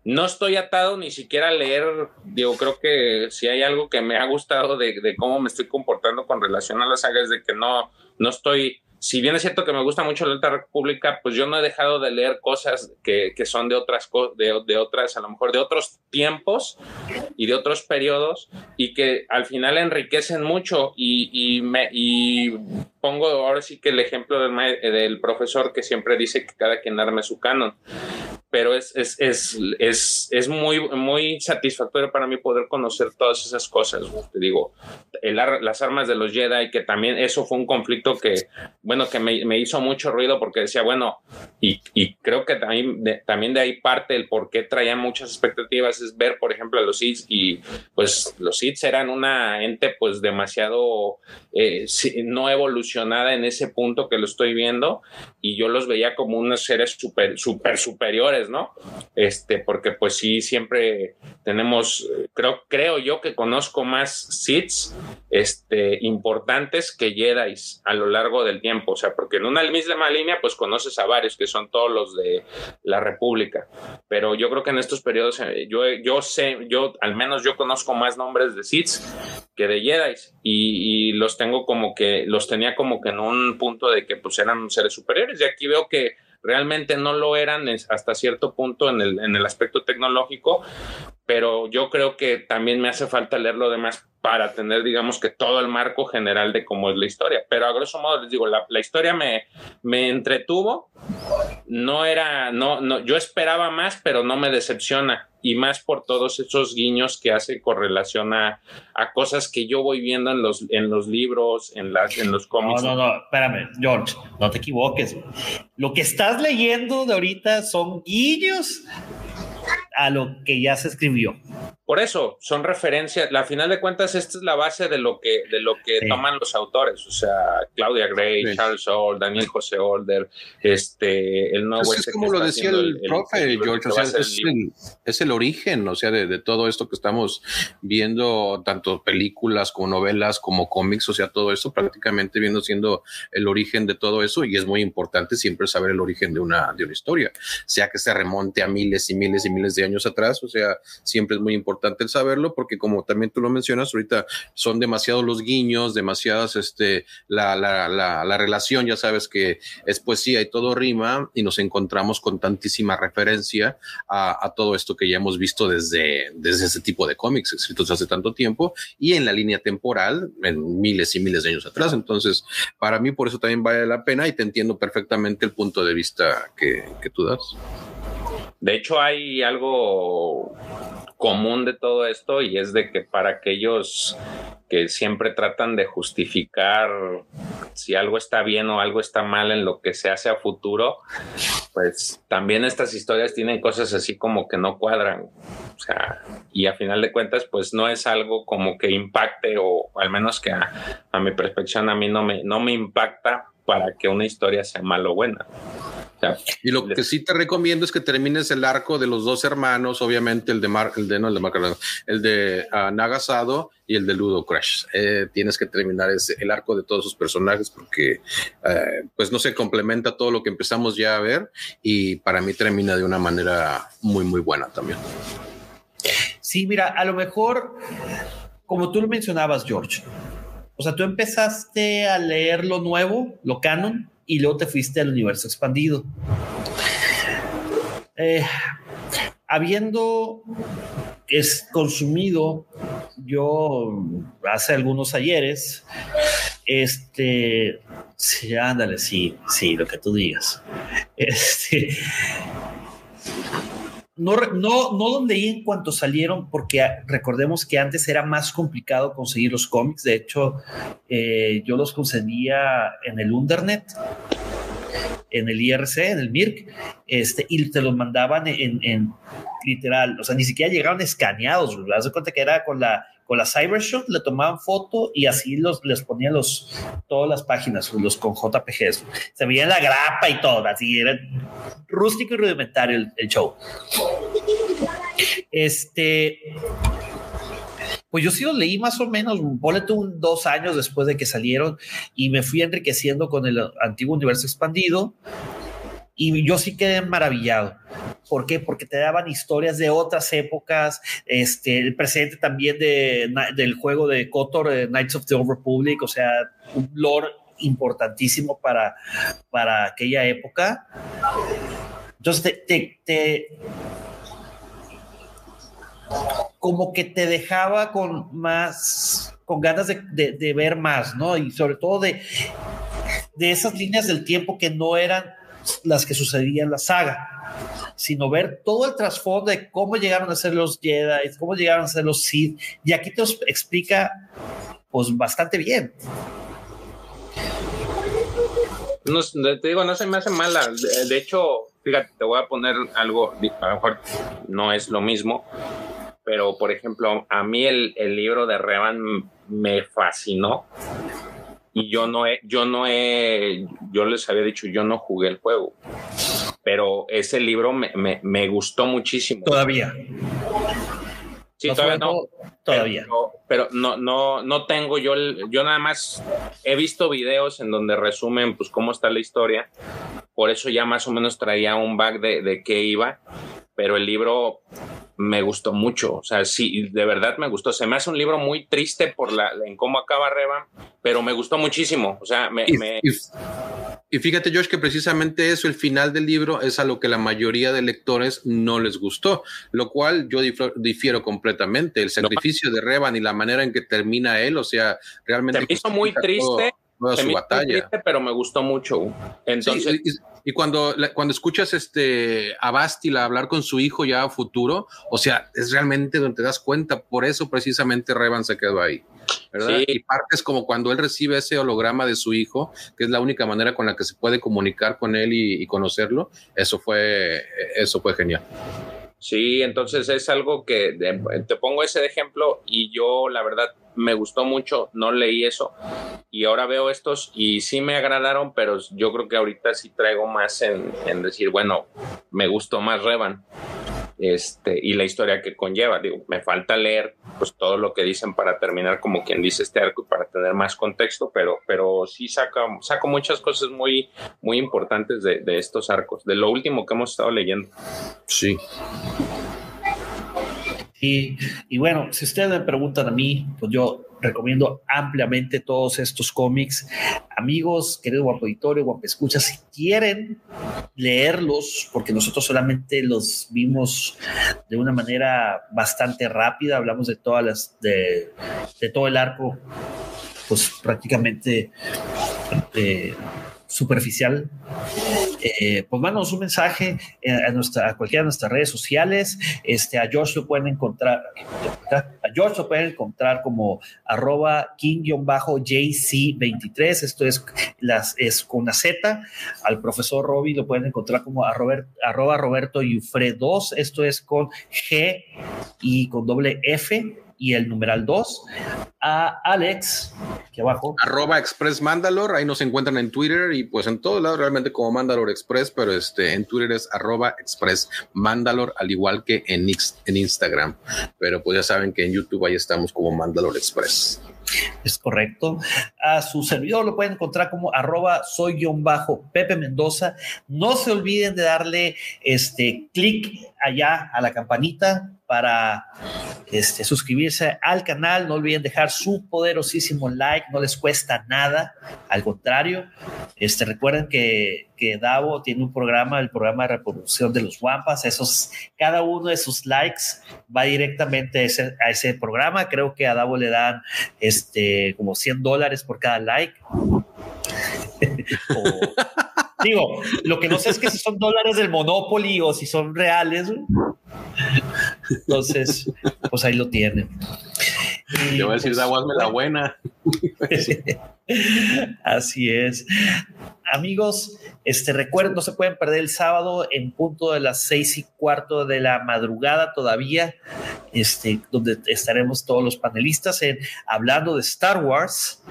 No estoy atado ni siquiera a leer, digo, creo que si hay algo que me ha gustado de, de cómo me estoy comportando con relación a las sagas, de que no, no estoy si bien es cierto que me gusta mucho la Alta República, pues yo no he dejado de leer cosas que, que son de otras, de, de, otras, a lo mejor de otros tiempos y de otros periodos y que al final enriquecen mucho y, y, me, y pongo ahora sí que el ejemplo del, del profesor que siempre dice que cada quien arme su canon pero es, es, es, es, es muy, muy satisfactorio para mí poder conocer todas esas cosas. Te digo, el, las armas de los Jedi, que también eso fue un conflicto que, bueno, que me, me hizo mucho ruido porque decía, bueno, y, y creo que también de, también de ahí parte el por qué traía muchas expectativas, es ver, por ejemplo, a los Sith y pues los Sith eran una ente pues demasiado eh, no evolucionada en ese punto que lo estoy viendo y yo los veía como unos seres super, super superiores ¿no? Este, porque pues sí, siempre tenemos, creo, creo yo que conozco más Siths este, importantes que Jedi a lo largo del tiempo, o sea, porque en una misma línea pues conoces a varios que son todos los de la República, pero yo creo que en estos periodos eh, yo, yo sé, yo al menos yo conozco más nombres de Siths que de Jedi y, y los tengo como que, los tenía como que en un punto de que pues eran seres superiores. Y aquí veo que realmente no lo eran hasta cierto punto en el, en el aspecto tecnológico, pero yo creo que también me hace falta leer lo demás para tener, digamos, que todo el marco general de cómo es la historia. Pero a grosso modo les digo, la, la historia me, me entretuvo, no era, no, no, yo esperaba más, pero no me decepciona. Y más por todos esos guiños que hace con relación a, a cosas que yo voy viendo en los, en los libros, en, las, en los cómics. No, no, no, espérame, George, no te equivoques. Lo que estás leyendo de ahorita son guiños a lo que ya se escribió. Por eso, son referencias. La final de cuentas, esta es la base de lo que, de lo que toman los autores. O sea, Claudia Gray, Charles Old, Daniel José Older, este, el nuevo. Pues es como lo decía el, profe, George. O sea, es el, origen, o sea, de, de, todo esto que estamos viendo, tanto películas como novelas, como cómics, o sea, todo eso prácticamente viendo siendo el origen de todo eso. Y es muy importante siempre saber el origen de una, de una historia, sea que se remonte a miles y miles y miles de años atrás. O sea, siempre es muy importante importante el saberlo porque como también tú lo mencionas, ahorita son demasiados los guiños, demasiadas, este, la, la, la, la relación, ya sabes que es poesía y todo rima y nos encontramos con tantísima referencia a, a todo esto que ya hemos visto desde, desde ese tipo de cómics escritos hace tanto tiempo y en la línea temporal en miles y miles de años atrás. Entonces, para mí por eso también vale la pena y te entiendo perfectamente el punto de vista que, que tú das. De hecho, hay algo común de todo esto y es de que para aquellos que siempre tratan de justificar si algo está bien o algo está mal en lo que se hace a futuro, pues también estas historias tienen cosas así como que no cuadran. O sea, y a final de cuentas, pues no es algo como que impacte o al menos que a, mi perspectiva a mí no me, no me impacta para que una historia sea mala o buena y lo que sí te recomiendo es que termines el arco de los dos hermanos, obviamente el de Mar, el de no el de Mark, el de uh, Nagasado y el de Ludo Crash. Eh, tienes que terminar ese, el arco de todos sus personajes porque eh, pues no se complementa todo lo que empezamos ya a ver y para mí termina de una manera muy muy buena también. Sí, mira, a lo mejor como tú lo mencionabas, George. O sea, tú empezaste a leer lo nuevo, lo canon, y luego te fuiste al universo expandido. Eh, habiendo es consumido yo hace algunos ayeres, este, sí, ándale, sí, sí, lo que tú digas. Este, no, no, no donde y en cuanto salieron, porque recordemos que antes era más complicado conseguir los cómics. De hecho, eh, yo los conseguía en el Undernet, en el IRC, en el MIRC, este, y te los mandaban en, literal, o sea, ni siquiera llegaban escaneados. ¿Te das cuenta que era con la con la Cybershot, le tomaban foto y así los, les ponían los, todas las páginas, los con JPGs. Se veía la grapa y todo, así era rústico y rudimentario el, show. Este, pues yo sí los leí más o menos, ponle un dos años después de que salieron y me fui enriqueciendo con el antiguo universo expandido y yo sí quedé maravillado. ¿Por qué? Porque te daban historias de otras épocas, este, el presente también de, del juego de Kotor, Knights of the Old Republic, o sea, un lore importantísimo para, para aquella época. Entonces, te, te, como que te dejaba con más, con ganas de, de, de, ver más, ¿no? Y sobre todo de, de esas líneas del tiempo que no eran las que sucedían en la saga, sino ver todo el trasfondo de cómo llegaron a ser los Jedi, cómo llegaron a ser los Sith, y aquí te explica pues bastante bien. No, te digo, no se me hace mala. De, hecho, fíjate, te voy a poner algo, a lo mejor no es lo mismo, pero por ejemplo, a mí el, el libro de Revan me fascinó y yo no he, yo no he, yo les había dicho, yo no jugué el juego, pero ese libro me, me, me gustó muchísimo. Todavía. Sí, todavía no. Todavía. Pero, no, no, no tengo yo, yo nada más he visto videos en donde resumen pues cómo está la historia. Por eso ya más o menos traía un back de, de qué iba, pero el libro me gustó mucho. O sea, sí, de verdad me gustó. Se me hace un libro muy triste por la, en cómo acaba Reba, pero me gustó muchísimo. O sea, me. Y, fíjate, Josh, que precisamente eso, el final del libro, es a lo que la mayoría de lectores no les gustó, lo cual yo difiero, completamente. El sacrificio de Revan y la manera en que termina él, o sea, realmente. Se me hizo muy triste. su batalla. pero me gustó mucho. Entonces. Y cuando, cuando escuchas este, a Bastila hablar con su hijo ya a futuro, o sea, es realmente donde te das cuenta. Por eso precisamente Revan se quedó ahí. ¿verdad? Y partes como cuando él recibe ese holograma de su hijo, que es la única manera con la que se puede comunicar con él y, y conocerlo. Eso fue, eso fue genial. Sí, entonces es algo que te pongo ese ejemplo y yo la verdad me gustó mucho, no leí eso y ahora veo estos y sí me agradaron, pero yo creo que ahorita sí traigo más en, en decir, bueno, me gustó más Revan este, y la historia que conlleva. Digo, me falta leer pues todo lo que dicen para terminar como quien dice este arco y para tener más contexto, pero, pero sí saca, saco muchas cosas muy, muy importantes de, de estos arcos, de lo último que hemos estado leyendo. Sí. Y, bueno, si ustedes me preguntan a mí, pues yo recomiendo ampliamente todos estos cómics. Amigos, querido guapo editorio, guapo escucha, si quieren leerlos, porque nosotros solamente los vimos de una manera bastante rápida, hablamos de todas las, de, de todo el arco, pues prácticamente eh, superficial. Eh, pues mándanos un mensaje eh, a, nuestra, a cualquiera de nuestras redes sociales. Este, a George lo pueden encontrar, a George lo pueden encontrar como arroba king-jc23. Esto es, las, es con una Z. Al profesor Robbie lo pueden encontrar como arroba, arroba Roberto Yufre 2. Esto es con G y con doble F y el numeral 2. A Alex, aquí abajo. Arroba Express Mandalor, ahí nos encuentran en Twitter y pues en todos lados realmente como Mandalor Express, pero este en Twitter es arroba Express Mandalor, al igual que en, en Instagram. Pero pues ya saben que en YouTube ahí estamos como Mandalor Express. Es correcto. A su servidor lo pueden encontrar como arroba soy guion bajo Pepe Mendoza. No se olviden de darle este clic allá a la campanita para este, suscribirse al canal. No olviden dejar su poderosísimo like, no les cuesta nada. Al contrario, este, recuerden que, que Davo tiene un programa, el programa de reproducción de los Wampas. Esos, cada uno de sus likes va directamente a ese, a ese programa. Creo que a Davo le dan este, como 100 dólares por cada like. o, digo, lo que no sé es que si son dólares del Monopoly o si son reales. Entonces, pues ahí lo tienen. Yo voy a decir, pues, la buena. Así es. Amigos, este recuerden, no se pueden perder el sábado en punto de las seis y cuarto de la madrugada todavía, este, donde estaremos todos los panelistas en hablando de Star Wars,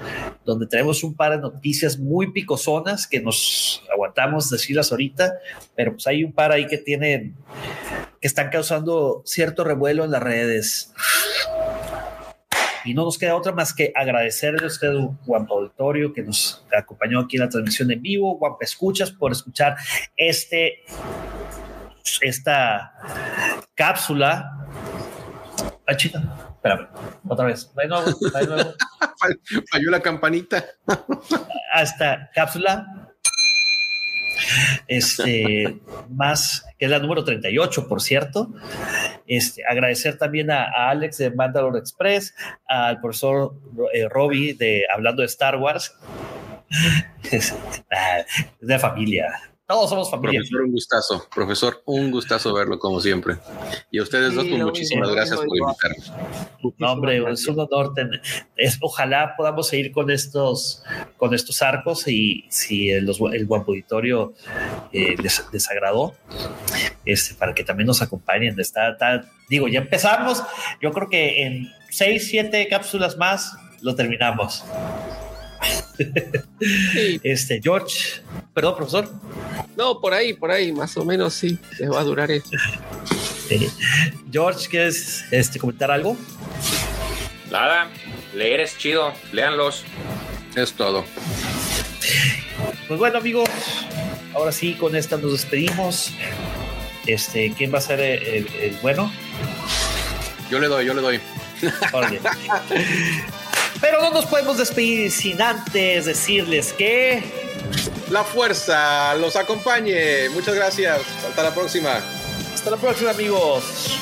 donde tenemos un par de noticias muy picosonas que nos aguantamos decirlas ahorita, pero pues hay un par ahí que tienen, que están causando cierto revuelo en las redes. Y no nos queda otra más que agradecerle a usted, Juan Auditorio, que nos acompañó aquí en la transmisión en vivo, Juan Escuchas, por escuchar este, esta cápsula. Ah, chica, espérame, otra vez. Falló la campanita. Hasta cápsula este, más, que es la número 38, por cierto. Este, agradecer también a, Alex de Mandalore Express, al profesor eh, Robbie de Hablando de Star Wars. es de familia, todos somos familia. Profesor, un gustazo. Profesor, un gustazo verlo como siempre. Y a ustedes dos, pues, muchísimas gracias por invitarnos. No, hombre, es un honor. es, ojalá podamos seguir con estos, con estos arcos y si el, el buen auditorio eh, les, desagradó este, para que también nos acompañen. Está, digo, ya empezamos. Yo creo que en seis, siete cápsulas más lo terminamos. Este, George, perdón, profesor. No, por ahí, por ahí, más o menos sí, les va a durar esto. George, ¿quieres este, comentar algo? Nada, leer es chido, léanlos. Es todo. Pues bueno, amigos, ahora sí, con esta nos despedimos. Este, ¿quién va a ser el, bueno? Yo le doy, yo le doy. Pero no nos podemos despedir sin antes decirles que... La fuerza los acompañe. Muchas gracias. Hasta la próxima. Hasta la próxima amigos.